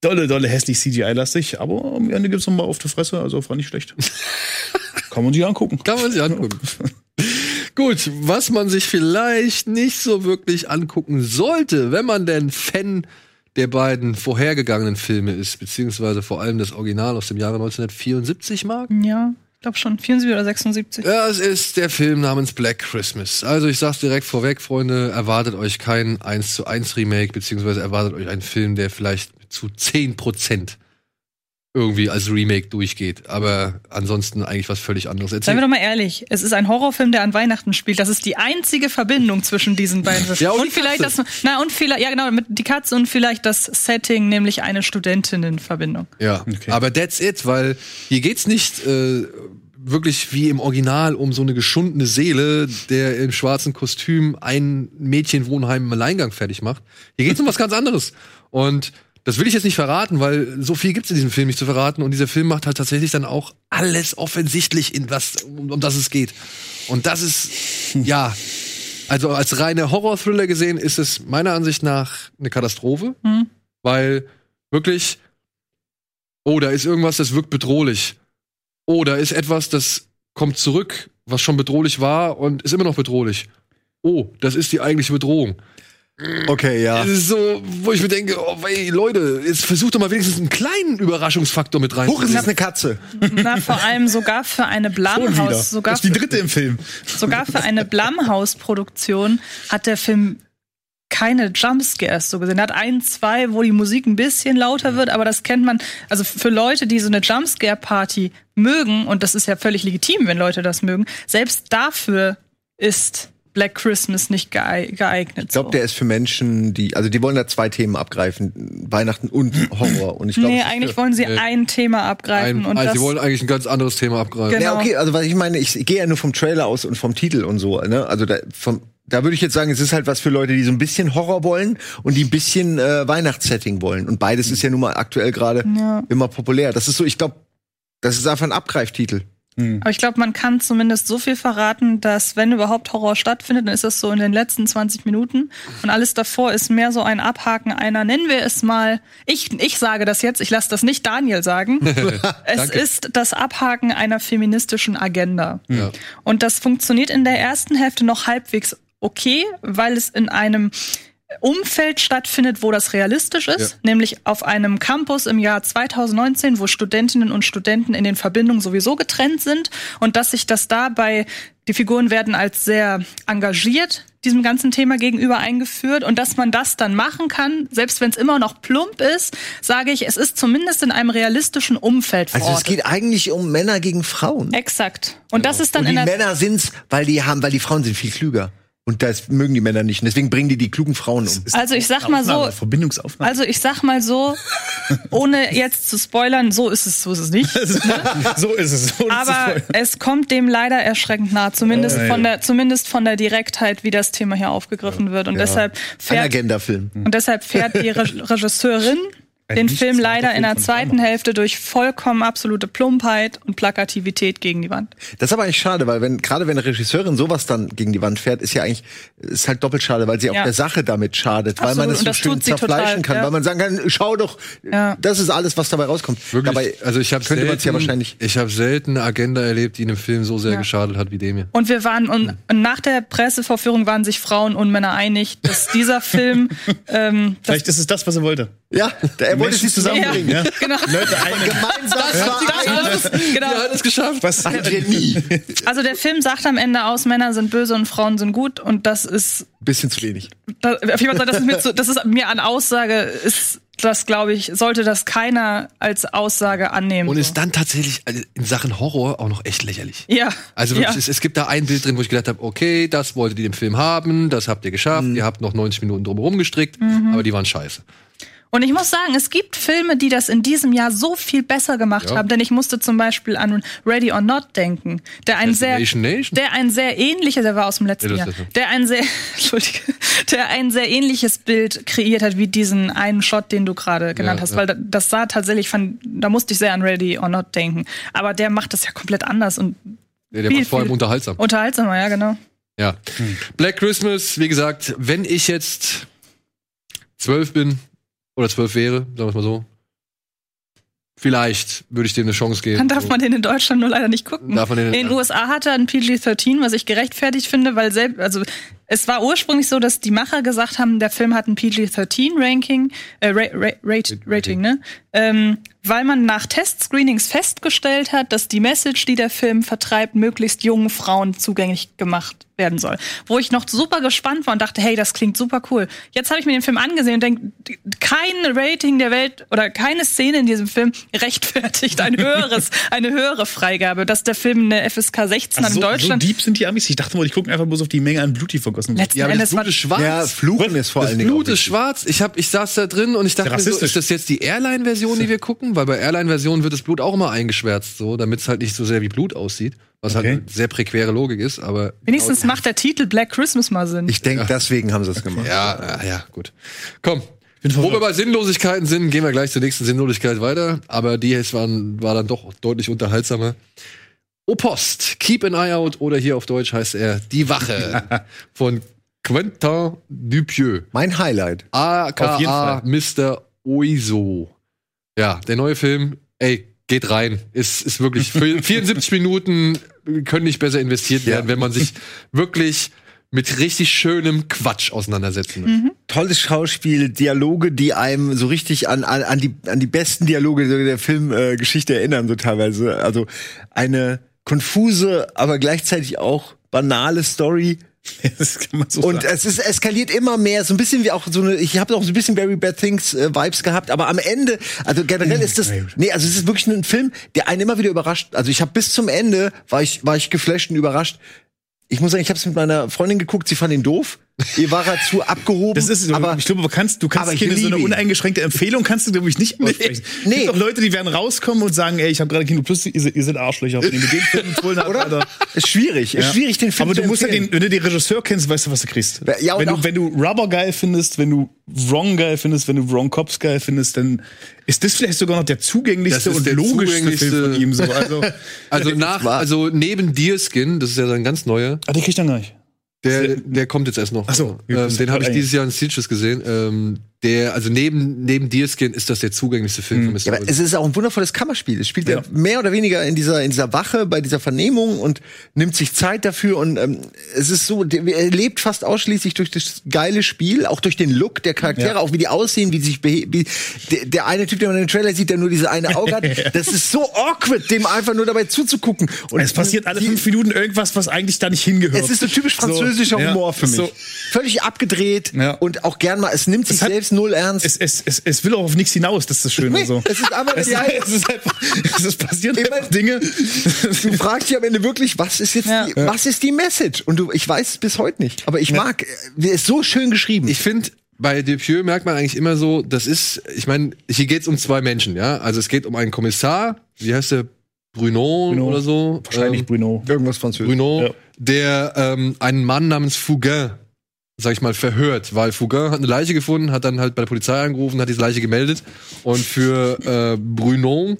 dolle, dolle hässlich CGI-lastig. Aber am Ende gibt's noch mal auf die Fresse, also war nicht schlecht. [LAUGHS] Kann man sich angucken. Kann man sich angucken. [LAUGHS] Gut, was man sich vielleicht nicht so wirklich angucken sollte, wenn man denn Fan der beiden vorhergegangenen Filme ist, beziehungsweise vor allem das Original aus dem Jahre 1974 mag. Ja, ich glaube schon. 74 oder 76. Ja, es ist der Film namens Black Christmas. Also ich sag's direkt vorweg, Freunde, erwartet euch kein 1 zu 1 Remake, beziehungsweise erwartet euch einen Film, der vielleicht zu 10 Prozent irgendwie als Remake durchgeht. Aber ansonsten eigentlich was völlig anderes. Seien wir doch mal ehrlich, es ist ein Horrorfilm, der an Weihnachten spielt. Das ist die einzige Verbindung zwischen diesen beiden. Ja, und die vielleicht das, na und vielleicht, ja genau, mit die Katze und vielleicht das Setting, nämlich eine Studentinnenverbindung. Ja, aber that's it, weil hier geht's nicht äh, wirklich wie im Original um so eine geschundene Seele, der im schwarzen Kostüm ein Mädchenwohnheim im Alleingang fertig macht. Hier geht's um was ganz anderes. Und das will ich jetzt nicht verraten, weil so viel gibt's in diesem Film nicht zu verraten. Und dieser Film macht halt tatsächlich dann auch alles offensichtlich, in was, um, um das es geht. Und das ist, ja, also als reine Horror-Thriller gesehen, ist es meiner Ansicht nach eine Katastrophe, Hm. weil wirklich Oh, da ist irgendwas, das wirkt bedrohlich. Oh, da ist etwas, das kommt zurück, was schon bedrohlich war und ist immer noch bedrohlich. Oh, das ist die eigentliche Bedrohung. Okay, ja. Es ist so, wo ich mir denke, oh, ey, Leute, jetzt versucht doch mal wenigstens einen kleinen Überraschungsfaktor mit rein. Huch, es ist eine Katze. Na, vor allem sogar für eine. [LAUGHS] Blumhouse, sogar das ist die dritte im Film. sogar für eine Blumhouse-Produktion hat der Film keine Jumpscares so gesehen. Er hat ein, zwei, wo die Musik ein bisschen lauter wird, aber das kennt man, also für Leute, die so eine Jumpscare-Party mögen, und das ist ja völlig legitim, wenn Leute das mögen, selbst dafür ist Black Christmas nicht geei- geeignet. Ich glaube, der ist für Menschen, die, also die wollen da zwei Themen abgreifen, Weihnachten und Horror. Und ich glaube, nee, eigentlich wollen sie ein Thema abgreifen Ein, und also das sie wollen eigentlich ein ganz anderes Thema abgreifen. Genau. Ja, okay, also was ich meine, ich gehe ja nur vom Trailer aus und vom Titel und so, ne? Also da, vom, da würde ich jetzt sagen, es ist halt was für Leute, die so ein bisschen Horror wollen und die ein bisschen äh, Weihnachtssetting wollen. Und beides ist ja nun mal aktuell gerade Ja. immer populär. Das ist so, ich glaube, das ist einfach ein Abgreiftitel. Aber ich glaube, man kann zumindest so viel verraten, dass wenn überhaupt Horror stattfindet, dann ist das so in den letzten 20 Minuten. Und alles davor ist mehr so ein Abhaken einer, nennen wir es mal, ich, ich sage das jetzt, ich lasse das nicht Daniel sagen. [LAUGHS] es ist das Abhaken einer feministischen Agenda. Ja. Und das funktioniert in der ersten Hälfte noch halbwegs okay, weil es in einem Umfeld stattfindet, wo das realistisch ist, Ja. nämlich auf einem Campus im Jahr 2019, wo Studentinnen und Studenten in den Verbindungen sowieso getrennt sind und dass sich das dabei, die Figuren werden als sehr engagiert diesem ganzen Thema gegenüber eingeführt und dass man das dann machen kann, selbst wenn es immer noch plump ist, sage ich, es ist zumindest in einem realistischen Umfeld Also es geht eigentlich um Männer gegen Frauen. Exakt. Und das ist dann Und die in der Männer sind's, weil die haben, weil die Frauen sind viel klüger. Und das mögen die Männer nicht. Und deswegen bringen die die klugen Frauen um. Also ich sag mal so, Aufnahme, Verbindungsaufnahme. also ich sag mal so, [LAUGHS] ohne jetzt zu spoilern, so ist es, so ist es nicht. [LAUGHS] so ist es. So ist Aber es kommt dem leider erschreckend nah, zumindest Ja, ja. von der, zumindest von der Direktheit, wie das Thema hier aufgegriffen wird. Und deshalb Ein fährt, Agenda-Film. und deshalb fährt die Re [LAUGHS] Regisseurin den Film leider in der zweiten Hälfte durch vollkommen absolute Plumpheit und Plakativität gegen die Wand. Das ist aber eigentlich schade, weil wenn gerade wenn eine Regisseurin sowas dann gegen die Wand fährt, ist ja eigentlich ist halt doppelt schade, weil sie auch Ja. der Sache damit schadet, weil man Absolut, es so schön zerfleischen total, kann, ja. weil man sagen kann, schau doch, Ja. das ist alles, was dabei rauskommt. Wirklich, Dabei also ich habe könnte man es ja selten, wahrscheinlich. ich habe selten eine Agenda erlebt, die einem Film so sehr Ja. geschadet hat wie dem hier. Und wir waren, und und nach der Pressevorführung waren sich Frauen und Männer einig, dass dieser Film, [LAUGHS] ähm, Vielleicht ist es das, was er wollte. Ja, er wollte sie zusammenbringen. Ja. genau, Leute ein. Gemeinsam vereinen. genau. hat es geschafft. Was? Ein Genie. Also der Film sagt am Ende aus, Männer sind böse und Frauen sind gut und das ist, Bisschen zu wenig. da, auf jeden Fall, das ist mir, zu, das ist mir an Aussage, ist das, glaube ich, sollte das keiner als Aussage annehmen. Und ist dann tatsächlich also in Sachen Horror auch noch echt lächerlich. ja. Also wirklich, ja. es, es gibt da ein Bild drin, wo ich gedacht habe, okay, das wolltet ihr im Film haben, das habt ihr geschafft, Mhm. ihr habt noch 90 Minuten drumherum gestrickt, Mhm. aber die waren scheiße. Und ich muss sagen, es gibt Filme, die das in diesem Jahr so viel besser gemacht Ja. haben, denn ich musste zum Beispiel an Ready or Not denken, der ein sehr, der ein sehr ähnlicher, der war aus dem letzten Ja, Jahr, der ein sehr, [LAUGHS] Entschuldige, der ein sehr ähnliches Bild kreiert hat wie diesen einen Shot, den du gerade genannt Ja, hast, ja. weil da- das sah tatsächlich, fand, da musste ich sehr an Ready or Not denken, aber der macht das ja komplett anders und Der, der Viel, war vor allem unterhaltsam. unterhaltsamer, ja genau. Ja. Black Christmas, wie gesagt, wenn ich jetzt zwölf bin oder zwölf wäre, sagen wir es mal so, vielleicht würde ich dem eine Chance geben. Dann darf man den in Deutschland nur leider nicht gucken. Darf man den- in den USA hat er ein PG-13, was ich gerechtfertigt finde, weil selbst, also es war ursprünglich so, dass die Macher gesagt haben, der Film hat ein PG-13-Ranking, äh, Ra Ra Rate, Rating, ne? Ähm, weil man nach Testscreenings festgestellt hat, dass die Message, die der Film vertreibt, möglichst jungen Frauen zugänglich gemacht werden soll. Wo ich noch super gespannt war und dachte, hey, das klingt super cool. Jetzt habe ich mir den Film angesehen und denke, kein Rating der Welt oder keine Szene in diesem Film rechtfertigt ein höheres, [LAUGHS] eine höhere Freigabe, dass der Film eine FSK 16 hat Also in so, so Deutschland. deep sind die Amis. Ich dachte mal, die gucken einfach bloß auf die Menge an Blut, die vergossen wird. Letzten ja, das Endes war Blut ist schwarz. Ja, Fluchen ist vor das allen Dingen. Blut ist schwarz. Ich hab, ich saß da drin und ich dachte mir so, ist das jetzt die Airline-Version, die wir gucken? Weil bei Airline-Versionen wird das Blut auch immer eingeschwärzt, so, damit es halt nicht so sehr wie Blut aussieht. Was Okay. halt eine sehr prekäre Logik ist, aber. Wenigstens macht der Titel Black Christmas mal Sinn. Ich denke, deswegen haben sie es gemacht. Ja, ja, ja, gut. Komm. Wo wir bei Sinnlosigkeiten sind, gehen wir gleich zur nächsten Sinnlosigkeit weiter. Aber die jetzt waren, war dann doch deutlich unterhaltsamer. O Post, Keep an Eye Out oder hier auf Deutsch heißt er Die Wache [LAUGHS] von Quentin Dupieux. Mein Highlight. Auf jeden aka Fall. Mr. Oizo. Ja, der neue Film, ey, geht rein. Ist, ist wirklich, für [LAUGHS] 74 Minuten können nicht besser investiert werden, wenn man sich wirklich mit richtig schönem Quatsch auseinandersetzen möchte. Tolles Schauspiel, Dialoge, die einem so richtig an, an, an, die, an die besten Dialoge der Filmgeschichte äh, erinnern, so teilweise. Also eine konfuse, aber gleichzeitig auch banale Story. [LAUGHS] So Und sagen. es ist eskaliert immer mehr, so ein bisschen wie auch so eine, ich habe auch so ein bisschen Very Bad Things äh, Vibes gehabt, aber am Ende, also generell ist das, nee, also es ist wirklich ein Film, der einen immer wieder überrascht. Also ich habe bis zum Ende war ich war ich geflasht und überrascht. Ich muss sagen, ich habe es mit meiner Freundin geguckt, sie fand ihn doof. Ihr war zu abgehoben. Das ist, aber ich glaube, du kannst, du kannst aber ich keine so eine uneingeschränkte Empfehlung kannst du, glaube ich, nicht aussprechen. Nee. Es gibt doch Leute, die werden rauskommen und sagen, ey, ich habe gerade Kino Plus, ihr, seid- ihr seid Arschlöcher, wenn ihr mit dem Film empfohlen habt, [LAUGHS] Oder? Alter. Ist schwierig. Ist Ja. schwierig, den Film Aber zu du musst ja empfehlen. den, wenn du den Regisseur kennst, weißt du, was du kriegst. Ja, wenn, auch- du, wenn du Rubber geil findest, wenn du Wrong geil findest, wenn du Wrong Cops geil findest, dann ist das vielleicht sogar noch der zugänglichste ist und der logischste Film zugänglichste- von ihm. So. Also, [LAUGHS] Also nach, also neben Deerskin, das ist ja sein ganz neuer, ah, den krieg ich dann gar nicht. Der, der kommt jetzt erst noch. Ach so, ähm, das den habe ich dieses Jahr in Stitches gesehen. Ähm, der, also neben, neben Deerskin ist das der zugänglichste Film für Mr. Ja, aber es ist auch ein wundervolles Kammerspiel. Es spielt ja. mehr oder weniger in dieser, in dieser Wache, bei dieser Vernehmung und nimmt sich Zeit dafür. Und ähm, es ist so, er lebt fast ausschließlich durch das geile Spiel, auch durch den Look der Charaktere, Ja. auch wie die aussehen, wie sich wie, der, der eine Typ, der man im Trailer sieht, der nur diese eine Auge hat. [LAUGHS] Das ist so awkward, dem einfach nur dabei zuzugucken. Und es passiert alle fünf Minuten irgendwas, was eigentlich da nicht hingehört. es ist so typisch französischer So, ja, Humor für mich. so. Völlig abgedreht Ja. und auch gern mal, es nimmt sich Es selbst null ernst. es, es, es, es will auch auf nichts hinaus, das ist das Schöne. Nee, so. es ist aber- es, ja, ja. es ist einfach, es ist passieren Ich einfach mein- Dinge. du fragst dich am Ende wirklich, was ist jetzt Ja. die, was ist die Message? Und du, ich weiß es bis heute nicht. Aber ich mag, äh, ist so schön geschrieben. Ich finde, bei Depieux merkt man eigentlich immer so, das ist, ich meine, hier geht es um zwei Menschen, ja. Also es geht um einen Kommissar, wie heißt der? Bruno, Bruno. oder so. Wahrscheinlich Ähm, Bruno. Irgendwas Französisch. Bruno, Ja. der ähm, einen Mann namens Fugain, sag ich mal, verhört, weil Fugain hat eine Leiche gefunden, hat dann halt bei der Polizei angerufen, hat diese Leiche gemeldet und für äh, Bruno,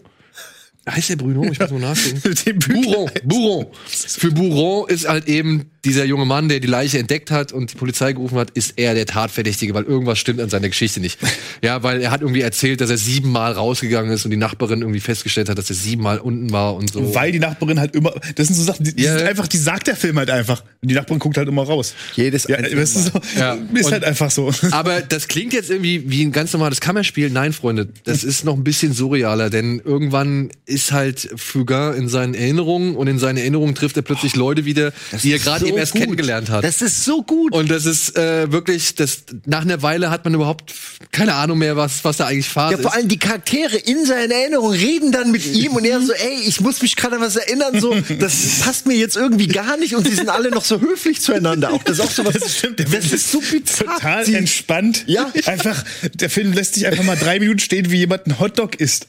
heißt der Bruno? Ich muss mal nachdenken. [LAUGHS] Bourron, Bourron. Für Bourron ist halt eben dieser junge Mann, der die Leiche entdeckt hat und die Polizei gerufen hat, ist er der Tatverdächtige, weil irgendwas stimmt an seiner Geschichte nicht. [LAUGHS] Ja, weil er hat irgendwie erzählt, dass er siebenmal rausgegangen ist und die Nachbarin irgendwie festgestellt hat, dass er siebenmal unten war und so. Weil die Nachbarin halt immer, das sind so Sachen, die, die Ja. sind einfach, die sagt der Film halt einfach. Und die Nachbarin guckt halt immer raus. Jedes Ja, ist, so, Ja. ist Und- halt einfach so. [LAUGHS] Aber das klingt jetzt irgendwie wie ein ganz normales Kammerspiel. Nein, Freunde, das ist noch ein bisschen surrealer, denn irgendwann ist halt Fugain in seinen Erinnerungen und in seinen Erinnerungen trifft er plötzlich Leute wieder, die er gerade so eben erst gut. kennengelernt hat. Das ist so gut. Und das ist äh, wirklich, das nach einer Weile hat man überhaupt keine Ahnung mehr, was was da eigentlich Phase ja, vor ist. allem die Charaktere in seinen Erinnerungen reden dann mit ihm und er so, ey, ich muss mich gerade an was erinnern, so, das [LAUGHS] passt mir jetzt irgendwie gar nicht und sie sind alle noch so höflich zueinander. Auch das ist auch so was. [LAUGHS] Das stimmt, der das Film ist so bizarr. Total Sie- entspannt. Ja. Einfach, der Film lässt sich einfach mal drei Minuten stehen, wie jemand einen Hotdog isst.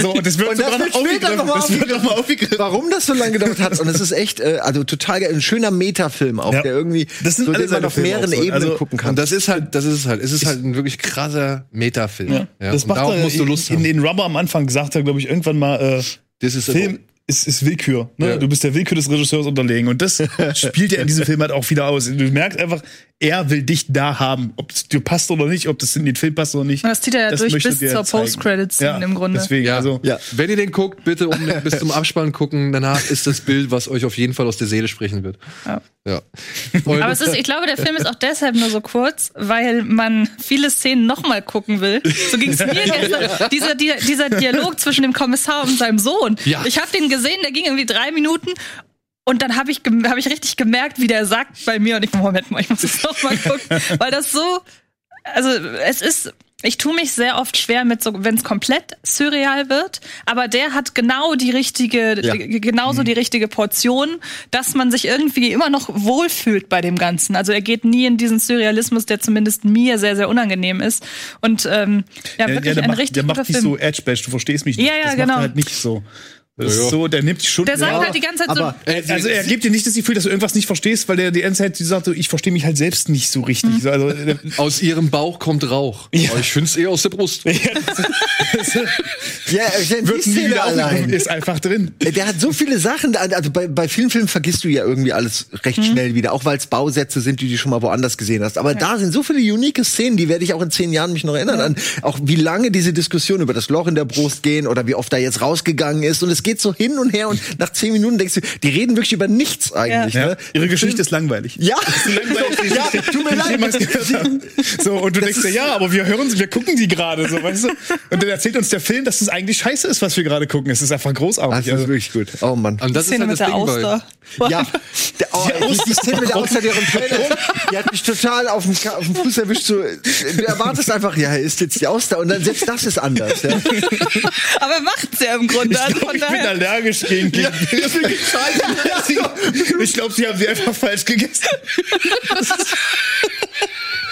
So, und das wird Und sogar das noch wird später aufgegriffen. noch mal Das wird noch mal aufgegriffen. Warum das so lange gedauert hat. Und es ist echt, äh, also total geil. Ein schöner Metafilm auch, Ja. der irgendwie, Das sind so, alle den man auf Filme mehreren auch so. Ebenen Also- gucken kann. Und das ist halt, das ist es halt. Es ist halt ein wirklich krasser Metafilm. Ja. das und macht darauf er, musst du Lust in, haben. in Rubber am Anfang sagt er, glaube ich, irgendwann mal, äh, Das ist Film ist, ist Willkür. Ne? Ja. Du bist der Willkür des Regisseurs unterlegen. Und das [LAUGHS] spielt er in diesem Film halt auch wieder aus. Du merkst einfach, er will dich da haben. Ob es dir passt oder nicht, ob das in den Film passt oder nicht. Und das zieht er ja durch möchte bis zur zeigen. Post-Credit-Scene Ja, im Grunde. Deswegen, Ja. also. ja. Wenn ihr den guckt, bitte um, [LAUGHS] bis zum Abspann gucken. Danach ist das Bild, was euch auf jeden Fall aus der Seele sprechen wird. Ja. Ja. Aber es ist, ich glaube, der Film ist auch deshalb nur so kurz, weil man viele Szenen nochmal gucken will. So ging es [LAUGHS] mir gestern. Dieser, dieser, dieser Dialog zwischen dem Kommissar und seinem Sohn. Ja. Ich habe den gesehen, der ging irgendwie drei Minuten. Und dann habe ich, hab ich richtig gemerkt, wie der sagt bei mir. Und ich, Moment mal, ich muss das nochmal gucken. [LAUGHS] weil das so, also es ist, ich tue mich sehr oft schwer mit so, wenn es komplett surreal wird, aber der hat genau die richtige, Ja. genauso die richtige Portion, dass man sich irgendwie immer noch wohlfühlt bei dem Ganzen. Also er geht nie in diesen Surrealismus, der zumindest mir sehr, sehr unangenehm ist. Und ähm, ja, Ja, wirklich der ein macht, richtig der macht nicht Film. so Edge-Badge, du verstehst mich nicht. Ja, ja, das genau. Macht er halt nicht so. Das Ja, ja. ist so, der nimmt dich schon. der sagt Ja, halt die ganze Zeit so, aber- Also er gibt dir nicht das Gefühl, dass du irgendwas nicht verstehst, weil der die ganze Zeit sagt, so, ich verstehe mich halt selbst nicht so richtig. Mhm. So, Also, äh, [LAUGHS] aus ihrem Bauch kommt Rauch. Ja. Aber ich find's eher aus der Brust. [LAUGHS] [LAUGHS] ja, ich die wird nie Szene wieder allein. ist einfach drin. Der hat so viele Sachen, also bei, bei vielen Filmen vergisst du ja irgendwie alles recht Mhm. schnell wieder, auch weil es Bausätze sind, die du schon mal woanders gesehen hast. Aber da sind so viele unique Szenen, die werde ich auch in zehn Jahren mich noch erinnern an. Auch wie lange diese Diskussion über das Loch in der Brust gehen oder wie oft er jetzt rausgegangen ist. Und es geht so hin und her und nach zehn Minuten denkst du, die reden wirklich über nichts eigentlich. Ja. Ne? Ihre Geschichte ist langweilig. Ja, langweilig. [LAUGHS] ja, tut mir ich leid. So, und du denkst dir, ja, aber wir hören sie, wir gucken die gerade, so, weißt du? Und dann erzählt uns der Film, dass es eigentlich scheiße ist, was wir gerade gucken. Es ist einfach Das großartig. ist Also, wirklich gut. Oh Mann. Und das Szene ist mit halt der das Ding bei. Auster. [LAUGHS] Ja, der, oh, die, die Szene mit der Auster, deren Trailer, [LAUGHS] die hat mich total auf den, Ka- auf den Fuß erwischt. So, du erwartest einfach, ja, er ist jetzt die Auster und dann selbst das ist anders. Ja. aber macht's ja im Grunde. Also von ich bin sind allergisch gegen, gegen [LAUGHS] Ich glaube, sie haben sie einfach falsch gegessen. [LAUGHS]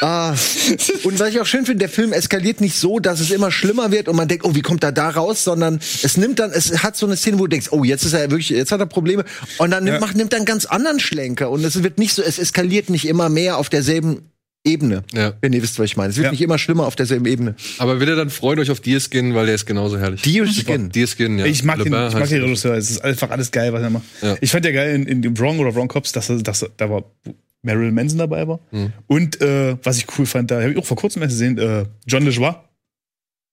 Ah. Und was ich auch schön finde, der Film eskaliert nicht so, dass es immer schlimmer wird und man denkt, oh, wie kommt er da raus, sondern es nimmt dann, es hat so eine Szene, wo du denkst, oh, jetzt ist er wirklich, jetzt hat er Probleme. Und dann nimmt, Ja. macht, nimmt er einen ganz anderen Schlenker. Und es wird nicht so, es eskaliert nicht immer mehr auf derselben Ebene. Ja. Wenn ihr wisst, was ich meine. Es wird Ja. nicht immer schlimmer auf derselben Ebene. Aber bitte dann freut euch auf Deerskin, weil der ist genauso herrlich. Deerskin? Deerskin, ja. Ich mag, Le den, ich mag. Regisseur. Es ist einfach alles geil, was er macht. Ja. Ich fand ja geil in, in Wrong oder Wrong Cops, dass, er- dass da war Marilyn Manson dabei war. Mhm. Und äh, was ich cool fand, da habe ich auch vor kurzem erst gesehen, äh, John LeJoie.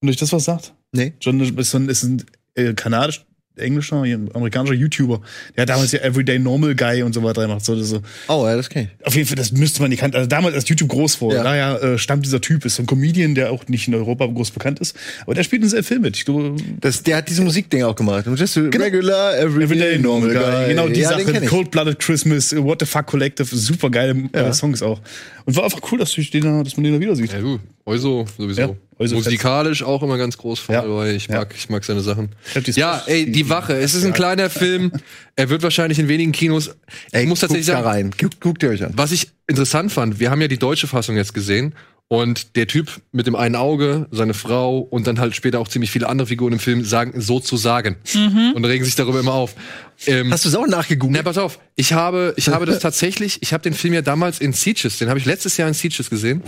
Und euch das was sagt? Nee. John LeJoie ist, so ein- ist ein äh, kanadisch, englischer, amerikanischer YouTuber. Der hat damals ja Everyday Normal Guy und so weiter gemacht. So, so. Oh, ja, das kenn ich. Auf jeden Fall, das müsste man nicht kannten. Also damals, als YouTube groß war, Ja. daher äh, stammt dieser Typ, ist so ein Comedian, der auch nicht in Europa groß bekannt ist. Aber der spielt in seinem Film mit. Ich glaube, Das, der hat diese Musikding auch gemacht. Just a regular, everyday, Everyday Normal Guy. Genau, die ja, Sache. Cold Blooded Christmas, What the Fuck Collective, super geile Ja. äh, Songs auch. Und war einfach cool, dass, ich den, da- dass man den da wieder sieht. Ja, du, Euso sowieso. Ja, Euso Musikalisch auch immer ganz groß vorne Ja. Ich Ja. mag, ich mag seine Sachen. glaub, Ja, ey, die Wache. Es ist ein kleiner Film. Er wird wahrscheinlich in wenigen Kinos. Ich Ey, muss tatsächlich guckt da sagen, rein. Guckt, guckt ihr euch an. was ich interessant fand, wir haben ja die deutsche Fassung jetzt gesehen. Und der Typ mit dem einen Auge, seine Frau und dann halt später auch ziemlich viele andere Figuren im Film sagen sozusagen und regen sich darüber immer auf. Ähm, Hast du es auch nachgegoogelt? na, pass auf. Ich habe, ich habe das tatsächlich, ich habe den Film ja damals in Sieges, den habe ich letztes Jahr in Sieges gesehen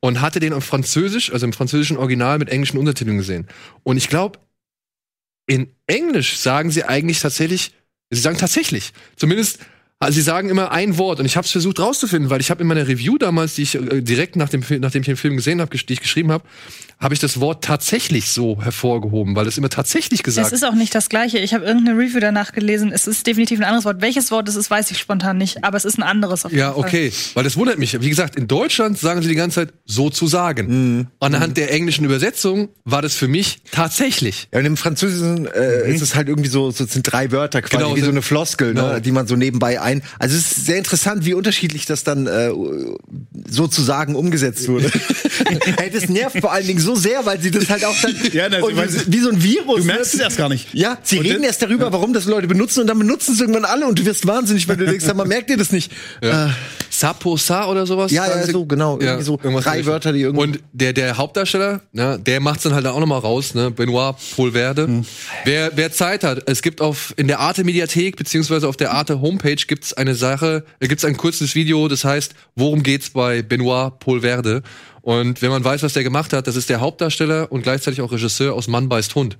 und hatte den auf Französisch, also im französischen Original mit englischen Untertiteln gesehen. Und ich glaube, in Englisch sagen sie eigentlich tatsächlich, sie sagen tatsächlich, zumindest, also sie sagen immer ein Wort und ich habe es versucht rauszufinden, weil ich habe in meiner Review damals, die ich äh, direkt nach dem, Film- nachdem ich den Film gesehen habe, die ich geschrieben habe, habe ich das Wort tatsächlich so hervorgehoben, weil es immer tatsächlich gesagt Es ist auch nicht das Gleiche. Ich habe irgendeine Review danach gelesen. Es ist definitiv ein anderes Wort. Welches Wort es ist, weiß ich spontan nicht. Aber es ist ein anderes auf jeden Ja, Fall. okay. Weil das wundert mich. Wie gesagt, in Deutschland sagen sie die ganze Zeit sozusagen. Anhand der englischen Übersetzung war das für mich tatsächlich. Ja, und im Französischen äh, ist es halt irgendwie so, so es sind drei Wörter quasi, Genau, wie so eine Floskel, genau. ne, die man so nebenbei ein. Also es ist sehr interessant, wie unterschiedlich das dann äh, sozusagen umgesetzt wurde. [LAUGHS] hey, das nervt vor allen Dingen so sehr, weil sie das halt auch dann Ja, na, und weil- wie, so ein Virus. Du merkst ne? es erst gar nicht. Ja, sie Und reden dann- erst darüber, warum das Leute benutzen und dann benutzen es irgendwann alle und du wirst wahnsinnig, weil du denkst, mal, merkt ihr das nicht? Ja. Äh, Saposa oder sowas? Ja, ja, so, genau. Irgendwie so irgendwas drei Wörter, die irgendwie- Und der, der Hauptdarsteller, ne, der macht's dann halt auch nochmal raus, ne? Benoit Polverde. Hm. Wer, wer Zeit hat, es gibt auf in der Arte Mediathek beziehungsweise auf der Arte Homepage gibt's eine Sache, äh, gibt's ein kurzes Video, das heißt, worum geht's bei Benoit Polverde? Und wenn man weiß, was der gemacht hat, das ist der Hauptdarsteller und gleichzeitig auch Regisseur aus Mann beißt Hund.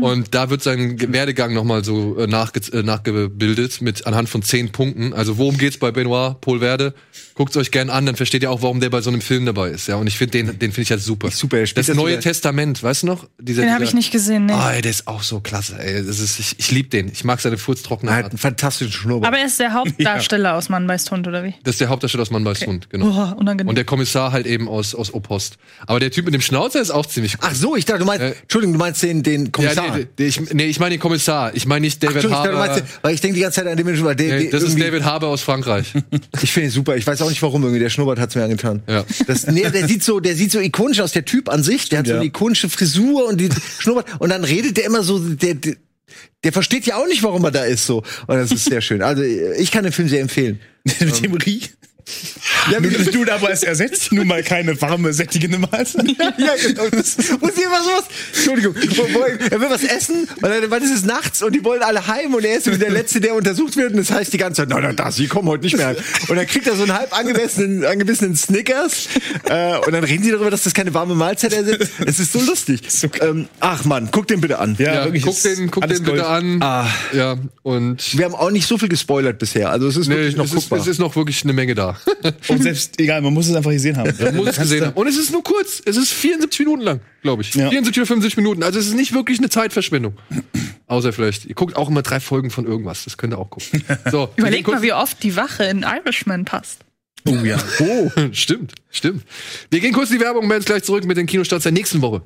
Und da wird sein Werdegang nochmal so äh, nachge äh, nachgebildet mit anhand von zehn Punkten. Also worum geht's bei Benoit Polverde? Guckt's euch gern an, dann versteht ihr auch, warum der bei so einem Film dabei ist. Ja, und ich finde den, den finde ich halt super. super, er spielt Das das Neue wieder- Testament, weißt du noch? Dieser, Den habe ich nicht gesehen, nee. Ah, ey, der ist auch so klasse. Ey, das ist, ich, ich liebe den. Ich mag seine furztrockene er hat Art. einen fantastischen Schnurrbart. Aber er ist der Hauptdarsteller [LAUGHS] aus Mann beißt Hund, oder wie? Das ist der Hauptdarsteller aus Mann beißt Hund, genau. Oh, unangenehm. Und der Kommissar halt eben aus, aus Opost. Aber der Typ mit dem Schnauzer ist auch ziemlich cool. Ach so, ich dachte, du meinst, Äh, Entschuldigung, du meinst den, den Ja, Kommissar. nee, nee, ich, nee, ich meine den Kommissar. Ich meine nicht Ach, David du Harbour. meinst, weil ich denke die ganze Zeit an den Menschen, weil der, Nee, das ist David Harbour aus Frankreich. Ich finde ihn super. Ich weiß auch nicht warum irgendwie. Der Schnurrbart hat's mir angetan. Ja. Das, nee, der sieht so, der sieht so ikonisch aus. Der Typ an sich, der hat so ja. eine ikonische Frisur und die Schnurrbart. Und dann redet der immer so, der, der, der versteht ja auch nicht, warum er da ist so. Und das ist sehr schön. Also ich kann den Film sehr empfehlen. [LAUGHS] Mit dem Rie. Ja, du, du aber es ersetzt nun mal keine warme, sättigende Mahlzeit. ja, genau. Das muss ich immer sowas. Entschuldigung. Wo, wo, er will was essen, weil, weil es ist nachts und die wollen alle heim und er ist der Letzte, der untersucht wird. Und das heißt die ganze Zeit, nein, nein, da, sie kommen heute nicht mehr. Und dann kriegt er so einen halb angebissenen, angebissenen Snickers. Äh, und dann reden sie darüber, dass das keine warme Mahlzeit ersetzt. Es ist so lustig. ähm, ach Mann, guck den bitte an. Ja, wirklich, guck den, guck den bitte Gold. an. Ah. Ja, und Wir haben auch nicht so viel gespoilert bisher. Also es ist nee, wirklich noch es, ist, es ist noch wirklich eine Menge da. [LAUGHS] Und selbst, egal, man muss es einfach gesehen haben. Man muss es gesehen haben. Und es ist nur kurz. Es ist 74 Minuten lang, glaube ich. Ja. 74 oder 75 Minuten. Also es ist nicht wirklich eine Zeitverschwendung. Außer vielleicht, ihr guckt auch immer drei Folgen von irgendwas. Das könnt ihr auch gucken. So, Überleg mal, wie oft die Wache in Irishman passt. Oh ja. Oh, [LAUGHS] stimmt, stimmt. Wir gehen kurz in die Werbung und melden uns gleich zurück mit den Kinostarts der nächsten Woche.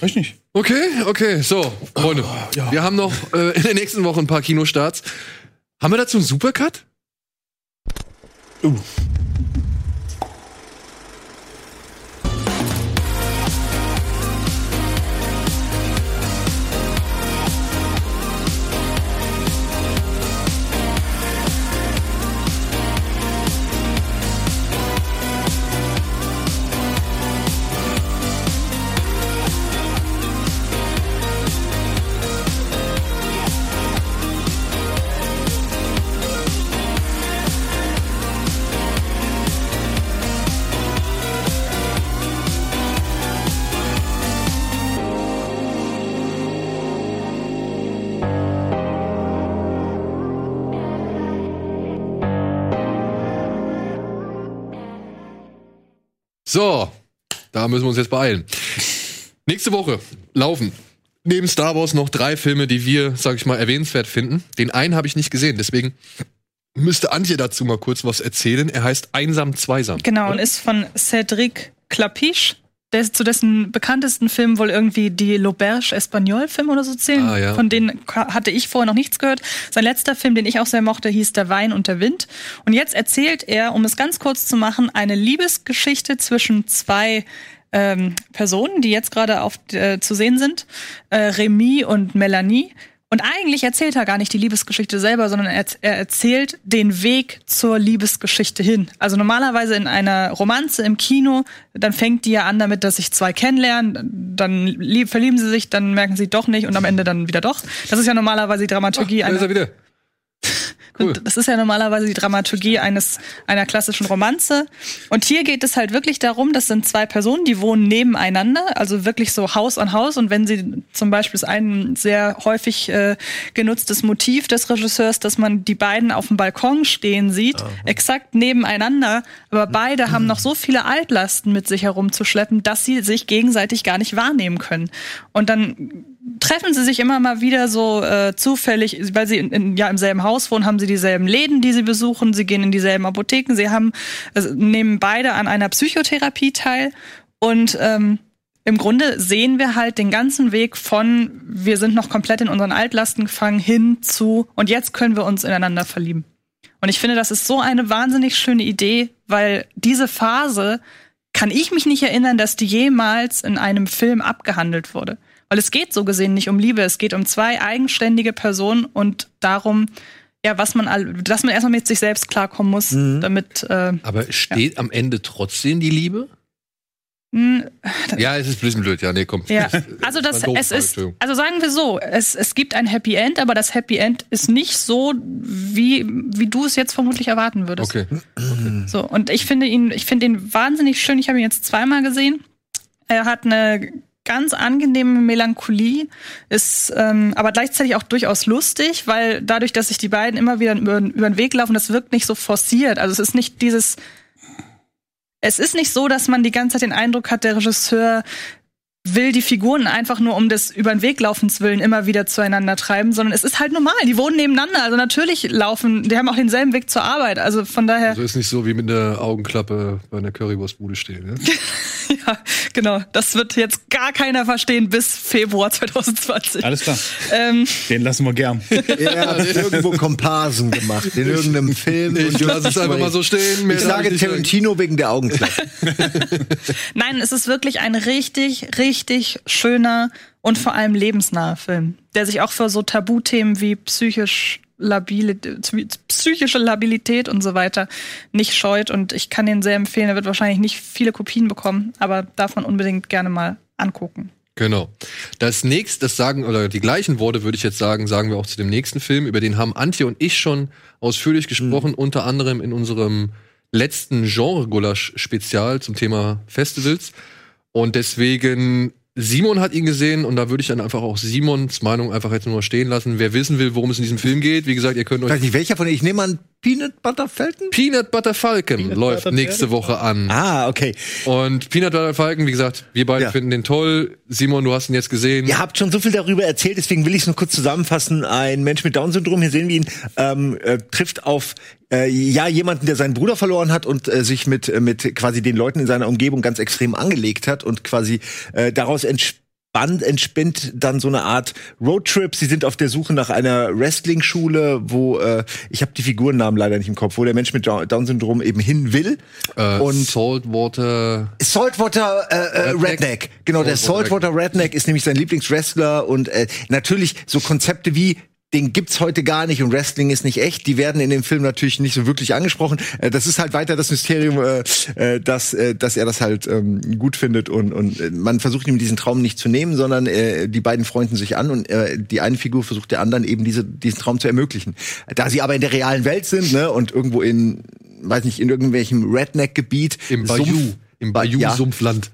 Weiß ich nicht. Okay, okay, so, Freunde. Wir haben noch äh, in der nächsten Woche ein paar Kinostarts. Haben wir dazu einen Supercut? So, da müssen wir uns jetzt beeilen. Nächste Woche laufen neben Star Wars noch drei Filme, die wir, sag ich mal, erwähnenswert finden. Den einen habe ich nicht gesehen, deswegen müsste Antje dazu mal kurz was erzählen. Er heißt Einsam Zweisam. Genau, und ist von Cédric Clapiche, der ist zu dessen bekanntesten Film wohl irgendwie die L'Auberge Espagnol Film oder so zählen. Ah, ja. Von denen hatte ich vorher noch nichts gehört. Sein letzter Film, den ich auch sehr mochte, hieß Der Wein und der Wind. Und jetzt erzählt er, um es ganz kurz zu machen, eine Liebesgeschichte zwischen zwei ähm, Personen, die jetzt gerade auf äh, zu sehen sind, äh, Remy und Melanie. Und eigentlich erzählt er gar nicht die Liebesgeschichte selber, sondern er, er erzählt den Weg zur Liebesgeschichte hin. Also normalerweise in einer Romanze im Kino, dann fängt die ja an damit, dass sich zwei kennenlernen, dann lieb, verlieben sie sich, dann merken sie doch nicht und am Ende dann wieder doch. Das ist ja normalerweise die Dramaturgie Da ist er wieder. Und das ist ja normalerweise die Dramaturgie eines einer klassischen Romanze. Und hier geht es halt wirklich darum, das sind zwei Personen, die wohnen nebeneinander, also wirklich so Haus an Haus. Und wenn sie zum Beispiel ist ein sehr häufig äh, genutztes Motiv des Regisseurs, dass man die beiden auf dem Balkon stehen sieht, exakt nebeneinander, aber beide haben noch so viele Altlasten mit sich herumzuschleppen, dass sie sich gegenseitig gar nicht wahrnehmen können. Und dann treffen sie sich immer mal wieder so äh, zufällig, weil sie in, in, ja im selben Haus wohnen, haben sie dieselben Läden, die sie besuchen, sie gehen in dieselben Apotheken, sie haben also nehmen beide an einer Psychotherapie teil und ähm, im Grunde sehen wir halt den ganzen Weg von wir sind noch komplett in unseren Altlasten gefangen hin zu und jetzt können wir uns ineinander verlieben. Und ich finde, das ist so eine wahnsinnig schöne Idee, weil diese Phase kann ich mich nicht erinnern, dass die jemals in einem Film abgehandelt wurde. Weil es geht so gesehen nicht um Liebe, es geht um zwei eigenständige Personen und darum, ja, was man, all- dass man erstmal mit sich selbst klarkommen muss, damit. Äh, Aber steht am Ende trotzdem die Liebe? mh, Ja, es ist ein bisschen blöd. Ja, nee, komm. Ja, also das, es ist, also sagen wir so, es, es gibt ein Happy End, aber das Happy End ist nicht so, wie, wie du es jetzt vermutlich erwarten würdest. Okay. So, und ich finde ihn, ich finde ihn wahnsinnig schön. Ich habe ihn jetzt zweimal gesehen. Er hat eine ganz angenehme Melancholie, ist ähm, aber gleichzeitig auch durchaus lustig, weil dadurch, dass sich die beiden immer wieder über, über den Weg laufen, das wirkt nicht so forciert. Also es ist nicht dieses es ist nicht so, dass man die ganze Zeit den Eindruck hat, der Regisseur will die Figuren einfach nur um des über den Weg laufens willen immer wieder zueinander treiben, sondern es ist halt normal. Die wohnen nebeneinander. Also natürlich laufen, die haben auch denselben Weg zur Arbeit. Also von daher, Also ist nicht so wie mit einer Augenklappe bei einer Currywurstbude stehen. Ne? [LAUGHS] [LAUGHS] ja, genau. Das wird jetzt gar keiner verstehen bis Februar 2020. Alles klar. Ähm, Den lassen wir gern. [LAUGHS] Er hat irgendwo Komparsen gemacht, in irgendeinem Film. Ich und lass es einfach mal so stehen. Mehr Ich sage Tarantino wegen der Augenklappe. [LAUGHS] Nein, es ist wirklich ein richtig, richtig schöner und vor allem lebensnaher Film, der sich auch für so Tabuthemen wie psychisch labile, psychische Labilität und so weiter nicht scheut. Und ich kann den sehr empfehlen. Er wird wahrscheinlich nicht viele Kopien bekommen, aber darf man unbedingt gerne mal angucken. Genau. Das nächste, das sagen, oder die gleichen Worte würde ich jetzt sagen, sagen wir auch zu dem nächsten Film. Über den haben Antje und ich schon ausführlich gesprochen, unter anderem in unserem letzten Genre-Gulasch-Spezial zum Thema Festivals. Und deswegen, Simon hat ihn gesehen und da würde ich dann einfach auch Simons Meinung einfach jetzt nur stehen lassen. Wer wissen will, worum es in diesem Film geht, wie gesagt, ihr könnt Ich euch weiß nicht, welcher von denen? Ich nehme an Peanut Butter Falcon? Peanut Butter Falcon läuft Butter nächste Woche an. Ah, okay. Und Peanut Butter Falcon, wie gesagt, wir beide Ja. finden den toll. Simon, du hast ihn jetzt gesehen. Ihr habt schon so viel darüber erzählt, deswegen will ich es nur kurz zusammenfassen. Ein Mensch mit Down-Syndrom, hier sehen wir ihn, ähm, äh, trifft auf äh, ja jemanden, der seinen Bruder verloren hat und äh, sich mit äh, mit quasi den Leuten in seiner Umgebung ganz extrem angelegt hat und quasi äh, daraus entspringt Band entspinnt dann so eine Art Roadtrip. Sie sind auf der Suche nach einer Wrestling-Schule, wo äh, ich habe die Figurennamen leider nicht im Kopf, wo der Mensch mit Down- Down-Syndrom eben hin will. Äh, Und- Saltwater. Saltwater äh, äh, Redneck. Redneck. Genau, der Saltwater Saltwater Redneck ist nämlich sein Lieblingswrestler und äh, natürlich so Konzepte wie den gibt's heute gar nicht und Wrestling ist nicht echt. Die werden in dem Film natürlich nicht so wirklich angesprochen. Äh, das ist halt weiter das Mysterium, äh, äh, dass, äh, dass er das halt ähm, gut findet und, und äh, man versucht ihm diesen Traum nicht zu nehmen, sondern äh, die beiden freunden sich an und äh, die eine Figur versucht der anderen eben diese, diesen Traum zu ermöglichen. Da sie aber in der realen Welt sind ne, und irgendwo in, weiß nicht, in irgendwelchem Redneck-Gebiet Im Sumpf- Im Ja. Bayou-Sumpfland.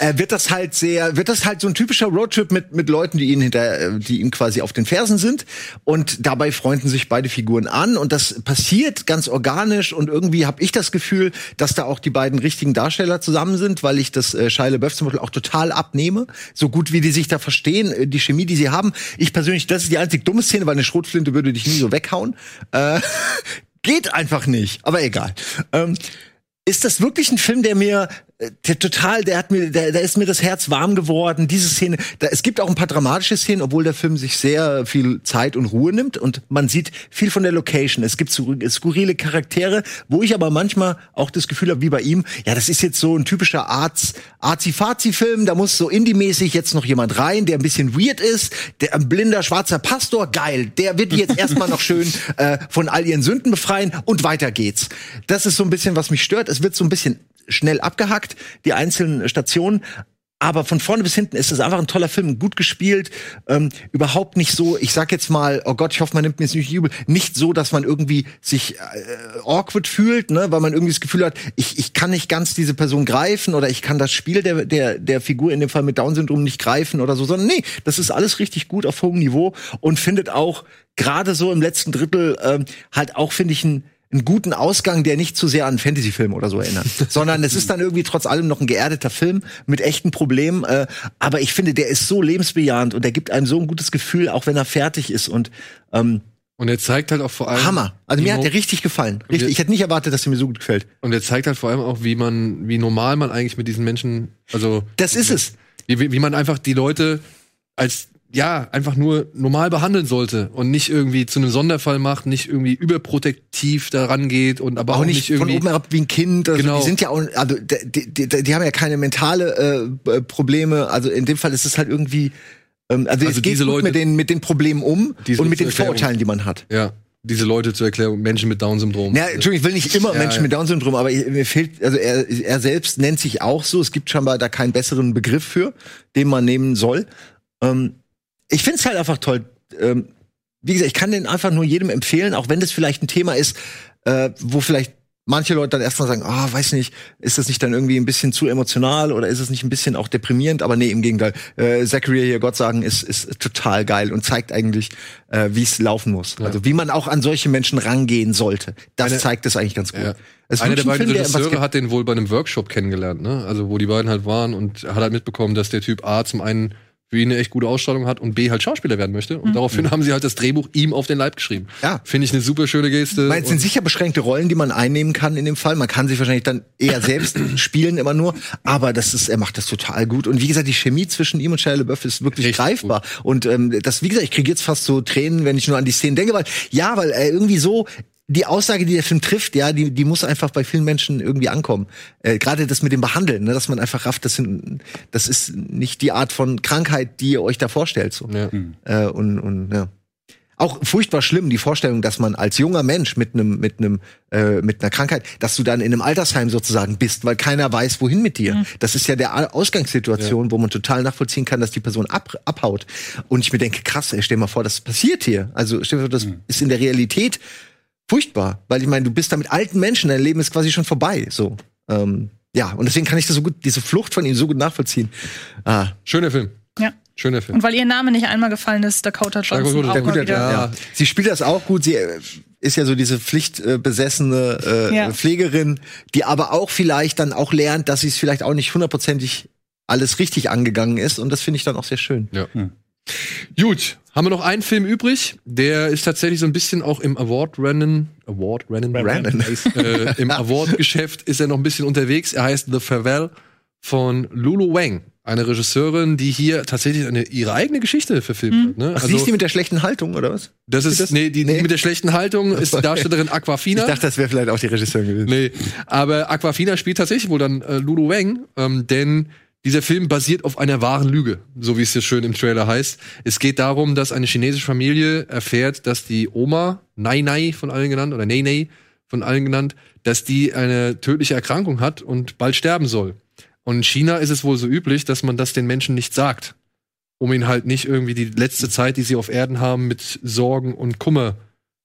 äh, wird das halt sehr, wird das halt so ein typischer Roadtrip mit mit Leuten, die ihn hinter, äh, die ihm quasi auf den Fersen sind und dabei freunden sich beide Figuren an und das passiert ganz organisch und irgendwie habe ich das Gefühl, dass da auch die beiden richtigen Darsteller zusammen sind, weil ich das äh, Shia LaBeouf zum Beispiel auch total abnehme, so gut wie die sich da verstehen, äh, die Chemie, die sie haben. Ich persönlich, das ist die einzig dumme Szene, weil eine Schrotflinte würde dich nie so weghauen. Äh, [LAUGHS] geht einfach nicht, aber egal. Ähm, ist das wirklich ein Film, der mir der total, der hat mir, der, da ist mir das Herz warm geworden. Diese Szene, da, es gibt auch ein paar dramatische Szenen, obwohl der Film sich sehr viel Zeit und Ruhe nimmt und man sieht viel von der Location. Es gibt so skurrile Charaktere, wo ich aber manchmal auch das Gefühl habe, wie bei ihm, ja, das ist jetzt so ein typischer Arts, Arzi-Fazi-Film, da muss so indie-mäßig jetzt noch jemand rein, der ein bisschen weird ist, der ein blinder schwarzer Pastor, geil, der wird jetzt [LAUGHS] erstmal noch schön äh, von all ihren Sünden befreien und weiter geht's. Das ist so ein bisschen, was mich stört. Es wird so ein bisschen schnell abgehackt, die einzelnen Stationen. Aber von vorne bis hinten ist es einfach ein toller Film, gut gespielt, ähm, überhaupt nicht so, ich sag jetzt mal, oh Gott, ich hoffe, man nimmt mir jetzt nicht übel, nicht so, dass man irgendwie sich äh, awkward fühlt, ne, weil man irgendwie das Gefühl hat, ich, ich kann nicht ganz diese Person greifen oder ich kann das Spiel der, der, der Figur in dem Fall mit Down-Syndrom nicht greifen oder so, sondern nee, das ist alles richtig gut auf hohem Niveau und findet auch gerade so im letzten Drittel ähm, halt auch, finde ich, ein einen guten Ausgang, der nicht zu sehr an Fantasy-Film oder so erinnert, [LAUGHS] sondern es ist dann irgendwie trotz allem noch ein geerdeter Film mit echten Problemen. Äh, aber ich finde, der ist so lebensbejahend und der gibt einem so ein gutes Gefühl, auch wenn er fertig ist und ähm, Und er zeigt halt auch vor allem. Hammer. Also mir hat der richtig gefallen. Richtig. Ich hätte nicht erwartet, dass er mir so gut gefällt. Und er zeigt halt vor allem auch, wie man, wie normal man eigentlich mit diesen Menschen, also. Das ist es. Wie wie man einfach die Leute als, ja, einfach nur normal behandeln sollte und nicht irgendwie zu einem Sonderfall macht, nicht irgendwie überprotektiv daran geht und aber auch, auch, nicht, nicht von irgendwie. oben herab wie ein Kind. Also Genau. Die sind ja auch, also die, die, die, haben ja keine mentale äh, äh, Probleme. Also in dem Fall ist es halt irgendwie, ähm, also, Also es geht Leute- mit den mit den Problemen um und mit den. Vorurteilen, die man hat. Ja, diese Leute zur Erklärung, Menschen mit Down-Syndrom. Ja, Entschuldigung, ich will nicht immer Ja, Menschen ja. mit Down-Syndrom, aber ich- mir fehlt, also er, er selbst nennt sich auch so. Es gibt scheinbar da keinen besseren Begriff für, den man nehmen soll. Ähm, ich finde es halt einfach toll. Ähm, wie gesagt, ich kann den einfach nur jedem empfehlen, auch wenn das vielleicht ein Thema ist, äh, wo vielleicht manche Leute dann erstmal sagen, ah, weiß nicht, ist das nicht dann irgendwie ein bisschen zu emotional oder ist es nicht ein bisschen auch deprimierend? Aber nee, im Gegenteil. Äh, Zachary hier Gott sagen ist, ist total geil und zeigt eigentlich, äh, wie es laufen muss. Also wie man auch an solche Menschen rangehen sollte. Das Eine- zeigt es eigentlich ganz gut. Ja. Es Einer der beiden Film, Regisseure hat den wohl bei einem Workshop kennengelernt, ne? Also wo die beiden halt waren und hat halt mitbekommen, dass der Typ A zum einen für ihn eine echt gute Ausstrahlung hat und B halt Schauspieler werden möchte. Und Mhm. daraufhin haben sie halt das Drehbuch ihm auf den Leib geschrieben. Ja. Finde ich eine super schöne Geste. Meine, es sind sicher beschränkte Rollen, die man einnehmen kann in dem Fall. Man kann sich wahrscheinlich dann eher selbst [CLEARS THROAT] spielen immer nur. Aber das ist, er macht das total gut. Und wie gesagt, die Chemie zwischen ihm und Shia LaBeouf ist wirklich greifbar. Und ähm, das, wie gesagt, ich kriege jetzt fast so Tränen, wenn ich nur an die Szenen denke, weil ja, weil er irgendwie so die Aussage, die der Film trifft, ja, die, die muss einfach bei vielen Menschen irgendwie ankommen. Äh, Gerade das mit dem Behandeln, ne, dass man einfach rafft, das, sind, das ist nicht die Art von Krankheit, die ihr euch da vorstellt. So. Äh, und, und ja. Auch furchtbar schlimm, die Vorstellung, dass man als junger Mensch mit einem mit einem äh, mit einer Krankheit, dass du dann in einem Altersheim sozusagen bist, weil keiner weiß, wohin mit dir. Das ist ja der Ausgangssituation, wo man total nachvollziehen kann, dass die Person ab, abhaut. Und ich mir denke, krass, ey, stell mal vor, das passiert hier. Also stell dir vor, das ist in der Realität furchtbar, weil ich meine, du bist da mit alten Menschen, dein Leben ist quasi schon vorbei. So, ähm, ja, und deswegen kann ich das so gut, diese Flucht von ihm so gut nachvollziehen. Ah. Schöner Film. Ja. Schöner Film. Und weil ihr Name nicht einmal gefallen ist, Dakota Johnson auch Der mal wieder. ja. Sie spielt das auch gut. Sie äh, ist ja so diese pflichtbesessene äh, Ja. Pflegerin, die aber auch vielleicht dann auch lernt, dass sie es vielleicht auch nicht hundertprozentig alles richtig angegangen ist. Und das finde ich dann auch sehr schön. Ja. Gut, haben wir noch einen Film übrig. Der ist tatsächlich so ein bisschen auch im Award-Rennen, Award-Rennen, Rennen. äh, im [LAUGHS] Award-Geschäft ist er noch ein bisschen unterwegs. Er heißt The Farewell von Lulu Wang. Eine Regisseurin, die hier tatsächlich eine, ihre eigene Geschichte verfilmt hat. Ne? Ach, sie ist die mit der schlechten Haltung, oder was? das ist, das? nee, die, die Nee. mit der schlechten Haltung ist die [LAUGHS] Darstellerin Aquafina. Ich dachte, das wäre vielleicht auch die Regisseurin gewesen. Nee, aber Aquafina spielt tatsächlich wohl dann äh, Lulu Wang, ähm, denn dieser Film basiert auf einer wahren Lüge, so wie es hier schön im Trailer heißt. Es geht darum, dass eine chinesische Familie erfährt, dass die Oma, Nai Nai von allen genannt, oder Nei Nei von allen genannt, dass die eine tödliche Erkrankung hat und bald sterben soll. Und in China ist es wohl so üblich, dass man das den Menschen nicht sagt, um ihnen halt nicht irgendwie die letzte Zeit, die sie auf Erden haben, mit Sorgen und Kummer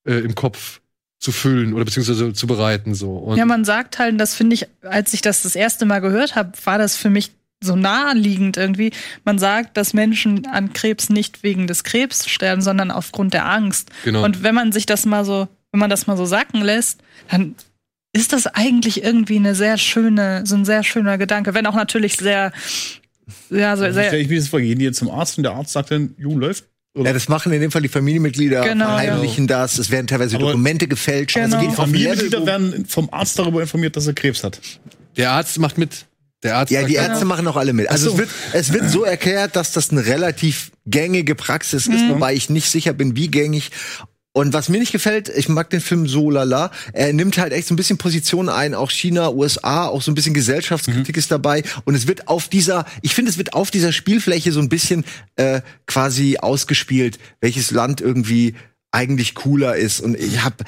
äh, im Kopf zu füllen oder beziehungsweise zu bereiten so. Und Ja, man sagt halt, und das finde ich, als ich das das erste Mal gehört habe, war das für mich so naheliegend irgendwie. Man sagt, dass Menschen an Krebs nicht wegen des Krebs sterben, sondern aufgrund der Angst. Genau. Und wenn man sich das mal so, wenn man das mal so sacken lässt, dann ist das eigentlich irgendwie eine sehr schöne, so ein sehr schöner Gedanke, wenn auch natürlich sehr, ja, so Also sehr, stell ich mir das vor, gehen die jetzt zum Arzt und der Arzt sagt dann, ju, läuft. Ja, das machen in dem Fall die Familienmitglieder, Genau, verheimlichen das, es werden teilweise Aber- Dokumente gefälscht. Genau. Also auf ein Level, Familienmitglieder werden vom Arzt darüber informiert, dass er Krebs hat. Der Arzt macht mit. Der Arzt Ja, die Ärzte machen auch alle mit. Also so. es, wird, es wird so erklärt, dass das eine relativ gängige Praxis ist, wobei ich nicht sicher bin, wie gängig. Und was mir nicht gefällt, ich mag den Film so lala, er nimmt halt echt so ein bisschen Position ein, auch China, USA, auch so ein bisschen Gesellschaftskritik ist dabei. Und es wird auf dieser, ich finde, es wird auf dieser Spielfläche so ein bisschen äh, quasi ausgespielt, welches Land irgendwie eigentlich cooler ist. Und ich hab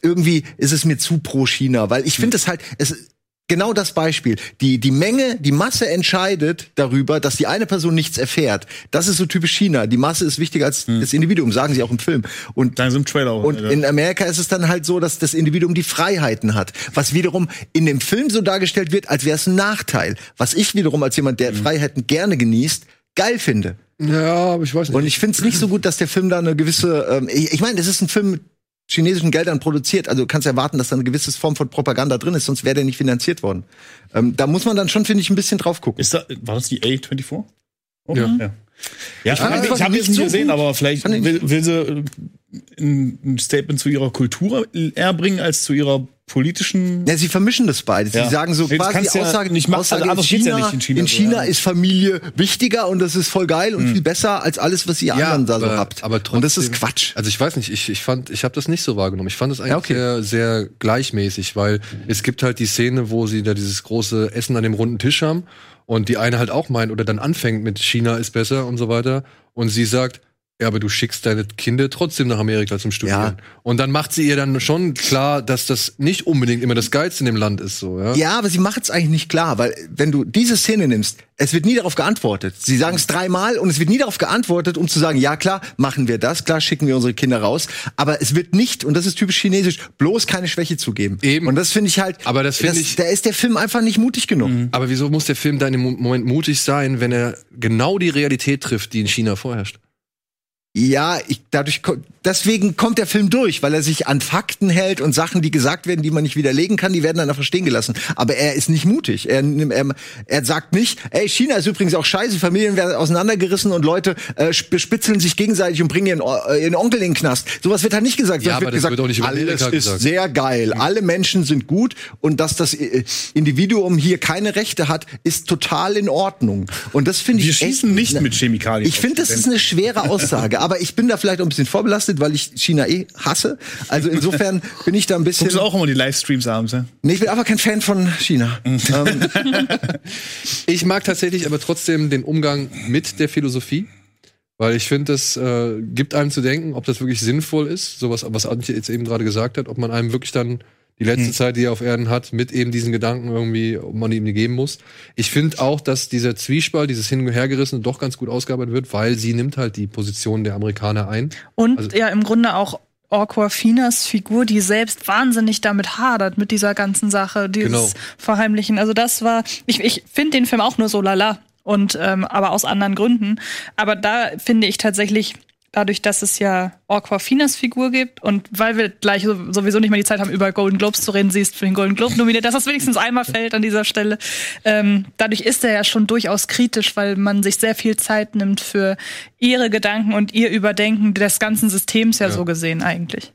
irgendwie ist es mir zu pro China, weil ich finde es halt, es genau das Beispiel. Die, die Menge, die Masse entscheidet darüber, dass die eine Person nichts erfährt. Das ist so typisch China. Die Masse ist wichtiger als das Individuum, sagen sie auch im Film. Und, Sagen sie im Trailer auch. und Alter. in Amerika ist es dann halt so, dass das Individuum die Freiheiten hat. Was wiederum in dem Film so dargestellt wird, als wäre es ein Nachteil. Was ich wiederum als jemand, der Freiheiten gerne genießt, geil finde. Ja, aber ich weiß nicht. Und ich finde es nicht so gut, dass der Film da eine gewisse, ähm, ich, ich meine, das ist ein Film mit chinesischen Geldern produziert, also du kannst erwarten, dass da eine gewisse Form von Propaganda drin ist, sonst wäre der nicht finanziert worden. Ähm, da muss man dann schon, finde ich, ein bisschen drauf gucken. Ist da, war das die A24? Oh, Ja. ja. Ja, ich, ich habe jetzt nicht so gesehen, gut. aber vielleicht will, will sie äh, ein ein Statement zu ihrer Kultur eher bringen als zu ihrer politischen. Ja, sie vermischen das beides. Ja. Sie sagen so Nee, das quasi kannst du ja Aussage, nicht machen, Aussage also ja China, nicht in China in so, China ja. ist Familie wichtiger und das ist voll geil und viel besser als alles, was ihr anderen da so aber, habt. aber trotzdem, und das ist Quatsch. Also ich weiß nicht, ich, ich fand, ich habe das nicht so wahrgenommen. Ich fand es eigentlich Ja, okay. sehr, sehr gleichmäßig, weil es gibt halt die Szene, wo sie da dieses große Essen an dem runden Tisch haben und die eine halt auch meint oder dann anfängt mit China ist besser und so weiter und sie sagt, ja, aber du schickst deine Kinder trotzdem nach Amerika zum Studieren. Ja. Und dann macht sie ihr dann schon klar, dass das nicht unbedingt immer das Geilste in dem Land ist, so, ja. Ja, aber sie macht es eigentlich nicht klar, weil wenn du diese Szene nimmst, es wird nie darauf geantwortet. Sie sagen es dreimal und es wird nie darauf geantwortet, um zu sagen, ja klar, machen wir das, klar schicken wir unsere Kinder raus, aber es wird nicht, und das ist typisch chinesisch, bloß keine Schwäche zugeben. Eben. Und das finde ich halt, Aber das finde ich- da ist der Film einfach nicht mutig genug. Aber wieso muss der Film dann im Moment mutig sein, wenn er genau die Realität trifft, die in China vorherrscht? Ja, ich, dadurch, deswegen kommt der Film durch, weil er sich an Fakten hält und Sachen, die gesagt werden, die man nicht widerlegen kann, die werden dann einfach stehen gelassen. Aber er ist nicht mutig. Er, er, er sagt nicht, ey, China ist übrigens auch scheiße, Familien werden auseinandergerissen und Leute äh, sp- bespitzeln sich gegenseitig und bringen ihren, äh, ihren Onkel in den Knast. Sowas wird halt nicht gesagt. Ja, aber das gesagt, wird auch nicht über alles ist gesagt. sehr geil. Alle Menschen sind gut und dass das äh, Individuum hier keine Rechte hat, ist total in Ordnung. Und das finde ich Wir schießen echt- nicht mit Chemikalien. ich finde, das ist eine schwere Aussage, aber ich bin da vielleicht auch ein bisschen vorbelastet, weil ich China eh hasse. Also insofern [LAUGHS] bin ich da ein bisschen. Guckst du auch immer die Livestreams abends, ja? Nee, ich bin einfach kein Fan von China. ähm, [LAUGHS] Ich mag tatsächlich aber trotzdem den Umgang mit der Philosophie, weil ich finde, das äh, gibt einem zu denken, ob das wirklich sinnvoll ist, sowas, was Antje jetzt eben gerade gesagt hat, ob man einem wirklich dann die letzte Zeit, die er auf Erden hat, mit eben diesen Gedanken irgendwie, ob man ihm die geben muss. Ich finde auch, dass dieser Zwiespalt, dieses Hin- und Hergerissene doch ganz gut ausgearbeitet wird, weil sie nimmt halt die Position der Amerikaner ein. Und Also- ja, im Grunde auch Orquafinas Figur, die selbst wahnsinnig damit hadert, mit dieser ganzen Sache, dieses Genau. Verheimlichen. Also das war, ich, ich finde den Film auch nur so lala. Und ähm, aber aus anderen Gründen. Aber da finde ich tatsächlich, dadurch, dass es ja Orquafinas Figur gibt und weil wir gleich so- sowieso nicht mehr die Zeit haben, über Golden Globes zu reden, sie ist für den Golden Globe nominiert, dass das wenigstens einmal fällt an dieser Stelle. Ähm, dadurch ist er ja schon durchaus kritisch, weil man sich sehr viel Zeit nimmt für ihre Gedanken und ihr Überdenken des ganzen Systems ja, Ja. so gesehen eigentlich.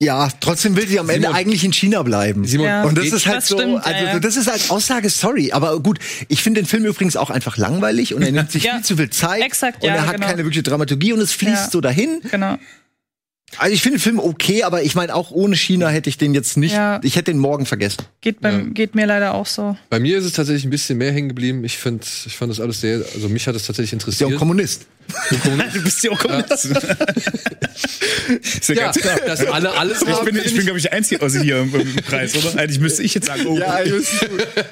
Ja, trotzdem will sie am Ende Simon. eigentlich in China bleiben. Simon, Ja. Und das ist halt Das so, stimmt, ja, also ja. das ist als Aussage, sorry, aber gut, ich finde den Film übrigens auch einfach langweilig und er nimmt sich Ja. viel zu viel Zeit Exakt, und ja, er hat genau. keine wirkliche Dramaturgie und es fließt Ja. so dahin. Genau. Also ich finde den Film okay, aber ich meine auch ohne China hätte ich den jetzt nicht, Ja. ich hätte den morgen vergessen. Geht, beim, geht mir leider auch so. Bei mir ist es tatsächlich ein bisschen mehr hängen geblieben. Ich finde, ich fand das alles sehr, also mich hat das tatsächlich Ist ja interessiert. auch Kommunist. Du bist ja auch Kommunist. ist ja, Ja, ganz klar. dass alle alles Ich bin, ich bin glaube ich, der Einzige also hier im, im Kreis, oder? Eigentlich müsste ich jetzt sagen, oh, Ja, ich- Mensch,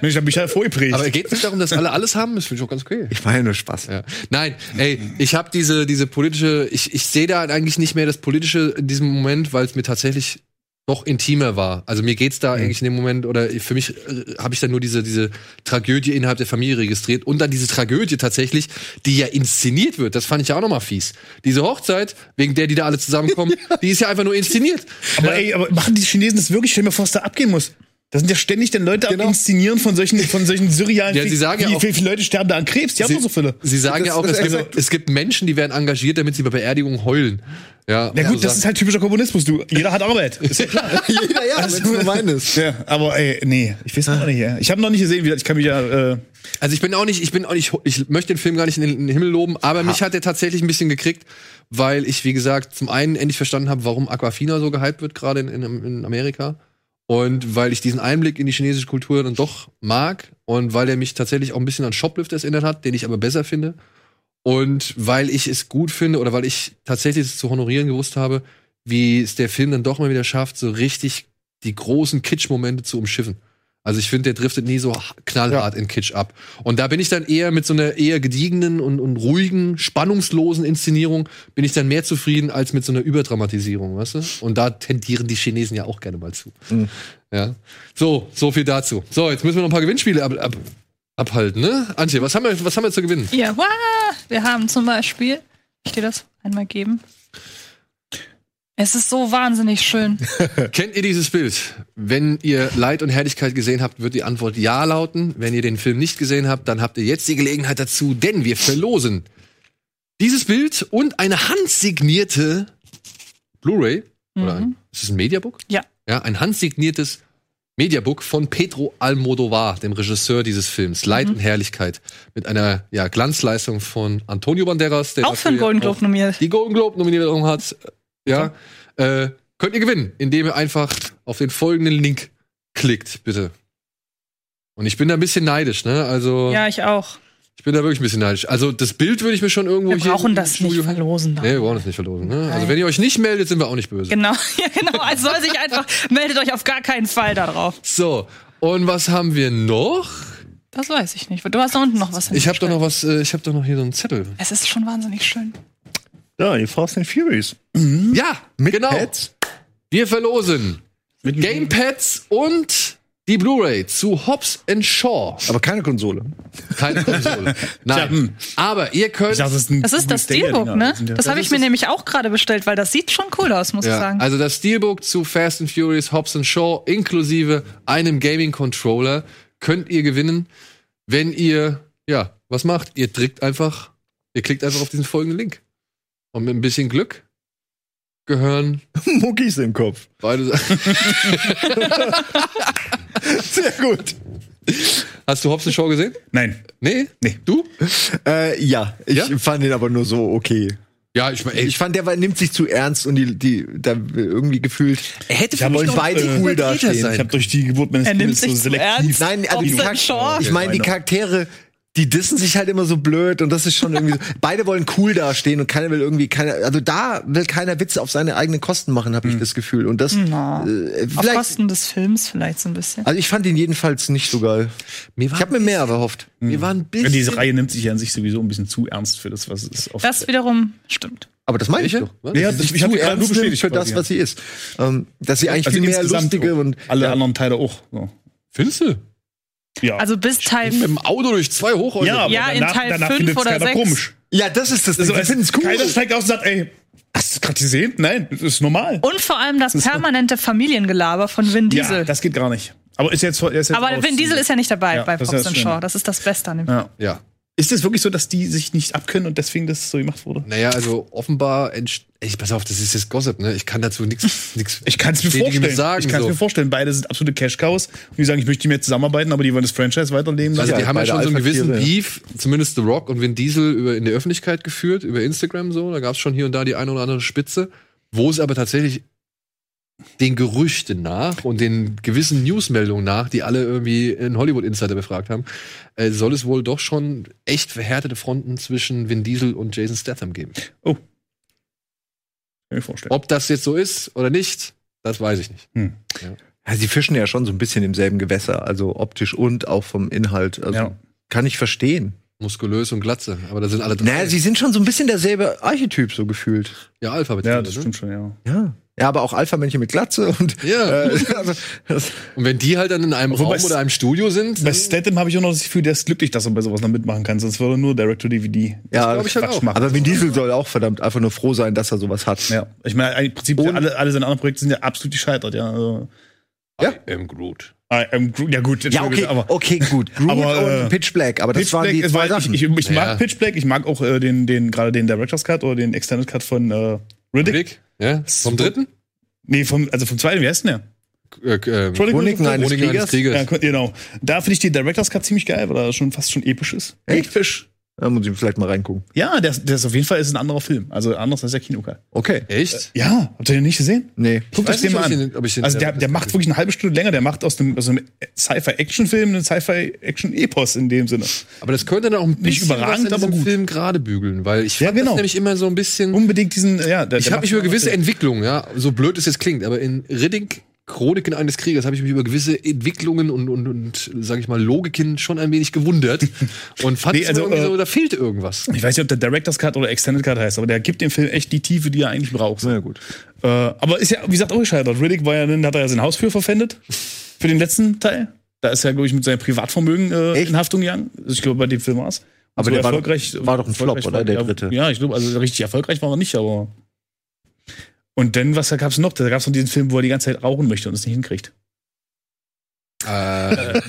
ich habe mich ja vorgeprägt. Aber geht es nicht darum, dass alle alles haben? Das finde ich auch ganz okay. Ich meine nur Spaß. Ja. Nein, ey, ich habe diese, diese politische, ich, ich sehe da eigentlich nicht mehr das Politische in diesem Moment, weil es mir tatsächlich noch intimer war. Also mir geht's da eigentlich in dem Moment, oder für mich äh, habe ich dann nur diese, diese Tragödie innerhalb der Familie registriert und dann diese Tragödie tatsächlich, die ja inszeniert wird. Das fand ich ja auch nochmal fies. Diese Hochzeit, wegen der die da alle zusammenkommen, [LAUGHS] die ist ja einfach nur inszeniert. Aber ey, aber machen die Chinesen das wirklich? Stell mal vor, was da abgehen muss. Da sind ja ständig dann Leute Genau. am Inszenieren von solchen, von solchen surrealen Ja, sie sagen ja wie, auch- wie viele Leute sterben da an Krebs? Die haben doch so viele. Sie sagen Das- ja auch, das es ist gibt, es gibt Menschen, die werden engagiert, damit sie bei Beerdigungen heulen. Ja, Ja also gut, das sagen- ist halt typischer Kommunismus, du. Jeder hat Arbeit. [LAUGHS] Ist ja klar. [LAUGHS] Jeder, ja, Also- wenn's nur [LAUGHS] meines. ja, aber ey, nee, ich weiß auch nicht. Ja. Ich habe noch nicht gesehen, wie das- ich kann mich ja. Äh, Also ich bin auch nicht, ich bin auch nicht, ich möchte den Film gar nicht in den, Himmel loben, aber mich hat er tatsächlich ein bisschen gekriegt, weil ich, wie gesagt, zum einen endlich verstanden habe, warum Aquafina so gehypt wird, gerade in, in, in Amerika. Und weil ich diesen Einblick in die chinesische Kultur dann doch mag und weil er mich tatsächlich auch ein bisschen an Shoplifters erinnert hat, den ich aber besser finde. Und weil ich es gut finde oder weil ich tatsächlich es zu honorieren gewusst habe, wie es der Film dann doch mal wieder schafft, so richtig die großen Kitsch-Momente zu umschiffen. Also ich finde, der driftet nie so knallhart in Kitsch ab. Und da bin ich dann eher mit so einer eher gediegenen und, und ruhigen, spannungslosen Inszenierung bin ich dann mehr zufrieden als mit so einer Überdramatisierung, weißt du? Und da tendieren die Chinesen ja auch gerne mal zu. Ja. So, so viel dazu. So, jetzt müssen wir noch ein paar Gewinnspiele ab, ab, abhalten, ne? Antje, was haben wir, was haben wir zu gewinnen? Ja, wow. wir haben zum Beispiel, ich dir das einmal geben. Es ist so wahnsinnig schön. [LAUGHS] Kennt ihr dieses Bild? Wenn ihr Leid und Herrlichkeit gesehen habt, wird die Antwort Ja lauten. Wenn ihr den Film nicht gesehen habt, dann habt ihr jetzt die Gelegenheit dazu, denn wir verlosen dieses Bild und eine handsignierte Blu-ray. Oder ein, ist es ein Mediabook? Ja. Ja, ein handsigniertes Mediabook von Pedro Almodovar, dem Regisseur dieses Films. Leid und Herrlichkeit. Mit einer ja, Glanzleistung von Antonio Banderas, der Auch für den Golden Globe nominiert. die Golden Globe Nominierung hat. Ja, äh, könnt ihr gewinnen, indem ihr einfach auf den folgenden Link klickt, bitte. Und ich bin da ein bisschen neidisch, ne? Also Ja, ich auch. ich bin da wirklich ein bisschen neidisch. Also das Bild würde ich mir schon irgendwo Wir brauchen das Studio nicht verlosen. Nee, wir brauchen das nicht verlosen. Ne? Also wenn ihr euch nicht meldet, sind wir auch nicht böse. Genau, [LAUGHS] ja, genau. Also soll sich einfach, [LAUGHS] meldet euch auf gar keinen Fall darauf. So, und was haben wir noch? Das weiß ich nicht. Du hast da unten noch was Ich habe doch noch was, äh, ich habe doch noch hier so einen Zettel. Es ist schon wahnsinnig schön. Ja, die Fast and Furious. Ja, genau. Wir verlosen Gamepads und die Blu-ray zu Hobbs and Shaw. Aber keine Konsole. Keine Konsole. [LAUGHS] Nein. hm. Aber ihr könnt. das ist, ein Das ist das Steelbook, ne? Das habe ich mir nämlich auch gerade bestellt, weil das sieht schon cool aus, muss ich Ja, sagen. also das Steelbook zu Fast and Furious Hobbs and Shaw inklusive einem Gaming Controller könnt ihr gewinnen, wenn ihr ja was macht. Ihr drückt einfach, ihr klickt einfach auf diesen folgenden Link und mit ein bisschen Glück gehören [LAUGHS] Muckis im Kopf. beide. [LAUGHS] Sehr gut. Hast du Hobbs and Shaw gesehen? Nein. Nee? Nee. Du? Äh, ja, ich Ja? fand den aber nur so okay. Ja, ich meine, Ich fand, der war, nimmt sich zu ernst und die, die da irgendwie gefühlt. er hätte Ich wollen beide äh, cool dastehen. Ich habe durch die Geburt meines Er nimmt Kindes so sich zu selektiv. ernst. Nein, also die Hobbs and Charaktere, Shaw. ich meine, die Charaktere, die dissen sich halt immer so blöd und das ist schon irgendwie so. [LAUGHS] Beide wollen cool dastehen und keiner will irgendwie keiner, also da will keiner Witze auf seine eigenen Kosten machen, habe ich das Gefühl. Und das, Na, äh, Auf Kosten des Films vielleicht so ein bisschen. also ich fand ihn jedenfalls nicht so geil. mir war, Ich habe mir mehr erhofft. mir war ein Ja, bisschen. diese Reihe nimmt sich ja an sich sowieso ein bisschen zu ernst für das, was es ist. Das wiederum stimmt. Aber das meine ich doch. Ja, ich sich hab zu die gerade nur bestätigt für das, was sie ist. Ähm, dass sie eigentlich Also viel mehr lustige und alle ja. anderen Teile auch. So. Findest du? Ja. Also bis Teil Mit dem Auto durch zwei Hochhäuser. ja, aber ja, in danach, Teil danach fünf findet's oder keiner sechs. komisch. Ja, das ist das. Also, Sie es- finden es cool. Keiner steigt aus und sagt, ey, hast du gerade gesehen? Nein, das ist normal. Und vor allem das permanente Familiengelaber von Vin Diesel. Ja, das geht gar nicht. Aber ist jetzt, ist jetzt Aber raus. Vin Diesel ist ja nicht dabei Ja, bei Fox and. Shaw. Das ist das Beste an dem Ja. Ja. Ist es wirklich so, dass die sich nicht abkönnen und deswegen das so gemacht wurde? Naja, also offenbar, ich pass auf, das ist jetzt Gossip, ne? Ich kann dazu nichts [LAUGHS] nichts Ich kann es mir vorstellen. sagen. ich kann es so. mir vorstellen. Beide sind absolute Cash-Cows. Und die sagen, ich möchte mit mir zusammenarbeiten, aber die wollen das Franchise weiterleben. Also die haben ja schon so einen gewissen ja. Beef, zumindest The Rock und Vin Diesel über in der Öffentlichkeit geführt, über Instagram so. Da gab es schon hier und da die eine oder andere Spitze, wo es aber tatsächlich den Gerüchten nach und den gewissen Newsmeldungen nach, die alle irgendwie in Hollywood Insider befragt haben, äh, soll es wohl doch schon echt verhärtete Fronten zwischen Vin Diesel und Jason Statham geben. Kann ich mir vorstellen. Ob das jetzt so ist oder nicht, das weiß ich nicht. Ja, sie fischen ja schon so ein bisschen im selben Gewässer, also optisch und auch vom Inhalt. Also Ja. kann ich verstehen. Muskulös und Glatze, aber da sind alle Naja, sie sind schon so ein bisschen derselbe Archetyp so gefühlt. ja Alphabet. Ja, ne? das stimmt schon, ja. Ja. Ja, aber auch Alpha-Männchen mit Glatze und Ja. äh, also, das, Und wenn die halt dann in einem Raum oder einem Studio sind, Bei Statham habe ich auch noch das Gefühl, der ist glücklich, dass er bei sowas noch mitmachen kann. Sonst würde er nur Direct-to-DVD. ja, glaub ich halt auch. machen. aber Vin Diesel soll auch verdammt einfach nur froh sein, dass er sowas hat. Ja, ich meine, im Prinzip Und- alle, alle seine anderen Projekte sind ja absolut gescheitert, ja. Also, Ja. I am Groot. ah, ähm, Gro- ja gut, Ja, okay, aber okay, gut. Groot Aber, äh, und Pitch Black, aber das Pitch waren Black die ist, zwei weil Sachen. ich, ich, ich mag Ja. Pitch Black, ich mag auch äh, den, den gerade den Director's Cut oder den Extended Cut von äh, Riddick. Rick? Ja? Vom dritten? Nee, vom, also vom zweiten, wie heißt denn der? Äh, äh, Chroniken eines? Kriegers. Ja, genau. Da finde ich den Director's Cut ziemlich geil, weil er schon fast schon episch ist. Echt? Episch. Da muss ich vielleicht mal reingucken. Ja, der, der ist auf jeden Fall ist ein anderer Film. Also anders als der Kinocut. Okay. Echt? Ja, habt ihr den nicht gesehen? Nee. Guckt euch den nicht, mal ob ich an. den- ob ich den- also der, der macht wirklich eine halbe Stunde länger. Der macht aus dem, aus einem Sci-Fi-Action-Film einen Sci-Fi-Action-Epos in dem Sinne. Aber das könnte dann auch ein bisschen überragend, was in aber gut. Film gerade bügeln, weil ich Ja, fand genau. das nämlich immer so ein bisschen. Unbedingt diesen, ja. Der, ich habe mich über gewisse Entwicklungen, ja, so blöd es jetzt klingt, aber in Riddick Chroniken eines Kriegers habe ich mich über gewisse Entwicklungen und, und, und sage ich mal, Logiken schon ein wenig gewundert [LAUGHS] und fand Nee, es also, irgendwie so, äh, da fehlt irgendwas. Ich weiß nicht, ob der Director's Cut oder Extended Cut heißt, aber der gibt dem Film echt die Tiefe, die er eigentlich braucht. Na ja, gut. Äh, aber ist ja, wie gesagt, auch gescheitert. Riddick war ja, dann hat er ja sein Haus für verpfändet. Für den letzten Teil. Da ist er, glaube ich, mit seinem Privatvermögen äh, in Haftung gegangen. Also ich glaube, bei dem Film war es. Aber der war doch- war doch ein Flop, erfolgreich oder, der dritte? Ja, ich glaube, also richtig erfolgreich war er nicht, aber. Und dann, was gab's noch? Da gab's noch diesen Film, wo er die ganze Zeit rauchen möchte und es nicht hinkriegt. Äh,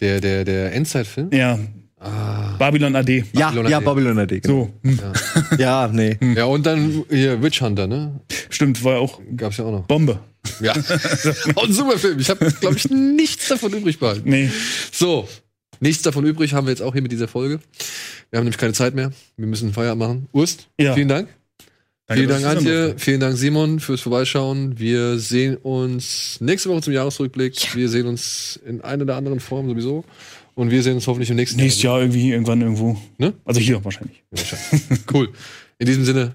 der, der, der Endzeitfilm? Ja. Ah. Babylon AD. Ja, Babylon ja, AD. Babylon AD. Genau. So, hm. [LAUGHS] Ja, nee. Ja, und dann hier Witch Hunter, ne? stimmt, war ja auch Gab's ja auch noch. Bombe. Ja. [LAUGHS] [LAUGHS] auch ein super Film. Ich habe, glaube ich, nichts davon übrig behalten. Nee. So, nichts davon übrig haben wir jetzt auch hier mit dieser Folge. Wir haben nämlich keine Zeit mehr. Wir müssen Feierabend machen. Urst, Ja. vielen Dank. Danke, vielen Dank, Antje. Vielen Dank, Simon, fürs Vorbeischauen. Wir sehen uns nächste Woche zum Jahresrückblick. Wir sehen uns in einer oder anderen Form sowieso. Und wir sehen uns hoffentlich im nächsten Nächstes Jahr irgendwie, irgendwann irgendwo. Ne? Also hier wahrscheinlich. Cool. In diesem Sinne,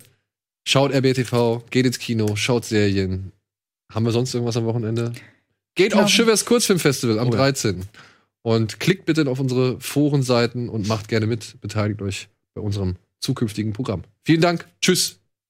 schaut RBTV, geht ins Kino, schaut Serien. Haben wir sonst irgendwas am Wochenende? Geht Genau. auf Shivers Kurzfilmfestival am Oh ja. 13. Und klickt bitte auf unsere Forenseiten und macht gerne mit. Beteiligt euch bei unserem zukünftigen Programm. Vielen Dank. Tschüss.